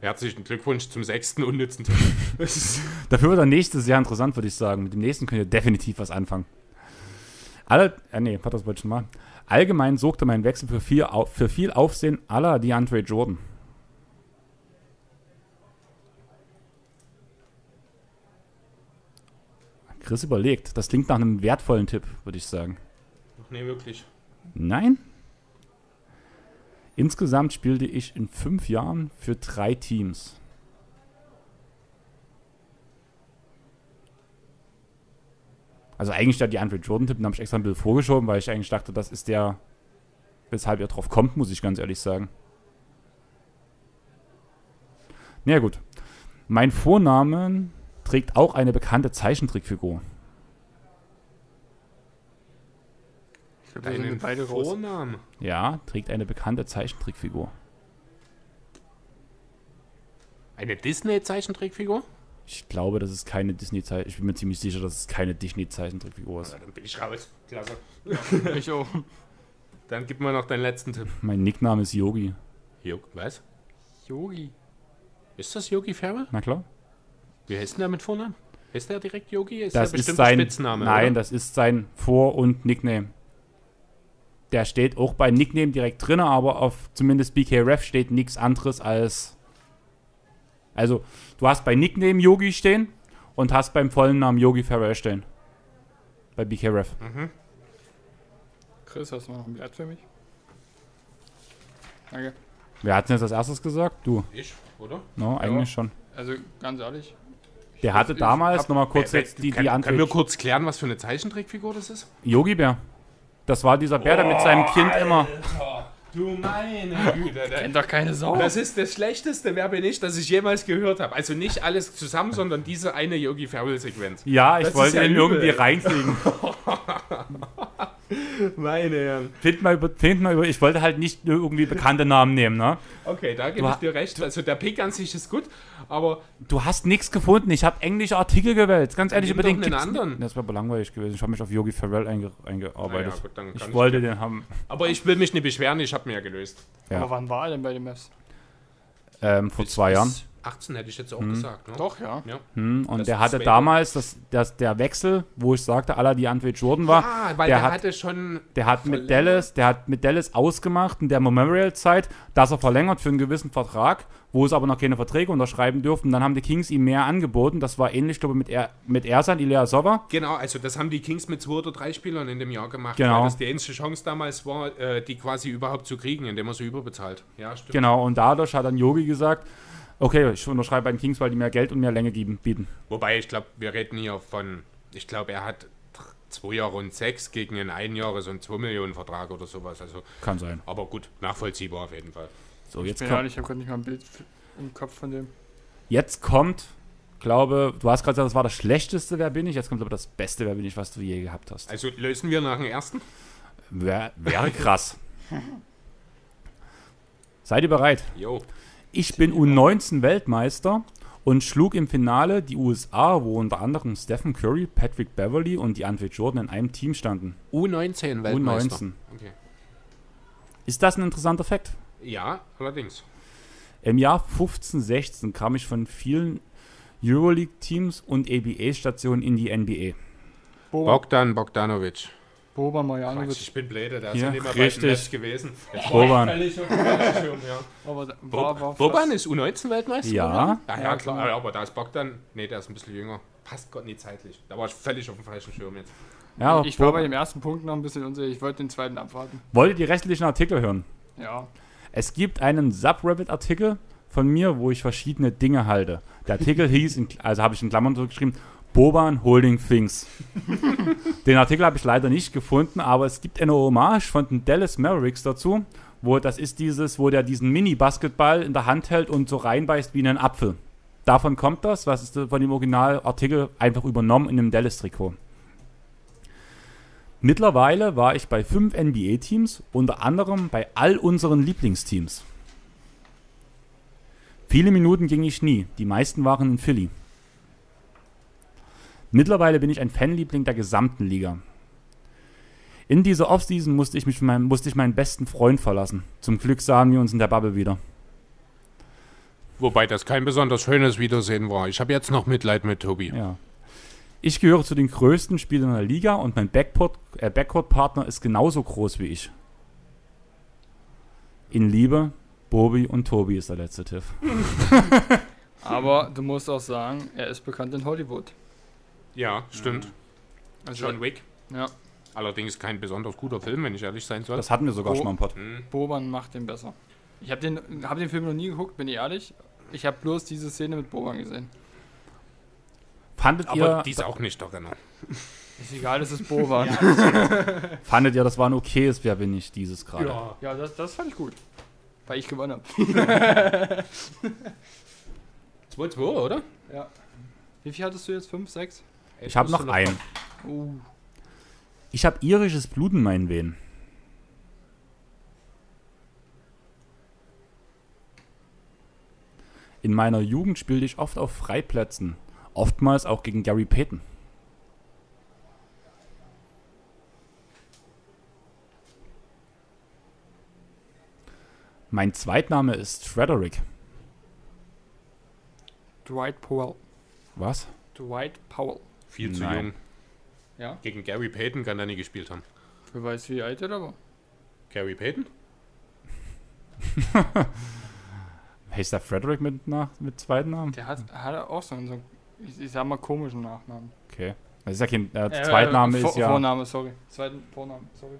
[SPEAKER 2] Herzlichen Glückwunsch zum sechsten unnützen Tipp. [LAUGHS]
[SPEAKER 1] Dafür wird der nächste sehr interessant, würde ich sagen. Mit dem nächsten könnt ihr definitiv was anfangen. Alle, äh, nee, das wollte ich schon mal. Allgemein sorgte mein Wechsel für viel, für viel Aufsehen aller DeAndre Jordan. Chris überlegt. Das klingt nach einem wertvollen Tipp, würde ich sagen.
[SPEAKER 2] Nee, wirklich.
[SPEAKER 1] Nein? Insgesamt spielte ich in fünf Jahren für drei Teams. Also eigentlich der die Andre Jordan-Tipp, den habe ich extra ein bisschen vorgeschoben, weil ich eigentlich dachte, das ist der, weshalb er drauf kommt, muss ich ganz ehrlich sagen. Na ja, gut. Mein Vorname trägt auch eine bekannte Zeichentrickfigur.
[SPEAKER 3] Ich wir
[SPEAKER 2] Deinen
[SPEAKER 3] beide.
[SPEAKER 2] Vornamen.
[SPEAKER 1] Ja, trägt eine bekannte Zeichentrickfigur.
[SPEAKER 2] Eine Disney-Zeichentrickfigur?
[SPEAKER 1] Ich glaube, das ist keine Disney-Zeichentrickfigur. Ich bin mir ziemlich sicher, dass es keine Disney-Zeichentrickfigur ist.
[SPEAKER 2] Na, dann bin ich raus. Klasse. [LAUGHS]
[SPEAKER 3] Ich auch.
[SPEAKER 2] Dann gib mal noch deinen letzten Tipp.
[SPEAKER 1] Mein Nickname ist Yogi.
[SPEAKER 2] Jo was?
[SPEAKER 3] Yogi.
[SPEAKER 2] Ist das Yogi Ferrell?
[SPEAKER 1] Na klar.
[SPEAKER 2] Wie heißt denn der mit Vornamen? Ist der direkt Yogi? Ist
[SPEAKER 1] Das
[SPEAKER 2] der
[SPEAKER 1] ist
[SPEAKER 2] bestimmt
[SPEAKER 1] sein.
[SPEAKER 2] ein Spitzname?
[SPEAKER 1] nein,
[SPEAKER 2] oder?
[SPEAKER 1] das ist sein Vor- und Nickname. Der steht auch bei Nickname direkt drin, aber auf zumindest BKRF steht nichts anderes als. Also, du hast bei Nickname Yogi stehen und hast beim vollen Namen Yogi Farrell stehen. Bei BKRF.
[SPEAKER 3] Chris, hast du noch ein Blatt für mich? Danke.
[SPEAKER 1] Wer hat denn jetzt als erstes gesagt? Du.
[SPEAKER 2] Ich, oder?
[SPEAKER 1] No, eigentlich schon.
[SPEAKER 3] Also, ganz ehrlich.
[SPEAKER 1] Der hatte damals, nochmal kurz
[SPEAKER 2] Wer-
[SPEAKER 1] jetzt die,
[SPEAKER 2] kann,
[SPEAKER 1] die
[SPEAKER 2] Können wir
[SPEAKER 1] Antwort.
[SPEAKER 2] kurz klären, was für eine Zeichentrickfigur das ist?
[SPEAKER 1] Yogi Bär. Das war dieser Bär, der mit seinem Kind immer.
[SPEAKER 2] Du meine Güte.
[SPEAKER 3] Kennt doch keine Sau.
[SPEAKER 2] Das ist das schlechteste Werbenicht, das ich jemals gehört habe. Also nicht alles zusammen, sondern diese eine Yogi Ferrell-Sequenz.
[SPEAKER 1] Ja, ich
[SPEAKER 2] Das
[SPEAKER 1] wollte
[SPEAKER 2] ja
[SPEAKER 1] ihn
[SPEAKER 2] übel.
[SPEAKER 1] irgendwie reinkriegen. [LAUGHS]
[SPEAKER 2] Meine Herren.
[SPEAKER 1] Find mal über, find mal über, ich wollte halt nicht nur irgendwie bekannte Namen nehmen, ne?
[SPEAKER 2] Okay, da
[SPEAKER 1] Du
[SPEAKER 2] gebe ich dir recht. Also der Pick an sich ist gut, aber
[SPEAKER 1] Du hast nichts gefunden. Ich habe englische Artikel gewählt. Ganz ehrlich, über den gibt's
[SPEAKER 2] anderen.
[SPEAKER 1] Das wäre aber langweilig gewesen. Ich habe mich auf Yogi Farrell einge, eingearbeitet.
[SPEAKER 2] Naja, gut, dann kann
[SPEAKER 1] ich
[SPEAKER 2] ich
[SPEAKER 1] wollte den haben.
[SPEAKER 2] Aber ich will mich nicht beschweren, ich habe mir ja gelöst.
[SPEAKER 1] Ja.
[SPEAKER 3] Aber wann war er denn bei den Mavs?
[SPEAKER 1] Ähm, vor zwei Jahren.
[SPEAKER 2] 18 hätte ich jetzt auch
[SPEAKER 1] Mhm.
[SPEAKER 2] gesagt. Ne?
[SPEAKER 3] Doch, ja.
[SPEAKER 2] Ja.
[SPEAKER 1] Hm, und
[SPEAKER 2] Das
[SPEAKER 1] der hatte
[SPEAKER 2] Sway.
[SPEAKER 1] damals, das, das, der Wechsel, wo ich sagte, aller die Antwort Jordan war,
[SPEAKER 2] Ah, weil
[SPEAKER 1] der
[SPEAKER 2] der,
[SPEAKER 1] hat-
[SPEAKER 2] hatte schon.
[SPEAKER 1] der hat mit? Dallas, der hat mit Dallas ausgemacht in der Memorial-Zeit, dass er verlängert für einen gewissen Vertrag, wo es aber noch keine Verträge unterschreiben durften. Dann haben die Kings ihm mehr angeboten. Das war ähnlich, glaube ich, mit, er, mit Ersan, Ilya Sova.
[SPEAKER 2] Genau, also das haben die Kings mit zwei oder drei Spielern in dem Jahr gemacht,
[SPEAKER 1] Genau.
[SPEAKER 2] weil das die einzige Chance damals war, äh, die quasi überhaupt zu kriegen, indem man sie überbezahlt. Ja, stimmt.
[SPEAKER 1] Genau, und dadurch hat dann Yogi gesagt, okay, ich unterschreibe bei den Kings, weil die mehr Geld und mehr Länge geben, bieten.
[SPEAKER 2] Wobei, ich glaube, wir reden hier von, ich glaube, er hat zwei Jahre und sechs gegen einen ein Jahres- und zwei Millionen Vertrag oder sowas. Also,
[SPEAKER 1] Kann sein.
[SPEAKER 2] aber gut, nachvollziehbar auf jeden Fall.
[SPEAKER 1] So,
[SPEAKER 3] Ich
[SPEAKER 1] jetzt
[SPEAKER 3] bin ehrlich, ich habe gerade nicht mal ein Bild im Kopf von dem.
[SPEAKER 1] jetzt kommt, glaube, du hast gerade gesagt, das war das schlechteste, wer bin ich? Jetzt kommt aber das beste, wer bin ich, was du je gehabt hast.
[SPEAKER 2] Also lösen wir nach dem ersten?
[SPEAKER 1] Wär, wäre krass. Seid ihr bereit?
[SPEAKER 2] Jo.
[SPEAKER 1] Ich bin U19 Weltmeister und schlug im Finale die USA, wo unter anderem Stephen Curry, Patrick Beverly und die Andre Jordan in einem Team standen.
[SPEAKER 2] U19 Weltmeister.
[SPEAKER 1] U19.
[SPEAKER 2] Okay.
[SPEAKER 1] Ist das ein interessanter Fakt?
[SPEAKER 2] Ja, allerdings.
[SPEAKER 1] Im Jahr 15, 16 kam ich von vielen Euroleague-Teams und ABA-Stationen in die NBA.
[SPEAKER 2] Bogdan Bogdanovic.
[SPEAKER 3] Boba
[SPEAKER 2] Quatsch,
[SPEAKER 3] Marjanovic.
[SPEAKER 2] ich bin blöde, der ist
[SPEAKER 1] Ja,
[SPEAKER 2] mehr
[SPEAKER 1] richtig.
[SPEAKER 2] bei Nets gewesen. Jetzt
[SPEAKER 1] Boban.
[SPEAKER 2] war ich völlig auf dem falschen Schirm, ja. [LAUGHS]
[SPEAKER 3] Aber da- war, war
[SPEAKER 2] Boban ist U19-Weltmeister?
[SPEAKER 1] Ja.
[SPEAKER 2] Ja, ja, klar. aber da ist Bogdan, nee, der ist ein bisschen jünger. Passt Gott nicht zeitlich. Da war ich völlig auf dem falschen Schirm jetzt.
[SPEAKER 1] Ja,
[SPEAKER 3] ich war
[SPEAKER 1] Boban-
[SPEAKER 3] bei dem ersten Punkt noch ein bisschen unsicher. Ich wollte den zweiten abwarten.
[SPEAKER 1] Wollt ihr die restlichen Artikel hören?
[SPEAKER 3] Ja.
[SPEAKER 1] Es gibt einen Subreddit-Artikel von mir, wo ich verschiedene Dinge halte. Der Artikel [LAUGHS] hieß, in, also habe ich in Klammern zurückgeschrieben, Boban Holding Things. [LAUGHS] den Artikel habe ich leider nicht gefunden, aber es gibt eine Hommage von den Dallas Mavericks dazu, wo das ist dieses, wo der diesen Mini-Basketball in der Hand hält und so reinbeißt wie in einen Apfel. Davon kommt das, was ist von dem Originalartikel einfach übernommen in einem Dallas-Trikot. Mittlerweile war ich bei fünf NBA-Teams, unter anderem bei all unseren Lieblingsteams. Viele Minuten ging ich nie, die meisten waren in Philly. Mittlerweile bin ich ein Fanliebling der gesamten Liga. In dieser Offseason musste ich, mich meinem, musste ich meinen besten Freund verlassen. Zum Glück sahen wir uns in der Bubble wieder.
[SPEAKER 2] Wobei das kein besonders schönes Wiedersehen war. Ich habe jetzt noch Mitleid mit Tobi.
[SPEAKER 1] Ja. Ich gehöre zu den größten Spielern der Liga und mein Backcourt, äh, Backcourt-Partner ist genauso groß wie ich. In Liebe, Bobi und Tobi ist der letzte Tiff. [LAUGHS]
[SPEAKER 3] Aber du musst auch sagen, er ist bekannt in Hollywood.
[SPEAKER 2] Ja, stimmt.
[SPEAKER 3] Also,
[SPEAKER 2] John Wick.
[SPEAKER 3] ja,
[SPEAKER 2] Allerdings kein besonders guter Film, wenn ich ehrlich sein soll.
[SPEAKER 1] Das hatten wir sogar
[SPEAKER 3] Oh.
[SPEAKER 1] schon mal im Pod.
[SPEAKER 2] Hm.
[SPEAKER 3] Boban macht den besser. Ich habe den, hab den Film noch nie geguckt, bin ich ehrlich. Ich habe bloß diese Szene mit Boban gesehen.
[SPEAKER 1] Fandet,
[SPEAKER 2] Aber
[SPEAKER 1] ihr,
[SPEAKER 2] die ist auch nicht der Renner.
[SPEAKER 3] Ist egal, das ist Boban. [LAUGHS]
[SPEAKER 1] fandet ihr, das war ein okayes Wer bin ich dieses gerade?
[SPEAKER 3] Ja, das, das fand ich gut. Weil ich gewonnen habe. [LAUGHS] [LAUGHS]
[SPEAKER 2] 2-2, oder?
[SPEAKER 3] Ja. Wie viel hattest du jetzt? Fünf, sechs?
[SPEAKER 1] Ich habe noch einen.
[SPEAKER 3] Uh.
[SPEAKER 1] Ich habe irisches Blut in meinen Venen. In meiner Jugend spielte ich oft auf Freiplätzen, oftmals auch gegen Gary Payton. Mein Zweitname ist Frederick.
[SPEAKER 3] Dwight Powell.
[SPEAKER 1] Was?
[SPEAKER 3] Dwight Powell.
[SPEAKER 2] Viel zu
[SPEAKER 1] Nein.
[SPEAKER 2] jung.
[SPEAKER 3] Ja?
[SPEAKER 2] Gegen Gary Payton kann er nie gespielt haben.
[SPEAKER 3] Wer weiß, wie alt er da war.
[SPEAKER 2] Gary Payton? [LAUGHS]
[SPEAKER 1] Heißt der Frederick mit, nach, mit zweiten Namen?
[SPEAKER 3] Der hat, hat auch so einen, so, ich, ich sag mal, komischen Nachnamen.
[SPEAKER 1] Okay. Das ist ja kein, der
[SPEAKER 3] Äh,
[SPEAKER 1] Zweitname
[SPEAKER 3] Vor-
[SPEAKER 1] ist ja.
[SPEAKER 3] Vorname, sorry. Zweiten Vorname, sorry.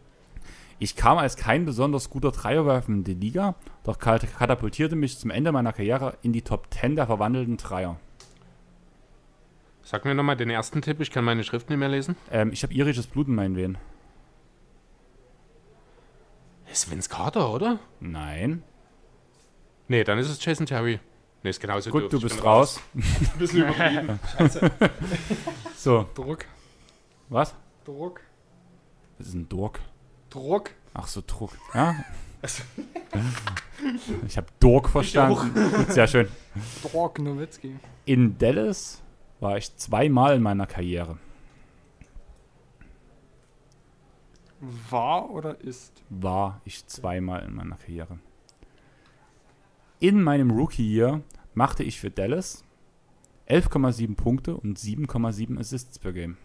[SPEAKER 1] Ich kam als kein besonders guter Dreierwerfer in die Liga, doch kat- katapultierte mich zum Ende meiner Karriere in die Top 10 der verwandelten Dreier.
[SPEAKER 2] Sag mir nochmal den ersten Tipp, ich kann meine Schrift nicht mehr lesen.
[SPEAKER 1] Ähm, ich habe irisches Blut in meinen Venen.
[SPEAKER 2] Ist Vince Carter, oder?
[SPEAKER 1] Nein.
[SPEAKER 2] Nee, dann ist es Jason Terry. Nee, ist genauso
[SPEAKER 1] Gut, du bist raus. [LAUGHS]
[SPEAKER 2] Ein bisschen übertrieben. [LAUGHS] Scheiße.
[SPEAKER 1] So,
[SPEAKER 3] Druck.
[SPEAKER 1] was?
[SPEAKER 3] Druck.
[SPEAKER 1] Das ist ein Dork.
[SPEAKER 3] Druck.
[SPEAKER 1] Ach so, Druck. Ja. Ich habe Dork verstanden. Sehr schön.
[SPEAKER 3] Druck Nowitzki.
[SPEAKER 1] In Dallas war ich zweimal in meiner Karriere.
[SPEAKER 3] War oder ist?
[SPEAKER 1] war ich zweimal in meiner Karriere. In meinem Rookie-Year machte ich für Dallas 11,7 Punkte und 7,7 Assists per Game.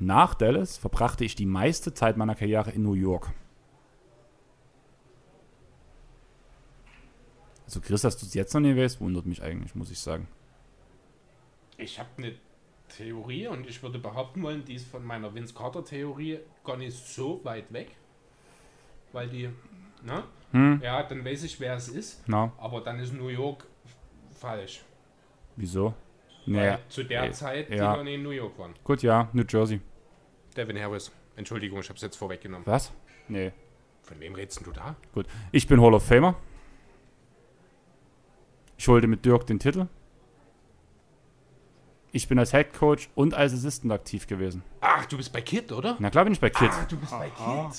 [SPEAKER 1] Nach Dallas verbrachte ich die meiste Zeit meiner Karriere in New York. Also Chris, dass du es jetzt noch nicht weißt, wundert mich eigentlich, muss ich sagen.
[SPEAKER 2] Ich habe eine Theorie und ich würde behaupten wollen, die ist von meiner Vince Carter Theorie gar nicht so weit weg. Weil die, ne?
[SPEAKER 1] Hm,
[SPEAKER 2] Ja, dann weiß ich, wer es ist.
[SPEAKER 1] na,
[SPEAKER 2] Aber dann ist New York falsch.
[SPEAKER 1] wieso?
[SPEAKER 2] Weil
[SPEAKER 1] Naja,
[SPEAKER 2] zu der
[SPEAKER 1] äh,
[SPEAKER 2] Zeit, die
[SPEAKER 1] ja.
[SPEAKER 2] noch in New York waren.
[SPEAKER 1] gut, ja, New Jersey.
[SPEAKER 2] Devin Harris. Entschuldigung, ich habe es jetzt vorweggenommen.
[SPEAKER 1] Was? Nee.
[SPEAKER 2] Von wem redest du da?
[SPEAKER 1] Gut. Ich bin Hall of Famer. Ich holte mit Dirk den Titel. Ich bin als Head Coach und als Assistant aktiv gewesen.
[SPEAKER 2] Ach, du bist bei Kid, oder?
[SPEAKER 1] Na klar bin ich bei Kids.
[SPEAKER 2] Ah, du bist bei
[SPEAKER 3] Aha.
[SPEAKER 2] Kid.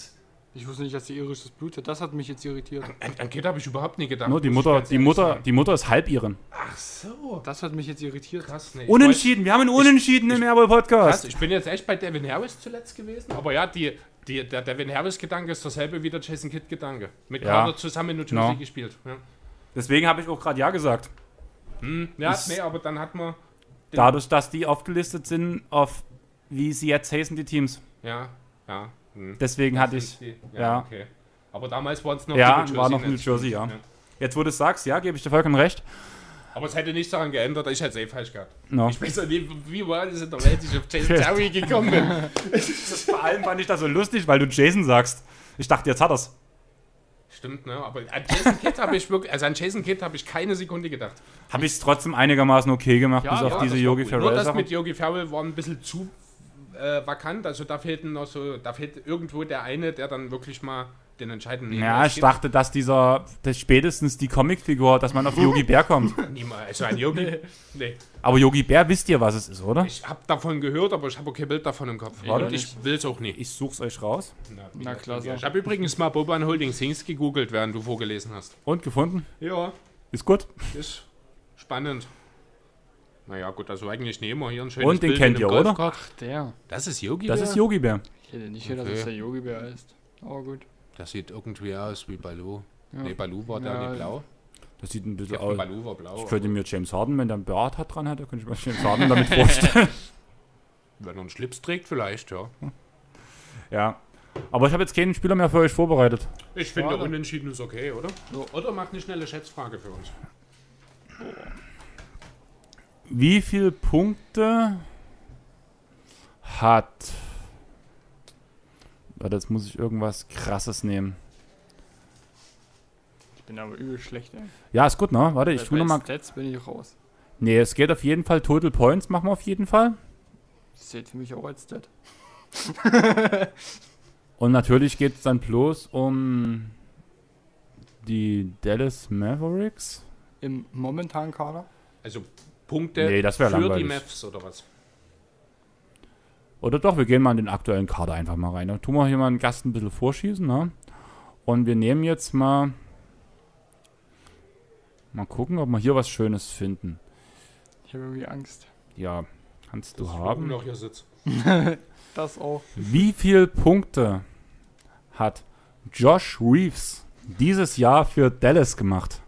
[SPEAKER 3] Ich wusste nicht, dass die irisches Blut hat. Das hat mich jetzt irritiert.
[SPEAKER 2] An, an Kid habe ich überhaupt nie gedacht.
[SPEAKER 1] Nur die
[SPEAKER 2] ich
[SPEAKER 1] Mutter, die Mutter,
[SPEAKER 2] sagen.
[SPEAKER 1] die Mutter ist Halbiren.
[SPEAKER 2] Ach so.
[SPEAKER 3] Das hat mich jetzt irritiert.
[SPEAKER 2] Krass, nee. ich
[SPEAKER 1] Unentschieden, wir haben einen Unentschieden im Airball
[SPEAKER 2] Krass,
[SPEAKER 1] Podcast.
[SPEAKER 2] ich bin jetzt echt bei Devin Harris zuletzt gewesen. Aber ja, die, die, der Devin Harris-Gedanke ist dasselbe wie der Jason Kidd-Gedanke. Mit
[SPEAKER 1] Ja.
[SPEAKER 2] Carter zusammen in New Jersey
[SPEAKER 1] No.
[SPEAKER 2] gespielt. Ja,
[SPEAKER 1] Deswegen habe ich auch gerade Ja gesagt.
[SPEAKER 2] hm. ja
[SPEAKER 1] Ist-
[SPEAKER 2] nee, aber dann hat man.
[SPEAKER 1] Dadurch, dass die aufgelistet sind auf, wie sie jetzt heißen, die Teams.
[SPEAKER 2] Ja, ja. Hm.
[SPEAKER 1] Deswegen hatte
[SPEAKER 2] Das
[SPEAKER 1] ich,
[SPEAKER 2] sind die-
[SPEAKER 1] ja.
[SPEAKER 2] okay. Aber damals waren es noch
[SPEAKER 1] Ja,
[SPEAKER 2] die
[SPEAKER 1] war noch. New Jersey, ja. jetzt wo du es sagst, ja, gebe ich dir vollkommen recht.
[SPEAKER 2] Aber es hätte nichts daran geändert, ich hätte es eh falsch gehabt.
[SPEAKER 1] No.
[SPEAKER 2] Ich weiß auch nicht, wie war das in der Welt, dass ich auf Jason [LAUGHS] Terry gekommen bin.
[SPEAKER 1] Das, vor allem fand ich das so lustig, weil du Jason sagst. Ich dachte, jetzt hat er's.
[SPEAKER 2] Stimmt, ne? Aber an Jason Kidd habe ich wirklich, also an Jason Kidd habe ich keine Sekunde gedacht.
[SPEAKER 1] Habe ich es trotzdem einigermaßen okay gemacht,
[SPEAKER 3] Ja,
[SPEAKER 1] bis auf
[SPEAKER 3] ja,
[SPEAKER 1] diese
[SPEAKER 2] das war
[SPEAKER 1] Yogi.
[SPEAKER 2] Nur
[SPEAKER 1] Ferrell
[SPEAKER 2] das
[SPEAKER 1] Sache.
[SPEAKER 2] mit Yogi Ferrell war ein bisschen zu äh, vakant. Also da fehlten noch so, da fehlt irgendwo der eine, der dann wirklich mal den entscheidenden
[SPEAKER 1] Ja, ich
[SPEAKER 2] gibt.
[SPEAKER 1] dachte, dass dieser, dass spätestens die Comicfigur, dass man auf Yogi Bär kommt. [LAUGHS]
[SPEAKER 2] Niemals. Also ein Yogi. [LAUGHS] nee.
[SPEAKER 1] Aber Yogi Bär wisst ihr, was es ist, oder?
[SPEAKER 2] Ich habe davon gehört, aber ich habe kein Bild davon im Kopf.
[SPEAKER 3] Warte.
[SPEAKER 2] Und ich will es auch nicht.
[SPEAKER 1] Ich such's euch raus.
[SPEAKER 2] Na,
[SPEAKER 3] Na, klasse.
[SPEAKER 2] Ich habe übrigens mal Boban Holding Things gegoogelt, während du vorgelesen hast.
[SPEAKER 1] Und gefunden?
[SPEAKER 2] Ja,
[SPEAKER 1] Ist gut.
[SPEAKER 2] ist spannend. Naja, gut, also eigentlich nehmen wir hier ein schönes
[SPEAKER 1] Und den
[SPEAKER 2] Bild
[SPEAKER 1] kennt ihr, oder?
[SPEAKER 2] Golfkart.
[SPEAKER 3] Der.
[SPEAKER 2] Das ist Yogi
[SPEAKER 1] Das
[SPEAKER 2] Bär?
[SPEAKER 1] ist Yogi Bär.
[SPEAKER 3] Ich hätte nicht gedacht,
[SPEAKER 2] Okay.
[SPEAKER 3] dass der Yogi-Bär ist. Aber gut.
[SPEAKER 2] Das sieht irgendwie aus wie Baloo.
[SPEAKER 3] Ja.
[SPEAKER 2] Nee, Baloo war da
[SPEAKER 3] Ja,
[SPEAKER 2] nicht blau.
[SPEAKER 1] Das sieht ein bisschen aus.
[SPEAKER 2] Baloo war blau.
[SPEAKER 1] Ich könnte mir James Harden, wenn der einen Bart hat dran hätte, könnte ich mir James Harden damit [LAUGHS] vorstellen.
[SPEAKER 2] Wenn er einen Schlips trägt, vielleicht, ja.
[SPEAKER 1] ja. Aber ich habe jetzt keinen Spieler mehr für euch vorbereitet.
[SPEAKER 2] Ich finde,
[SPEAKER 3] Schade.
[SPEAKER 2] unentschieden ist okay, oder? Oder macht eine schnelle Schätzfrage für uns.
[SPEAKER 1] Wie viele Punkte hat. Warte, jetzt muss ich irgendwas krasses nehmen.
[SPEAKER 3] Ich bin aber übel schlecht, ey.
[SPEAKER 1] Ja, ist gut, ne? Warte, ich tue nochmal.
[SPEAKER 3] Stats bin ich raus.
[SPEAKER 1] Nee, es geht auf jeden Fall Total Points, machen wir auf jeden Fall.
[SPEAKER 3] Das zählt für mich auch als Stat. [LAUGHS] [LAUGHS]
[SPEAKER 1] Und natürlich geht es dann bloß um die Dallas Mavericks.
[SPEAKER 3] Im momentanen Kader.
[SPEAKER 2] Also Punkte
[SPEAKER 1] Nee,
[SPEAKER 2] für
[SPEAKER 1] langweilig.
[SPEAKER 2] die Mavs oder was?
[SPEAKER 1] Oder doch, wir gehen mal in den aktuellen Kader einfach mal rein. Dann tun wir hier mal einen Gast ein bisschen vorschießen, ne? Und wir nehmen jetzt mal. Mal gucken, ob wir hier was Schönes finden.
[SPEAKER 3] Ich habe irgendwie Angst.
[SPEAKER 1] Ja, kannst du haben.
[SPEAKER 2] noch hier sitze. [LAUGHS]
[SPEAKER 3] Das auch.
[SPEAKER 1] Wie viele Punkte hat Josh Reeves dieses Jahr für Dallas gemacht?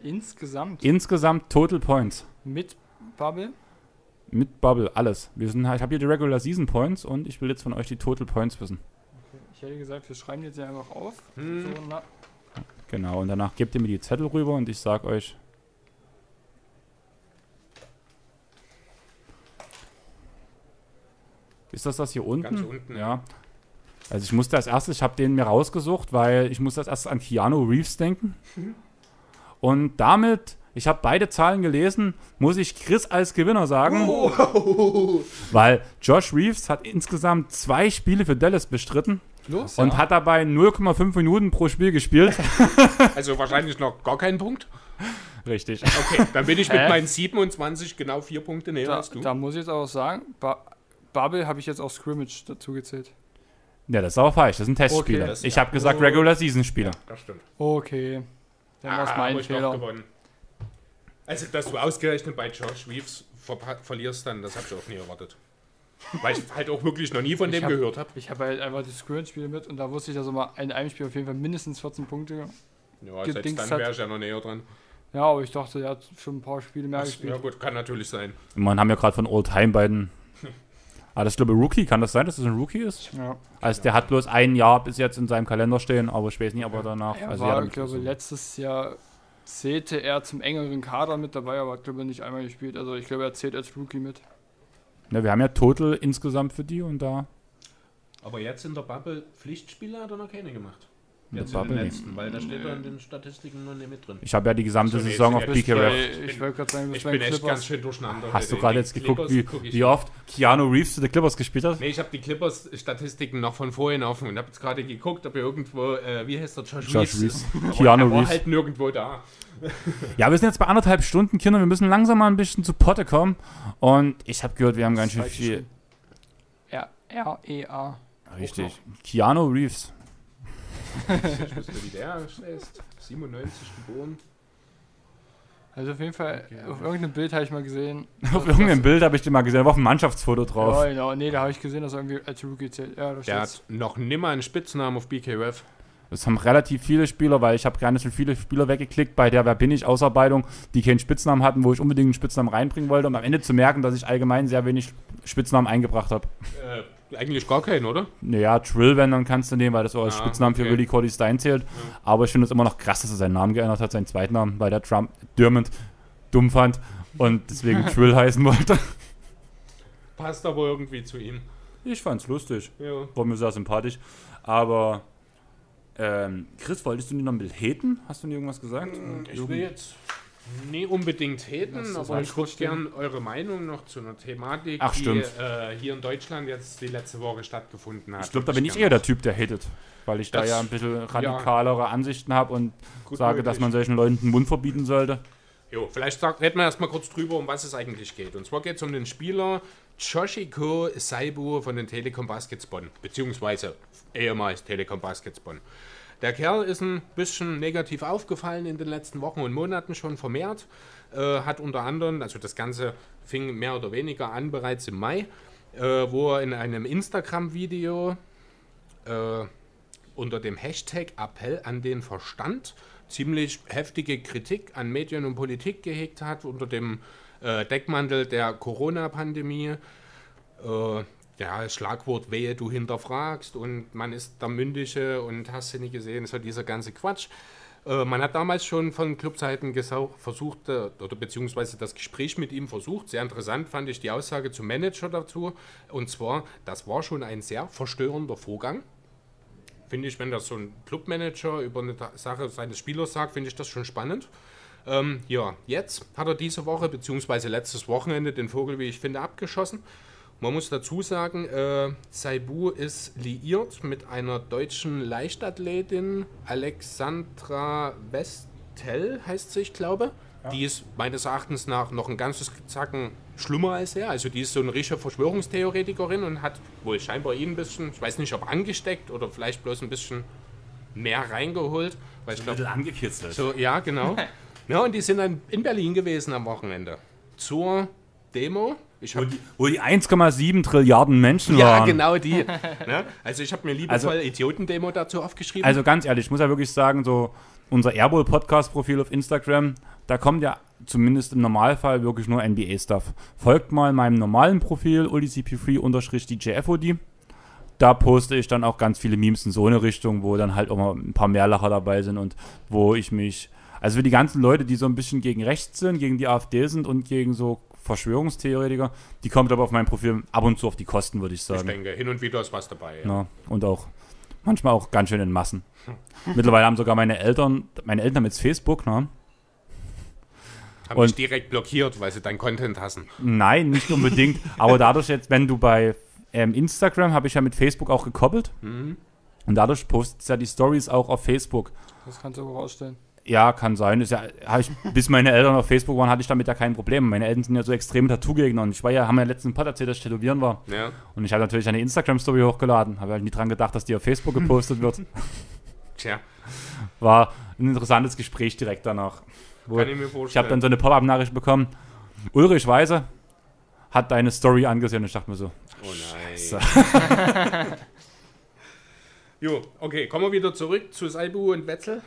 [SPEAKER 3] Insgesamt
[SPEAKER 1] Insgesamt Total Points.
[SPEAKER 3] mit Bubble.
[SPEAKER 1] Mit Bubble, alles. Wir sind, ich habe hier die Regular Season Points und ich will jetzt von euch die Total Points wissen.
[SPEAKER 3] Ich hätte gesagt, wir schreiben jetzt hier einfach auf.
[SPEAKER 2] Hm.
[SPEAKER 3] So, na,
[SPEAKER 1] Genau, und danach gebt ihr mir die Zettel rüber und ich sag euch. Ist das das hier unten?
[SPEAKER 2] Ganz unten,
[SPEAKER 1] Ja. Also ich musste als erstes, ich habe den mir rausgesucht, weil ich musste als erstes an Keanu Reeves denken. Und damit, ich habe beide Zahlen gelesen, muss ich Chris als Gewinner sagen. Weil Josh Reeves hat insgesamt zwei Spiele für Dallas bestritten
[SPEAKER 2] Los.
[SPEAKER 1] und hat dabei 0,5 Minuten pro Spiel gespielt. [LAUGHS]
[SPEAKER 2] Also wahrscheinlich noch gar keinen Punkt.
[SPEAKER 1] Richtig.
[SPEAKER 2] Okay, dann bin ich mit
[SPEAKER 3] Hä?
[SPEAKER 2] meinen 27 genau vier Punkte näher
[SPEAKER 3] da,
[SPEAKER 2] als du.
[SPEAKER 3] da muss ich jetzt auch sagen, ba Bubble habe ich jetzt auch Scrimmage dazu gezählt.
[SPEAKER 1] Ja, das ist aber falsch. Das sind Testspiele.
[SPEAKER 3] Okay,
[SPEAKER 1] ich
[SPEAKER 2] ja.
[SPEAKER 1] habe gesagt
[SPEAKER 2] Oh.
[SPEAKER 1] Regular Season Spiele.
[SPEAKER 2] Das stimmt.
[SPEAKER 3] Okay. Dann war es
[SPEAKER 2] Ah,
[SPEAKER 3] mein
[SPEAKER 2] hab ich
[SPEAKER 3] Fehler.
[SPEAKER 2] gewonnen. Also, dass du ausgerechnet bei Josh Reeves verlierst, dann, das hab ich auch nie erwartet. Weil ich halt auch wirklich noch nie von
[SPEAKER 3] Ich
[SPEAKER 2] dem
[SPEAKER 3] hab-
[SPEAKER 2] gehört habe.
[SPEAKER 3] Ich habe halt einfach die Scrimmage-Spiele mit und da wusste ich, dass er mal in einem Spiel auf jeden Fall mindestens 14 Punkte.
[SPEAKER 2] Ja, selbst dann
[SPEAKER 3] hat.
[SPEAKER 2] wäre ich ja noch näher dran.
[SPEAKER 3] Ja, aber ich dachte, er hat schon ein paar Spiele mehr
[SPEAKER 2] Ach,
[SPEAKER 3] gespielt.
[SPEAKER 2] ja, gut, kann natürlich sein.
[SPEAKER 1] Man haben ja gerade von All-Time beiden. [LAUGHS] Ah, das ist glaube ich Rookie. Kann das sein, dass das ein Rookie ist?
[SPEAKER 3] Ja.
[SPEAKER 1] Also der hat bloß ein Jahr bis jetzt in seinem Kalender stehen, aber ich weiß nicht, ob er danach.
[SPEAKER 3] Er
[SPEAKER 1] also
[SPEAKER 3] war,
[SPEAKER 1] ja,
[SPEAKER 3] ich glaube, letztes Jahr zählte er zum engeren Kader mit dabei, aber hat, glaube ich, nicht einmal gespielt. Also ich glaube, er zählt als Rookie mit.
[SPEAKER 1] ne, wir haben ja Total insgesamt für die und da.
[SPEAKER 2] Aber jetzt in der Bubble Pflichtspiele hat er noch keine gemacht.
[SPEAKER 1] In der
[SPEAKER 2] Jetzt in
[SPEAKER 1] Bubble
[SPEAKER 2] den
[SPEAKER 1] nicht.
[SPEAKER 2] letzten, weil da steht er in den Statistiken noch nicht mit drin.
[SPEAKER 1] Ich habe ja die gesamte
[SPEAKER 2] Ach so, nee,
[SPEAKER 1] Saison auf PKRF.
[SPEAKER 3] Weil ich wollte gerade sagen, du bist
[SPEAKER 2] Ich
[SPEAKER 3] bei
[SPEAKER 2] bin echt ganz schön durcheinander.
[SPEAKER 1] Hast du gerade jetzt geguckt, wie,
[SPEAKER 2] ich
[SPEAKER 1] wie oft Keanu Reeves zu den Clippers gespielt hat?
[SPEAKER 2] Nee, ich habe die Clippers-Statistiken noch von vorhin offen und habe jetzt gerade geguckt, ob er irgendwo, äh, wie heißt der, Josh,
[SPEAKER 1] Josh
[SPEAKER 2] Reeves?
[SPEAKER 1] Reeves. Keanu
[SPEAKER 2] er war
[SPEAKER 1] Reeves.
[SPEAKER 2] halt nirgendwo da.
[SPEAKER 1] Ja, wir sind jetzt bei anderthalb Stunden, Kinder. Wir müssen langsam mal ein bisschen zu Potte kommen. Und ich habe gehört, wir haben ganz schön
[SPEAKER 2] weiß
[SPEAKER 1] viel.
[SPEAKER 3] R- R-E-A.
[SPEAKER 1] Richtig. Keanu Reeves. [LAUGHS]
[SPEAKER 2] Ich wüsste, wie der ist. 97 geboren.
[SPEAKER 3] Also auf jeden Fall,
[SPEAKER 2] Okay.
[SPEAKER 3] auf irgendeinem Bild habe ich mal gesehen. [LAUGHS]
[SPEAKER 1] Auf irgendeinem Bild habe ich den mal gesehen, da war auf dem Mannschaftsfoto drauf.
[SPEAKER 3] Ja, genau. Nee, da habe ich gesehen, dass er irgendwie als Rookie zählt. Ja, da
[SPEAKER 2] Der hat noch nimmer einen Spitznamen auf BKRF.
[SPEAKER 1] Das haben relativ viele Spieler, weil ich habe gar nicht so viele Spieler weggeklickt bei der Wer bin ich Ausarbeitung, die keinen Spitznamen hatten, wo ich unbedingt einen Spitznamen reinbringen wollte, um am Ende zu merken, dass ich allgemein sehr wenig Spitznamen eingebracht habe.
[SPEAKER 2] Äh, eigentlich gar keinen, oder?
[SPEAKER 1] Naja, Trill, wenn, dann kannst du nehmen, weil das so als
[SPEAKER 2] Ah,
[SPEAKER 1] Spitznamen für
[SPEAKER 2] okay.
[SPEAKER 1] Willie Cody Stein zählt. Aber ich finde es immer noch krass, dass er seinen Namen geändert hat, seinen Zweitnamen, weil der Trump Dermot dumm fand und deswegen [LAUGHS] Trill heißen wollte.
[SPEAKER 2] Passt aber irgendwie zu ihm.
[SPEAKER 1] Ich fand's lustig.
[SPEAKER 2] Ja.
[SPEAKER 1] War mir sehr sympathisch. Aber ähm, Chris, wolltest du nie noch ein Bild haten? Hast du nie irgendwas gesagt?
[SPEAKER 2] Ich will jetzt Nee, unbedingt
[SPEAKER 3] ist
[SPEAKER 2] aber ich würde
[SPEAKER 3] trotzdem-
[SPEAKER 2] gern eure Meinung noch zu einer Thematik,
[SPEAKER 1] Ach,
[SPEAKER 2] die äh, hier in Deutschland jetzt die letzte Woche stattgefunden hat.
[SPEAKER 1] Ich glaube, da bin ich eher der Typ, der hatet. Weil ich da
[SPEAKER 2] Das-
[SPEAKER 1] ja ein bisschen radikalere Ansichten habe und sage,
[SPEAKER 2] möglich.
[SPEAKER 1] dass man solchen Leuten den Mund verbieten sollte.
[SPEAKER 2] Jo, vielleicht sagt, reden wir erstmal kurz drüber, um was es eigentlich geht. Und zwar geht es um den Spieler Joshiko Saibu von den Telekom Baskets Bonn, beziehungsweise ehemals Telekom Baskets Bonn. Der Kerl ist ein bisschen negativ aufgefallen in den letzten Wochen und Monaten schon vermehrt. Äh, hat unter anderem, also das Ganze fing mehr oder weniger an bereits im Mai, äh, wo er in einem Instagram-Video äh, unter dem Hashtag Appell an den Verstand ziemlich heftige Kritik an Medien und Politik gehegt hat, unter dem äh, Deckmantel der Corona-Pandemie. Äh, ja, Schlagwort wehe, du hinterfragst und man ist der Mündige und hast du nicht gesehen, so dieser ganze Quatsch. Äh, man hat damals schon von Clubseiten versucht, äh, oder beziehungsweise das Gespräch mit ihm versucht. Sehr interessant fand ich die Aussage zum Manager dazu. Und zwar, das war schon ein sehr verstörender Vorgang finde ich, wenn das so ein Clubmanager über eine Sache seines Spielers sagt, finde ich das schon spannend. Ähm, ja, jetzt hat er diese Woche, beziehungsweise letztes Wochenende, den Vogel, wie ich finde, abgeschossen. Man muss dazu sagen, äh, Saibu ist liiert mit einer deutschen Leichtathletin, Alexandra Westel heißt sie, ich glaube. Die ist meines Erachtens nach noch ein ganzes Zacken schlimmer als er. Also die ist so eine richtige Verschwörungstheoretikerin und hat wohl scheinbar ihn ein bisschen, ich weiß nicht, ob angesteckt oder vielleicht bloß ein bisschen mehr reingeholt. Weil ich glaube,
[SPEAKER 1] angekitzelt.
[SPEAKER 2] so, ja, genau. [LAUGHS] Ja, und die sind dann in Berlin gewesen am Wochenende. Zur Demo. Ich
[SPEAKER 1] Wo die, wo die 1,7 Trilliarden Menschen
[SPEAKER 2] ja,
[SPEAKER 1] waren.
[SPEAKER 2] genau die. [LAUGHS] ne? Also ich habe mir liebevoll
[SPEAKER 1] Also-
[SPEAKER 2] Idiotendemo dazu aufgeschrieben.
[SPEAKER 1] Also ganz ehrlich, ich muss ja wirklich sagen, so unser Airball-Podcast-Profil auf Instagram, da kommt ja zumindest im Normalfall wirklich nur NBA-Stuff. Folgt mal meinem normalen Profil, ulicp3-djfod. Da poste ich dann auch ganz viele Memes in so eine Richtung, wo dann halt auch mal ein paar Mehrlacher dabei sind und wo ich mich, also für die ganzen Leute, die so ein bisschen gegen rechts sind, gegen die AfD sind und gegen so Verschwörungstheoretiker, die kommt aber auf meinem Profil ab und zu auf die Kosten, würde ich
[SPEAKER 2] ich
[SPEAKER 1] sagen.
[SPEAKER 2] denke, hin und wieder ist was dabei. Ja.
[SPEAKER 1] Ja, und auch manchmal auch ganz schön in Massen. [LAUGHS] Mittlerweile haben sogar meine Eltern, meine Eltern haben jetzt Facebook, ne?
[SPEAKER 2] Haben
[SPEAKER 1] Und-
[SPEAKER 2] direkt blockiert, weil sie deinen Content hassen.
[SPEAKER 1] Nein, nicht unbedingt. [LAUGHS] aber dadurch jetzt, wenn du bei ähm, Instagram, habe ich ja mit Facebook auch gekoppelt.
[SPEAKER 2] Mhm.
[SPEAKER 1] Und dadurch postet ja die Stories auch auf Facebook.
[SPEAKER 3] Das kannst du aber rausstellen.
[SPEAKER 1] Ja, kann sein. Ist ja, ich, bis meine Eltern auf Facebook waren, hatte ich damit ja kein Problem. Meine Eltern sind ja so extreme Tattoo-Gegner. Und ich war ja, haben ja letzten Pod erzählt, dass ich tätowieren war.
[SPEAKER 2] Ja.
[SPEAKER 1] Und ich habe natürlich eine Instagram-Story hochgeladen. Habe halt nie dran gedacht, dass die auf Facebook gepostet wird. [LAUGHS]
[SPEAKER 2] Tja,
[SPEAKER 1] War ein interessantes Gespräch direkt danach.
[SPEAKER 2] Kann ich mir
[SPEAKER 1] Ich habe
[SPEAKER 2] vorstellen.
[SPEAKER 1] dann so eine Pop-Up-Nachricht bekommen. Ulrich Weise hat deine Story angesehen und ich dachte mir so,
[SPEAKER 2] oh nein. [LAUGHS] Jo, okay, kommen wir wieder zurück zu Saibu und Wetzel.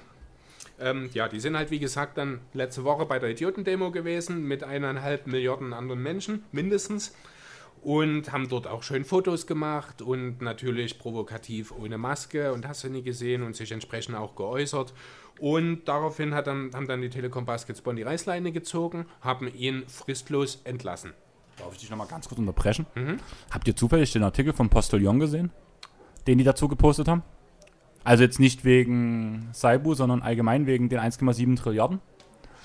[SPEAKER 2] Ähm, ja, die sind halt, wie gesagt, dann letzte Woche bei der Idiotendemo gewesen mit eineinhalb Milliarden anderen Menschen, mindestens. Und haben dort auch schön Fotos gemacht und natürlich provokativ ohne Maske und hast du nie gesehen und sich entsprechend auch geäußert. Und daraufhin hat dann, haben dann die Telekom Baskets Bonn die Reißleine gezogen, haben ihn fristlos entlassen.
[SPEAKER 1] darf ich dich nochmal ganz kurz unterbrechen?
[SPEAKER 2] Mhm.
[SPEAKER 1] Habt ihr zufällig den Artikel vom Postillon gesehen, den die dazu gepostet haben? Also jetzt nicht wegen Saibu, sondern allgemein wegen den 1,7 Trilliarden?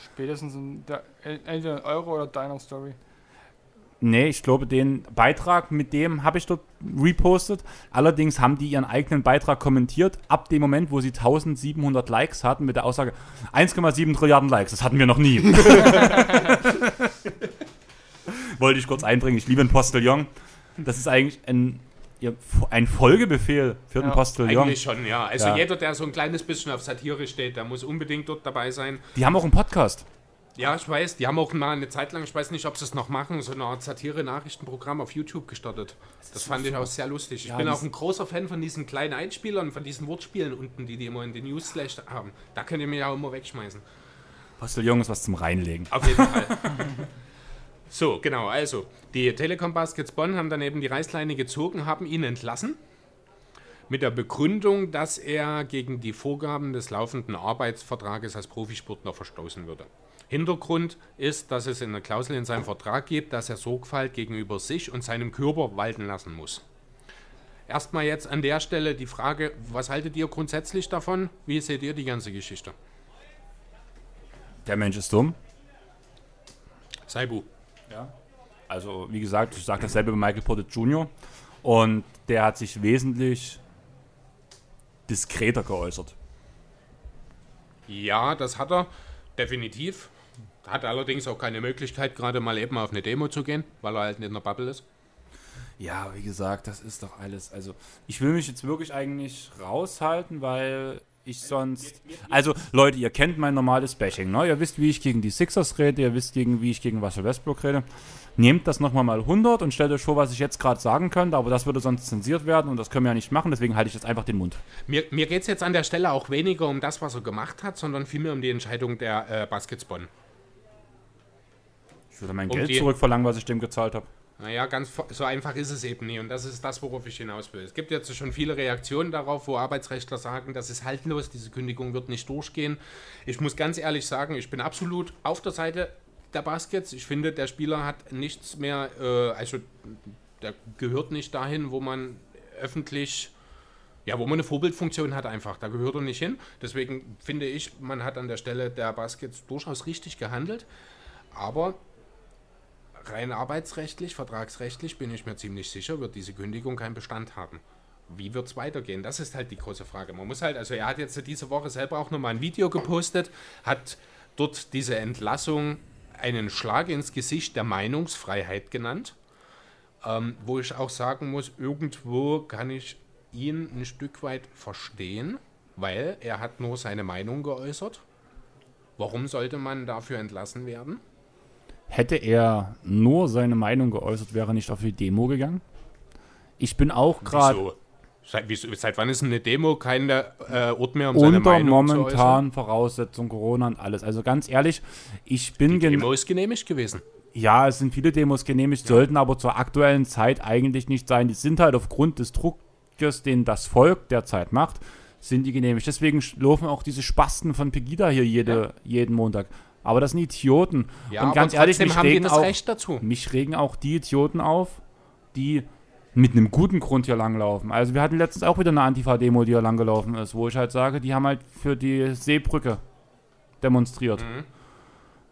[SPEAKER 3] Spätestens in der, entweder in Euro oder deiner Story.
[SPEAKER 1] Nee, ich glaube, den Beitrag mit dem habe ich dort repostet. Allerdings haben die ihren eigenen Beitrag kommentiert, ab dem Moment, wo sie 1700 Likes hatten, mit der Aussage 1,7 Trilliarden Likes. Das hatten wir noch nie. [LAUGHS] Wollte ich kurz einbringen. Ich liebe den Postillon. Das ist eigentlich ein, ein Folgebefehl für den
[SPEAKER 3] Ja,
[SPEAKER 1] Postillon.
[SPEAKER 2] Eigentlich schon, ja. Also
[SPEAKER 1] Ja.
[SPEAKER 2] jeder, der so ein kleines bisschen auf Satire steht, der muss unbedingt dort dabei sein.
[SPEAKER 1] Die haben auch einen Podcast.
[SPEAKER 2] Ja, ich weiß, die haben auch mal eine Zeit lang, ich weiß nicht, ob sie es noch machen, so eine Art Satire-Nachrichtenprogramm auf YouTube gestartet. Das fand ich auch sehr lustig. Ich
[SPEAKER 1] Ja,
[SPEAKER 2] bin
[SPEAKER 1] das-
[SPEAKER 2] auch ein großer Fan von diesen kleinen Einspielern, von diesen Wortspielen unten, die die immer in den News-Slash haben. Da könnt ihr mich auch immer wegschmeißen.
[SPEAKER 1] Postillon ist was zum Reinlegen.
[SPEAKER 2] Auf jeden Fall. [LAUGHS] So, genau, also, die Telekom Baskets Bonn haben dann eben die Reißleine gezogen, haben ihn entlassen. Mit der Begründung, dass er gegen die Vorgaben des laufenden Arbeitsvertrages als Profisportler verstoßen würde. Hintergrund ist, dass es eine Klausel in seinem Vertrag gibt, dass er Sorgfalt gegenüber sich und seinem Körper walten lassen muss. Erstmal jetzt an der Stelle die Frage, was haltet ihr grundsätzlich davon? Wie seht ihr die ganze Geschichte?
[SPEAKER 1] Der Mensch ist dumm.
[SPEAKER 2] Saibu.
[SPEAKER 1] Ja. Also, wie gesagt, ich sage dasselbe bei Michael Porter Jr. Und der hat sich wesentlich diskreter geäußert.
[SPEAKER 2] Ja, das hat er definitiv. Hat allerdings auch keine Möglichkeit, gerade mal eben auf eine Demo zu gehen, weil er halt nicht in der Bubble ist.
[SPEAKER 1] Ja, wie gesagt, das ist doch alles. Also, ich will mich jetzt wirklich eigentlich raushalten, weil ich sonst. Also, Leute, ihr kennt mein normales Bashing, ne? Ihr wisst, wie ich gegen die Sixers rede, ihr wisst, gegen, wie ich gegen Russell Westbrook rede. Nehmt das nochmal mal 100 und stellt euch vor, was ich jetzt gerade sagen könnte, aber das würde sonst zensiert werden und das können wir ja nicht machen, deswegen halte ich jetzt einfach den Mund.
[SPEAKER 2] Mir, mir geht es jetzt an der Stelle auch weniger um das, was er gemacht hat, sondern vielmehr um die Entscheidung der äh, Baskets Bonn.
[SPEAKER 1] Ich würde mein
[SPEAKER 2] Um
[SPEAKER 1] Geld zurückverlangen, was ich dem gezahlt habe.
[SPEAKER 2] Naja, ganz so einfach ist es eben nie und das ist das, worauf ich hinaus will. Es gibt jetzt schon viele Reaktionen darauf, wo Arbeitsrechtler sagen, das ist haltlos, diese Kündigung wird nicht durchgehen. Ich muss ganz ehrlich sagen, ich bin absolut auf der Seite der Baskets. Ich finde, der Spieler hat nichts mehr, äh, also der gehört nicht dahin, wo man öffentlich, ja, wo man eine Vorbildfunktion hat einfach. Da gehört er nicht hin. Deswegen finde ich, man hat an der Stelle der Baskets durchaus richtig gehandelt. Aber rein arbeitsrechtlich, vertragsrechtlich bin ich mir ziemlich sicher, wird diese Kündigung keinen Bestand haben. Wie wird es weitergehen? Das ist halt die große Frage. Man muss halt, also er hat jetzt diese Woche selber auch nochmal ein Video gepostet, hat dort diese Entlassung einen Schlag ins Gesicht der Meinungsfreiheit genannt, ähm, wo ich auch sagen muss, irgendwo kann ich ihn ein Stück weit verstehen, weil er hat nur seine Meinung geäußert. Warum sollte man dafür entlassen werden?
[SPEAKER 1] Hätte er nur seine Meinung geäußert, wäre er nicht auf die Demo gegangen. Ich bin auch gerade
[SPEAKER 2] Wieso? Seit, wieso, seit wann ist eine Demo kein äh, Ort mehr, um seine
[SPEAKER 1] unter
[SPEAKER 2] Meinung zu äußern?
[SPEAKER 1] momentanen Voraussetzungen, Corona und alles. Also ganz ehrlich, ich bin
[SPEAKER 2] Die Demo ist genehmigt gewesen.
[SPEAKER 1] Ja, es sind viele Demos genehmigt, sollten aber zur aktuellen Zeit eigentlich nicht sein. Die sind halt aufgrund des Druckes, den das Volk derzeit macht, sind die genehmigt. Deswegen laufen auch diese Spasten von Pegida hier jede, jeden Montag. Aber das sind Idioten.
[SPEAKER 2] Ja,
[SPEAKER 1] und ganz
[SPEAKER 2] aber
[SPEAKER 1] ehrlich, mich
[SPEAKER 2] haben
[SPEAKER 1] regen,
[SPEAKER 2] das
[SPEAKER 1] auch,
[SPEAKER 2] Recht dazu.
[SPEAKER 1] mich regen auch die Idioten auf, die mit einem guten Grund hier langlaufen. Also wir hatten letztens auch wieder eine Antifa-Demo, die hier langgelaufen ist, wo ich halt sage, die haben halt für die Seebrücke demonstriert.
[SPEAKER 2] Mhm.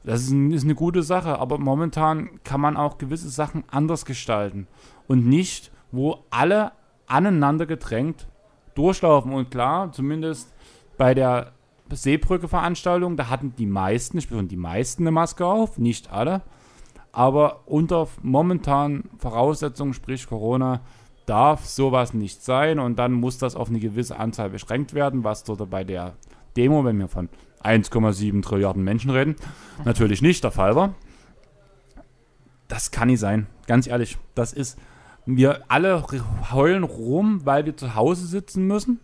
[SPEAKER 1] Das ist, ein, ist eine gute Sache, aber momentan kann man auch gewisse Sachen anders gestalten und nicht, wo alle aneinander gedrängt durchlaufen. Und klar, zumindest bei der Seebrücke-Veranstaltung, da hatten die meisten, ich die meisten eine Maske auf, nicht alle, aber unter momentanen Voraussetzungen, sprich Corona, darf sowas nicht sein und dann muss das auf eine gewisse Anzahl beschränkt werden, was dort bei der Demo, wenn wir von 1,7 Trilliarden Menschen reden, natürlich nicht der Fall war. Das kann nicht sein, ganz ehrlich. Das ist, wir alle heulen rum, weil wir zu Hause sitzen müssen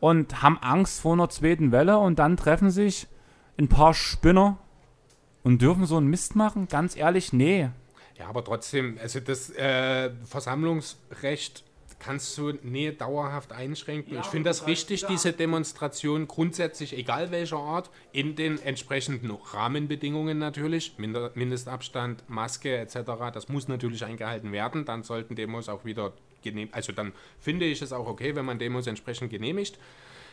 [SPEAKER 1] und haben Angst vor einer zweiten Welle und dann treffen sich ein paar Spinner und dürfen so einen Mist machen? Ganz ehrlich, nee.
[SPEAKER 2] Ja, aber trotzdem, also das äh, Versammlungsrecht kannst du nie dauerhaft einschränken. ich finde das richtig, diese Demonstration grundsätzlich, egal welcher Art, in den entsprechenden Rahmenbedingungen natürlich, Minder, Mindestabstand, Maske etc., das muss natürlich eingehalten werden. Dann sollten Demos auch wieder genehmigt, also dann finde ich es auch okay, wenn man Demos entsprechend genehmigt.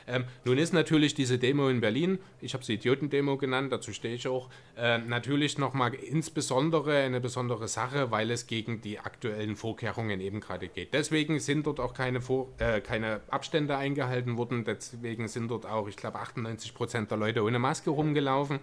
[SPEAKER 2] Ähm, nun ist natürlich diese Demo in Berlin, ich habe sie Idiotendemo genannt, dazu stehe ich auch, äh, natürlich nochmal insbesondere eine besondere Sache, weil es gegen die aktuellen Vorkehrungen eben gerade geht. Deswegen sind dort auch keine, Vor äh, keine Abstände eingehalten worden, deswegen sind dort auch, ich glaube, 98 Prozent der Leute ohne Maske rumgelaufen.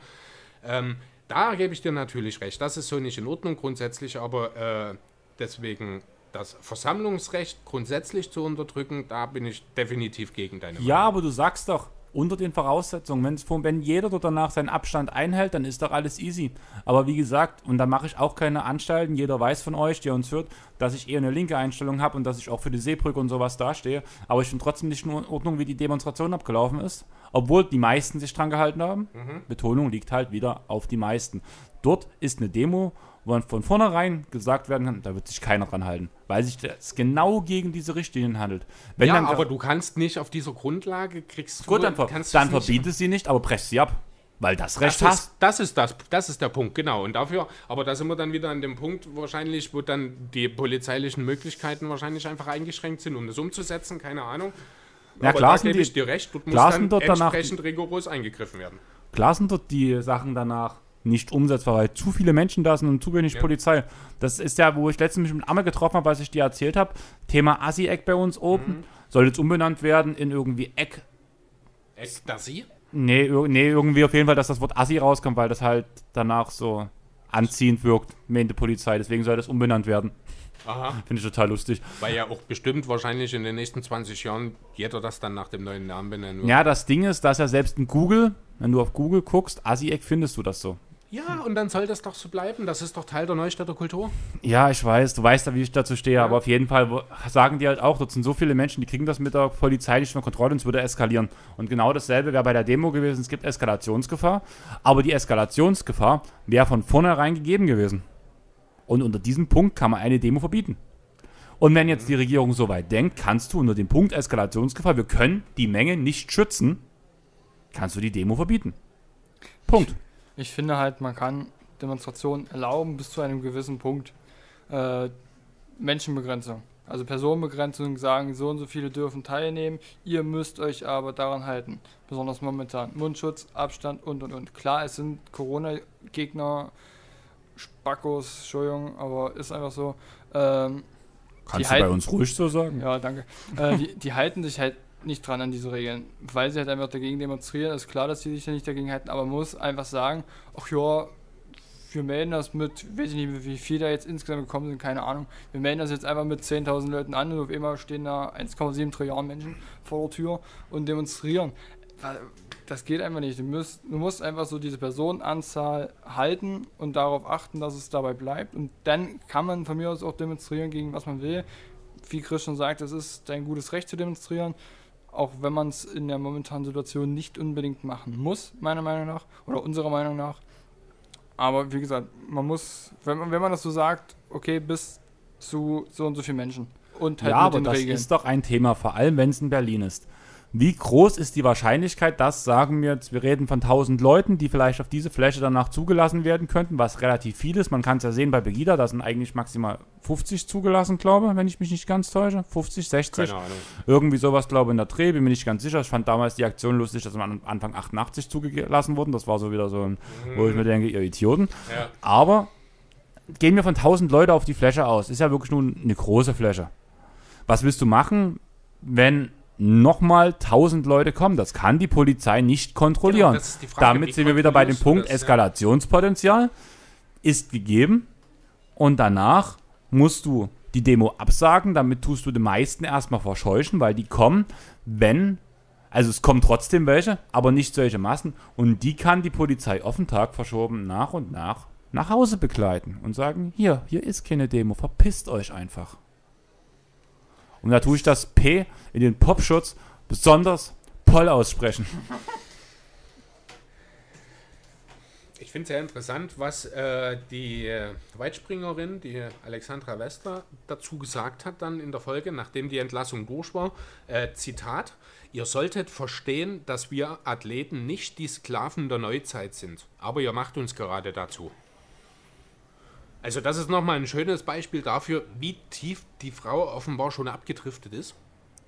[SPEAKER 2] Ähm, da gebe ich dir natürlich recht, das ist so nicht in Ordnung grundsätzlich, aber äh, deswegen das Versammlungsrecht grundsätzlich zu unterdrücken, da bin ich definitiv gegen deine
[SPEAKER 1] Ja, aber du sagst doch, unter den Voraussetzungen, wenn's, wenn jeder dort danach seinen Abstand einhält, dann ist doch alles easy. Aber wie gesagt, und da mache ich auch keine Anstalten, jeder weiß von euch, der uns hört, dass ich eher eine linke Einstellung habe und dass ich auch für die Seebrücke und sowas dastehe. Aber ich finde trotzdem nicht in Ordnung, wie die Demonstration abgelaufen ist. Obwohl die meisten sich dran gehalten haben. Betonung liegt halt wieder auf die meisten. Dort ist eine Demo, wo von vornherein gesagt werden kann, da wird sich keiner dran halten, weil sich das genau gegen diese Richtlinien handelt. Wenn
[SPEAKER 2] ja,
[SPEAKER 1] dann,
[SPEAKER 2] aber du kannst nicht auf dieser Grundlage kriegst
[SPEAKER 1] Gut,
[SPEAKER 2] du,
[SPEAKER 1] dann, ver
[SPEAKER 2] kannst
[SPEAKER 1] dann verbiete sie nicht, aber brech sie ab. Weil das Recht
[SPEAKER 2] Das
[SPEAKER 1] hast.
[SPEAKER 2] ist, das ist das, das ist der Punkt, genau. Und dafür, aber da sind wir dann wieder an dem Punkt wahrscheinlich, wo dann die polizeilichen Möglichkeiten wahrscheinlich einfach eingeschränkt sind, um das umzusetzen, keine Ahnung.
[SPEAKER 1] Ja,
[SPEAKER 2] aber
[SPEAKER 1] klar
[SPEAKER 2] da gebe
[SPEAKER 1] die-
[SPEAKER 2] ich dir recht, dort muss dann
[SPEAKER 1] dort danach-
[SPEAKER 2] entsprechend rigoros eingegriffen werden.
[SPEAKER 1] Klar sind dort die Sachen danach nicht umsetzbar, weil zu viele Menschen da sind und zu wenig
[SPEAKER 2] Ja.
[SPEAKER 1] Polizei. Das ist ja, wo ich letztens mich mit Amme getroffen habe, was ich dir erzählt habe. Thema Assi-Eck bei uns oben. Soll jetzt umbenannt werden in irgendwie Eck.
[SPEAKER 2] Ecstasy?
[SPEAKER 1] Nee, ir- nee, irgendwie auf jeden Fall, dass das Wort Assi rauskommt, weil das halt danach so anziehend wirkt, meinte Polizei. Deswegen soll das umbenannt werden.
[SPEAKER 2] Aha. [LAUGHS]
[SPEAKER 1] Finde ich total lustig.
[SPEAKER 2] Weil ja auch bestimmt wahrscheinlich in den nächsten 20 Jahren jeder das dann nach dem neuen Namen benennen wird.
[SPEAKER 1] Ja, das Ding ist, dass ja selbst in Google, wenn du auf Google guckst, Assi-Eck findest du das so.
[SPEAKER 2] Ja, und dann soll das doch so bleiben. Das ist doch Teil der Neustädter Kultur.
[SPEAKER 1] Ja, ich weiß, du weißt ja, wie ich dazu stehe, aber auf jeden Fall sagen die halt auch, dort sind so viele Menschen, die kriegen das mit der Polizei nicht mehr Kontrolle und es würde eskalieren. Und genau dasselbe wäre bei der Demo gewesen, es gibt Eskalationsgefahr, aber die Eskalationsgefahr wäre von vornherein gegeben gewesen. Und unter diesem Punkt kann man eine Demo verbieten. Und wenn jetzt die Regierung so weit denkt, kannst du unter dem Punkt Eskalationsgefahr, wir können die Menge nicht schützen, kannst du die Demo verbieten. Punkt.
[SPEAKER 3] Ich finde halt, man kann Demonstrationen erlauben bis zu einem gewissen Punkt. Äh, Menschenbegrenzung. Also Personenbegrenzung sagen, so und so viele dürfen teilnehmen, ihr müsst euch aber daran halten. Besonders momentan. Mundschutz, Abstand und und und. Klar, es sind Corona-Gegner, Spackos, Entschuldigung, aber ist einfach so. Ähm,
[SPEAKER 1] Kannst du bei
[SPEAKER 3] halten-
[SPEAKER 1] uns ruhig so sagen?
[SPEAKER 3] ja, danke. Äh, die, die halten sich halt nicht dran an diese Regeln, weil sie halt einfach dagegen demonstrieren. Ist klar, dass sie sich ja nicht dagegen halten, aber man muss einfach sagen, ach ja, wir melden das mit, weiß ich nicht, wie viel da jetzt insgesamt gekommen sind, keine Ahnung. Wir melden das jetzt einfach mit 10.000 Leuten an und auf einmal stehen da 1,7 Trillionen Menschen vor der Tür und demonstrieren. Das geht einfach nicht. Du musst, du musst einfach so diese Personenanzahl halten und darauf achten, dass es dabei bleibt. Und dann kann man von mir aus auch demonstrieren gegen was man will. Wie Chris schon sagt, es ist dein gutes Recht zu demonstrieren, auch wenn man es in der momentanen Situation nicht unbedingt machen muss, meiner Meinung nach, oder unserer Meinung nach. Aber wie gesagt, man muss, wenn man, wenn man das so sagt, okay, bis zu so und so viel Menschen. Und halt
[SPEAKER 1] ja, aber das
[SPEAKER 3] Regeln.
[SPEAKER 1] ist doch ein Thema, vor allem wenn es in Berlin ist. Wie groß ist die Wahrscheinlichkeit, dass, sagen wir jetzt, wir reden von 1000 Leuten, die vielleicht auf diese Fläche danach zugelassen werden könnten, was relativ viel ist. Man kann es ja sehen bei Begida, da sind eigentlich maximal 50 zugelassen, glaube ich, wenn ich mich nicht ganz täusche. 50, 60.
[SPEAKER 2] Keine Ahnung.
[SPEAKER 1] Irgendwie sowas, glaube ich, in der Dreh, bin mir nicht ganz sicher. Ich fand damals die Aktion lustig, dass am Anfang 88 zugelassen wurden. Das war so wieder so ein, wo ich mir denke, ihr Idioten.
[SPEAKER 2] Ja.
[SPEAKER 1] Aber gehen wir von 1000 Leute auf die Fläche aus. Ist ja wirklich nun eine große Fläche. Was willst du machen, wenn nochmal 1000 Leute kommen? Das kann die Polizei nicht kontrollieren.
[SPEAKER 2] Genau, die Frage,
[SPEAKER 1] Damit sind wir wieder bei dem Punkt,
[SPEAKER 2] das?
[SPEAKER 1] Eskalationspotenzial ist gegeben und danach musst du die Demo absagen, damit tust du die meisten erstmal verscheuchen, weil die kommen, wenn, also es kommen trotzdem welche, aber nicht solche Massen und die kann die Polizei auf den Tag verschoben nach und nach nach Hause begleiten und sagen, hier, hier ist keine Demo, verpisst euch einfach. Und da tue ich das P in den Popschutz besonders Poll aussprechen.
[SPEAKER 2] Ich finde es sehr interessant, was äh, die äh, Weitspringerin, die Alexandra Wester, dazu gesagt hat dann in der Folge, nachdem die Entlassung durch war. Äh, Zitat, ihr solltet verstehen, dass wir Athleten nicht die Sklaven der Neuzeit sind, aber ihr macht uns gerade dazu. Also das ist nochmal ein schönes Beispiel dafür, wie tief die Frau offenbar schon abgedriftet ist.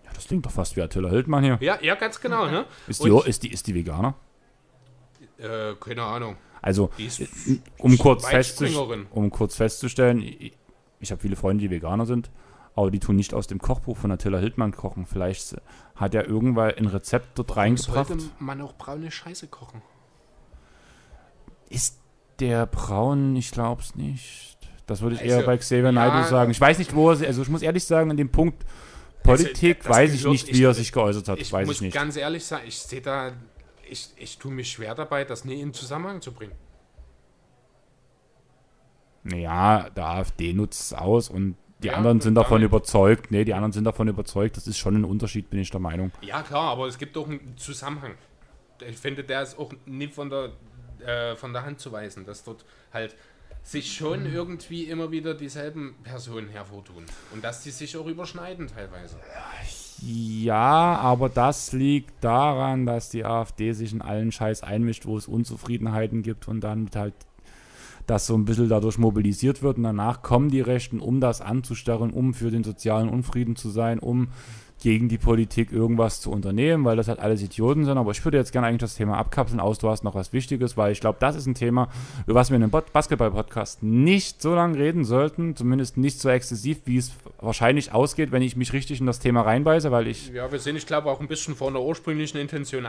[SPEAKER 1] Ja, das klingt doch fast wie Attila Hildmann hier.
[SPEAKER 2] Ja, ja, ganz genau. Ne?
[SPEAKER 1] Ist die,
[SPEAKER 2] Und-
[SPEAKER 1] ist die, ist die Veganer?
[SPEAKER 2] Äh, keine Ahnung.
[SPEAKER 1] Also,
[SPEAKER 2] ist
[SPEAKER 1] um kurz, um kurz festzustellen, ich, ich habe viele Freunde, die Veganer sind, aber die tun nicht aus dem Kochbuch von Attila Hildmann kochen. Vielleicht hat er irgendwann ein Rezept dort reingebracht.
[SPEAKER 2] Sollte man auch braune Scheiße kochen?
[SPEAKER 1] Ist der braun? Ich glaube es nicht. Das würde ich
[SPEAKER 2] Also,
[SPEAKER 1] eher bei Xavier
[SPEAKER 2] ja,
[SPEAKER 1] Naidoo sagen. Ich weiß nicht, wo er, also ich muss ehrlich sagen, an dem Punkt Politik
[SPEAKER 2] das
[SPEAKER 1] weiß ich nicht,
[SPEAKER 2] ich-
[SPEAKER 1] wie er sich geäußert hat.
[SPEAKER 2] Ich
[SPEAKER 1] weiß
[SPEAKER 2] muss
[SPEAKER 1] ich nicht.
[SPEAKER 2] ganz ehrlich sagen, ich sehe da, ich, ich tue mich schwer dabei, das nie in Zusammenhang zu bringen.
[SPEAKER 1] Naja, der AfD nutzt es aus und die
[SPEAKER 2] Ja,
[SPEAKER 1] anderen sind davon überzeugt. Nee, die anderen sind davon überzeugt. Das ist schon ein Unterschied, bin ich der Meinung.
[SPEAKER 2] Ja, klar, aber es gibt auch einen Zusammenhang. Ich finde, der ist auch nie von der, äh, von der Hand zu weisen, dass dort halt sich schon irgendwie immer wieder dieselben Personen hervortun. Und dass die sich auch überschneiden teilweise.
[SPEAKER 1] Ja, aber das liegt daran, dass die AfD sich in allen Scheiß einmischt, wo es Unzufriedenheiten gibt und dann halt das so ein bisschen dadurch mobilisiert wird und danach kommen die Rechten, um das anzustarren, um für den sozialen Unfrieden zu sein, um gegen die Politik irgendwas zu unternehmen, weil das halt alles Idioten sind. Aber ich würde jetzt gerne eigentlich das Thema abkapseln aus. Du hast noch was Wichtiges, weil ich glaube, das ist ein Thema, über was wir in einem Basketball-Podcast nicht so lange reden sollten. Zumindest nicht so exzessiv, wie es wahrscheinlich ausgeht, wenn ich mich richtig in das Thema reinbeiße, weil ich.
[SPEAKER 2] Ja, wir sind, ich glaube, auch ein bisschen von der ursprünglichen Intention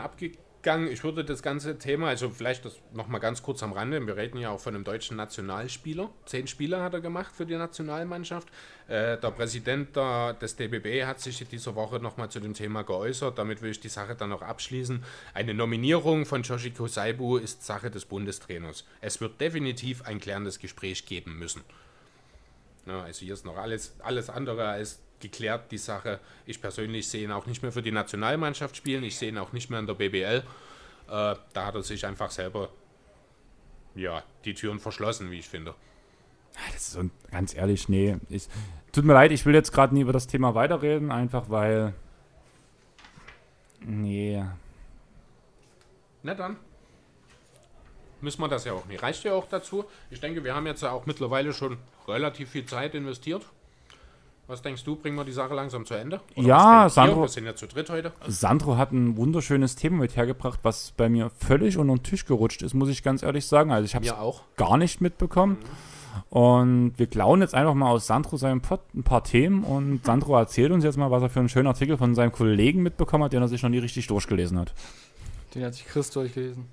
[SPEAKER 2] abgegangen. Ich würde das ganze Thema, also vielleicht das nochmal ganz kurz am Rande. Wir reden ja auch von einem deutschen Nationalspieler. Zehn Spieler hat er gemacht für die Nationalmannschaft. Äh, der Präsident der, des DBB hat sich diese Woche nochmal zu dem Thema geäußert. Damit will ich die Sache dann noch abschließen. Eine Nominierung von Joshiko Saibu ist Sache des Bundestrainers. Es wird definitiv ein klärendes Gespräch geben müssen. Ja, also hier ist noch alles, alles andere als geklärt, die Sache. Ich persönlich sehe ihn auch nicht mehr für die Nationalmannschaft spielen. Ich sehe ihn auch nicht mehr in der BBL. Äh, da hat er sich einfach selber ja, die Türen verschlossen, wie ich finde.
[SPEAKER 1] Das ist so, ganz ehrlich, nee. Ich, tut mir leid, ich will jetzt gerade nie über das Thema weiterreden, einfach weil. Nee.
[SPEAKER 2] Na dann. Müssen wir das ja auch nicht. Reicht ja auch dazu. Ich denke, wir haben jetzt ja auch mittlerweile schon relativ viel Zeit investiert. Was denkst du, bringen wir die Sache langsam zu Ende?
[SPEAKER 1] Oder ja,
[SPEAKER 2] Sandro. Wir sind ja zu dritt heute.
[SPEAKER 1] Sandro hat ein wunderschönes Thema mit hergebracht, was bei mir völlig unter den Tisch gerutscht ist, muss ich ganz ehrlich sagen. Also ich habe es gar nicht mitbekommen. Mhm. Und wir klauen jetzt einfach mal aus Sandro seinem Pod ein paar Themen und Sandro erzählt uns jetzt mal, was er für einen schönen Artikel von seinem Kollegen mitbekommen hat, den er sich noch nie richtig durchgelesen hat.
[SPEAKER 3] Den hat sich Chris durchgelesen.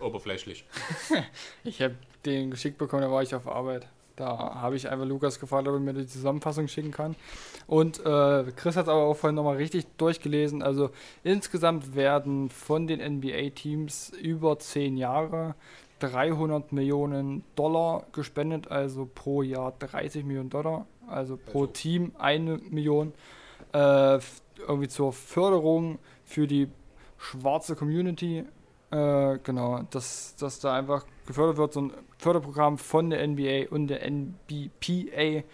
[SPEAKER 2] Oberflächlich. [LAUGHS]
[SPEAKER 3] ich habe den geschickt bekommen, da war ich auf Arbeit. Da habe ich einfach Lukas gefragt, ob er mir die Zusammenfassung schicken kann. Und äh, Chris hat es aber auch vorhin nochmal richtig durchgelesen. Also insgesamt werden von den NBA-Teams über zehn Jahre 300 Millionen Dollar gespendet, also pro Jahr 30 Millionen Dollar, also pro also. Team eine Million, äh, irgendwie zur Förderung für die schwarze Community. Äh, genau, dass, dass da einfach gefördert wird, so ein Förderprogramm von der NBA und der NBPA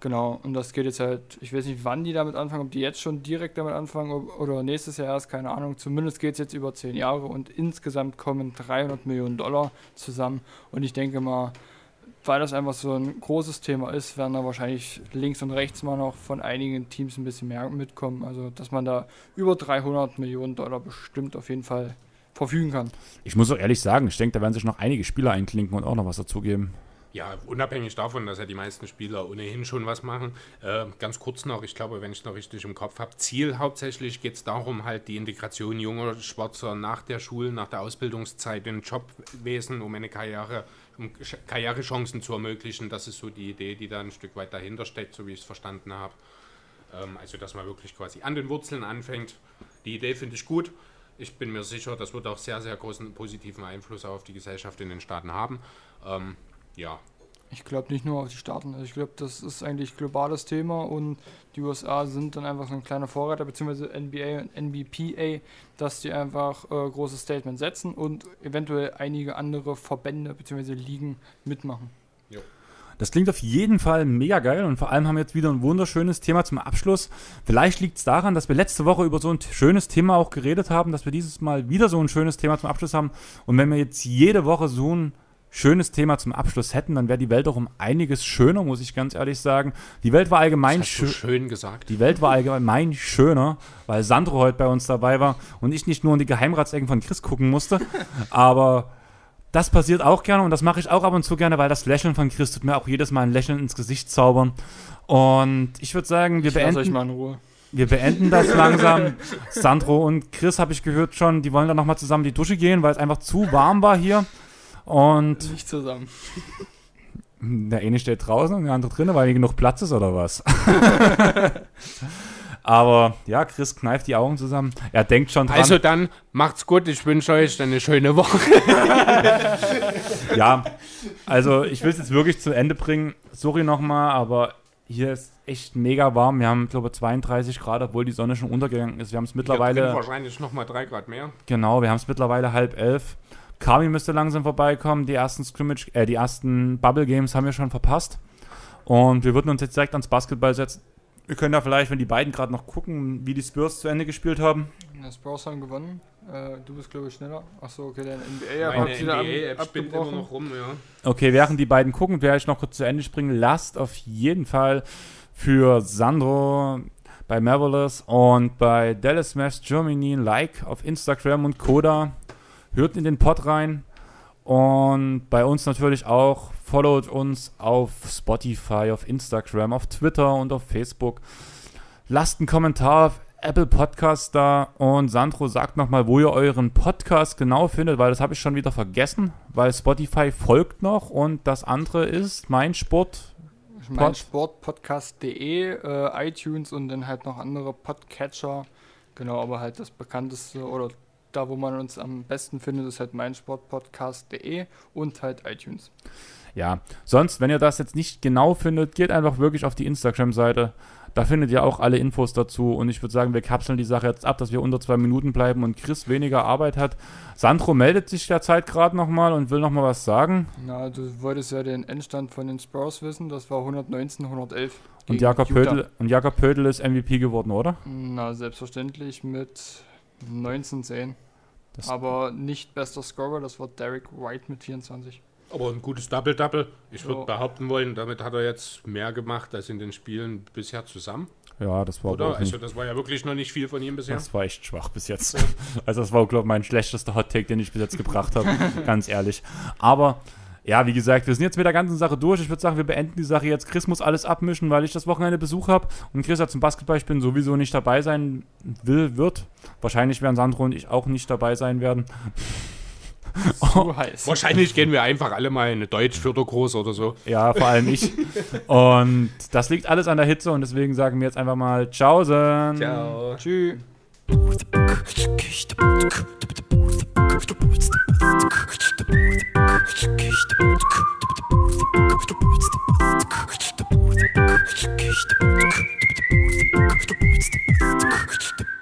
[SPEAKER 3] Genau, und das geht jetzt halt, ich weiß nicht, wann die damit anfangen, ob die jetzt schon direkt damit anfangen oder nächstes Jahr erst, keine Ahnung. Zumindest geht es jetzt über zehn Jahre und insgesamt kommen 300 Millionen Dollar zusammen. Und ich denke mal, weil das einfach so ein großes Thema ist, werden da wahrscheinlich links und rechts mal noch von einigen Teams ein bisschen mehr mitkommen. Also, dass man da über 300 Millionen Dollar bestimmt auf jeden Fall verfügen kann.
[SPEAKER 1] Ich muss auch ehrlich sagen, ich denke, da werden sich noch einige Spieler einklinken und auch noch was dazugeben.
[SPEAKER 2] Ja, unabhängig davon, dass ja die meisten Spieler ohnehin schon was machen. Äh, ganz kurz noch, ich glaube, wenn ich es noch richtig im Kopf habe, Ziel hauptsächlich geht es darum, halt die Integration junger Schwarzer nach der Schule, nach der Ausbildungszeit in Jobwesen, um eine Karriere, um Karrierechancen zu ermöglichen. Das ist so die Idee, die da ein Stück weit dahinter steckt, so wie ich es verstanden habe. Ähm, also, dass man wirklich quasi an den Wurzeln anfängt. Die Idee finde ich gut. Ich bin mir sicher, das wird auch sehr, sehr großen positiven Einfluss auf die Gesellschaft in den Staaten haben. Ähm, ja.
[SPEAKER 3] Ich glaube nicht nur auf die Staaten. Also ich glaube, das ist eigentlich globales Thema und die USA sind dann einfach so ein kleiner Vorreiter, beziehungsweise NBA und NBPA, dass die einfach äh, große Statements setzen und eventuell einige andere Verbände bzw. Ligen mitmachen.
[SPEAKER 1] Das klingt auf jeden Fall mega geil und vor allem haben wir jetzt wieder ein wunderschönes Thema zum Abschluss. Vielleicht liegt es daran, dass wir letzte Woche über so ein schönes Thema auch geredet haben, dass wir dieses Mal wieder so ein schönes Thema zum Abschluss haben. Und wenn wir jetzt jede Woche so ein schönes Thema zum Abschluss hätten, dann wäre die Welt auch um einiges schöner, muss ich ganz ehrlich sagen. Die Welt war allgemein
[SPEAKER 2] schö schön gesagt.
[SPEAKER 1] Die Welt war allgemein schöner, weil Sandro heute bei uns dabei war und ich nicht nur in die Geheimratsecken von Chris gucken musste, [LAUGHS] aber das passiert auch gerne und das mache ich auch ab und zu gerne, weil das Lächeln von Chris tut mir auch jedes Mal ein Lächeln ins Gesicht zaubern. Und ich würde sagen, wir ich beenden.
[SPEAKER 3] Euch mal in Ruhe.
[SPEAKER 1] Wir beenden das [LAUGHS] langsam. Sandro und Chris habe ich gehört schon, die wollen dann nochmal zusammen die Dusche gehen, weil es einfach zu warm war hier. Und.
[SPEAKER 3] Nicht zusammen. [LAUGHS]
[SPEAKER 1] Der eine steht draußen und der andere drinnen, weil hier genug Platz ist oder was? [LAUGHS] Aber ja, Chris kneift die Augen zusammen. Er denkt schon dran.
[SPEAKER 2] Also dann macht's gut. Ich wünsche euch eine schöne Woche. [LAUGHS]
[SPEAKER 1] ja, also ich will es jetzt wirklich zu Ende bringen. Sorry nochmal, aber hier ist echt mega warm. Wir haben, glaube ich, 32 Grad, obwohl die Sonne schon untergegangen ist. Wir haben es mittlerweile.
[SPEAKER 2] wahrscheinlich nochmal drei Grad mehr.
[SPEAKER 1] Genau, wir haben es mittlerweile halb elf. Kami müsste langsam vorbeikommen. Die ersten Scrimmage, äh, die ersten Bubble Games haben wir schon verpasst. Und wir würden uns jetzt direkt ans Basketball setzen. Wir können ja vielleicht, wenn die beiden gerade noch gucken, wie die Spurs zu Ende gespielt haben.
[SPEAKER 3] Die Spurs haben gewonnen. Äh, du bist, glaube ich, schneller. Achso, okay,
[SPEAKER 2] dein NBA Meine NBA-App spinnt immer noch rum, ja.
[SPEAKER 1] Okay, während die beiden gucken, werde ich noch kurz zu Ende springen. Lasst auf jeden Fall für Sandro bei Marvelous und bei Dallas Smash Germany ein Like auf Instagram und Koda. Hört in den Pod rein. Und bei uns natürlich auch. Followt uns auf Spotify, auf Instagram, auf Twitter und auf Facebook. Lasst einen Kommentar auf Apple Podcast da und Sandro sagt nochmal, wo ihr euren Podcast genau findet, weil das habe ich schon wieder vergessen, weil Spotify folgt noch und das andere ist mein Sport.
[SPEAKER 3] Mein Sportpodcast.de, äh, iTunes und dann halt noch andere Podcatcher. Genau, aber halt das bekannteste oder da, wo man uns am besten findet, ist halt meinsportpodcast.de und halt iTunes.
[SPEAKER 1] Ja, sonst, wenn ihr das jetzt nicht genau findet, geht einfach wirklich auf die Instagram-Seite. Da findet ihr auch alle Infos dazu. Und ich würde sagen, wir kapseln die Sache jetzt ab, dass wir unter zwei Minuten bleiben und Chris weniger Arbeit hat. Sandro meldet sich derzeit gerade nochmal und will nochmal was sagen.
[SPEAKER 3] Na, du wolltest ja den Endstand von den Spurs wissen. Das war 119, 111.
[SPEAKER 1] Und Jakob, Pödel, und Jakob Pödel ist MVP geworden, oder?
[SPEAKER 3] Na, selbstverständlich mit 19-10. Aber nicht bester Scorer, das war Derek White mit 24.
[SPEAKER 2] Aber ein gutes Double-Double. Ich würde oh. behaupten wollen, damit hat er jetzt mehr gemacht als in den Spielen bisher zusammen.
[SPEAKER 1] Ja, das war
[SPEAKER 2] Oder? Also das war ja wirklich noch nicht viel von ihm bisher.
[SPEAKER 1] Das war echt schwach bis jetzt. [LAUGHS] also das war, glaube ich, mein schlechtester Hot-Take, den ich bis jetzt gebracht habe. [LAUGHS] ganz ehrlich. Aber ja, wie gesagt, wir sind jetzt mit der ganzen Sache durch. Ich würde sagen, wir beenden die Sache jetzt. Chris muss alles abmischen, weil ich das Wochenende Besuch habe. Und Chris hat zum Basketball, ich bin sowieso nicht dabei sein will, wird. Wahrscheinlich werden Sandro und ich auch nicht dabei sein werden. [LAUGHS]
[SPEAKER 2] So oh. heiß. Wahrscheinlich gehen wir einfach alle mal in eine deutsch groß oder so.
[SPEAKER 1] Ja, vor allem ich. [LAUGHS] und das liegt alles an der Hitze und deswegen sagen wir jetzt einfach mal Tschaußen.
[SPEAKER 2] Ciao.
[SPEAKER 3] Tschüss. [LAUGHS]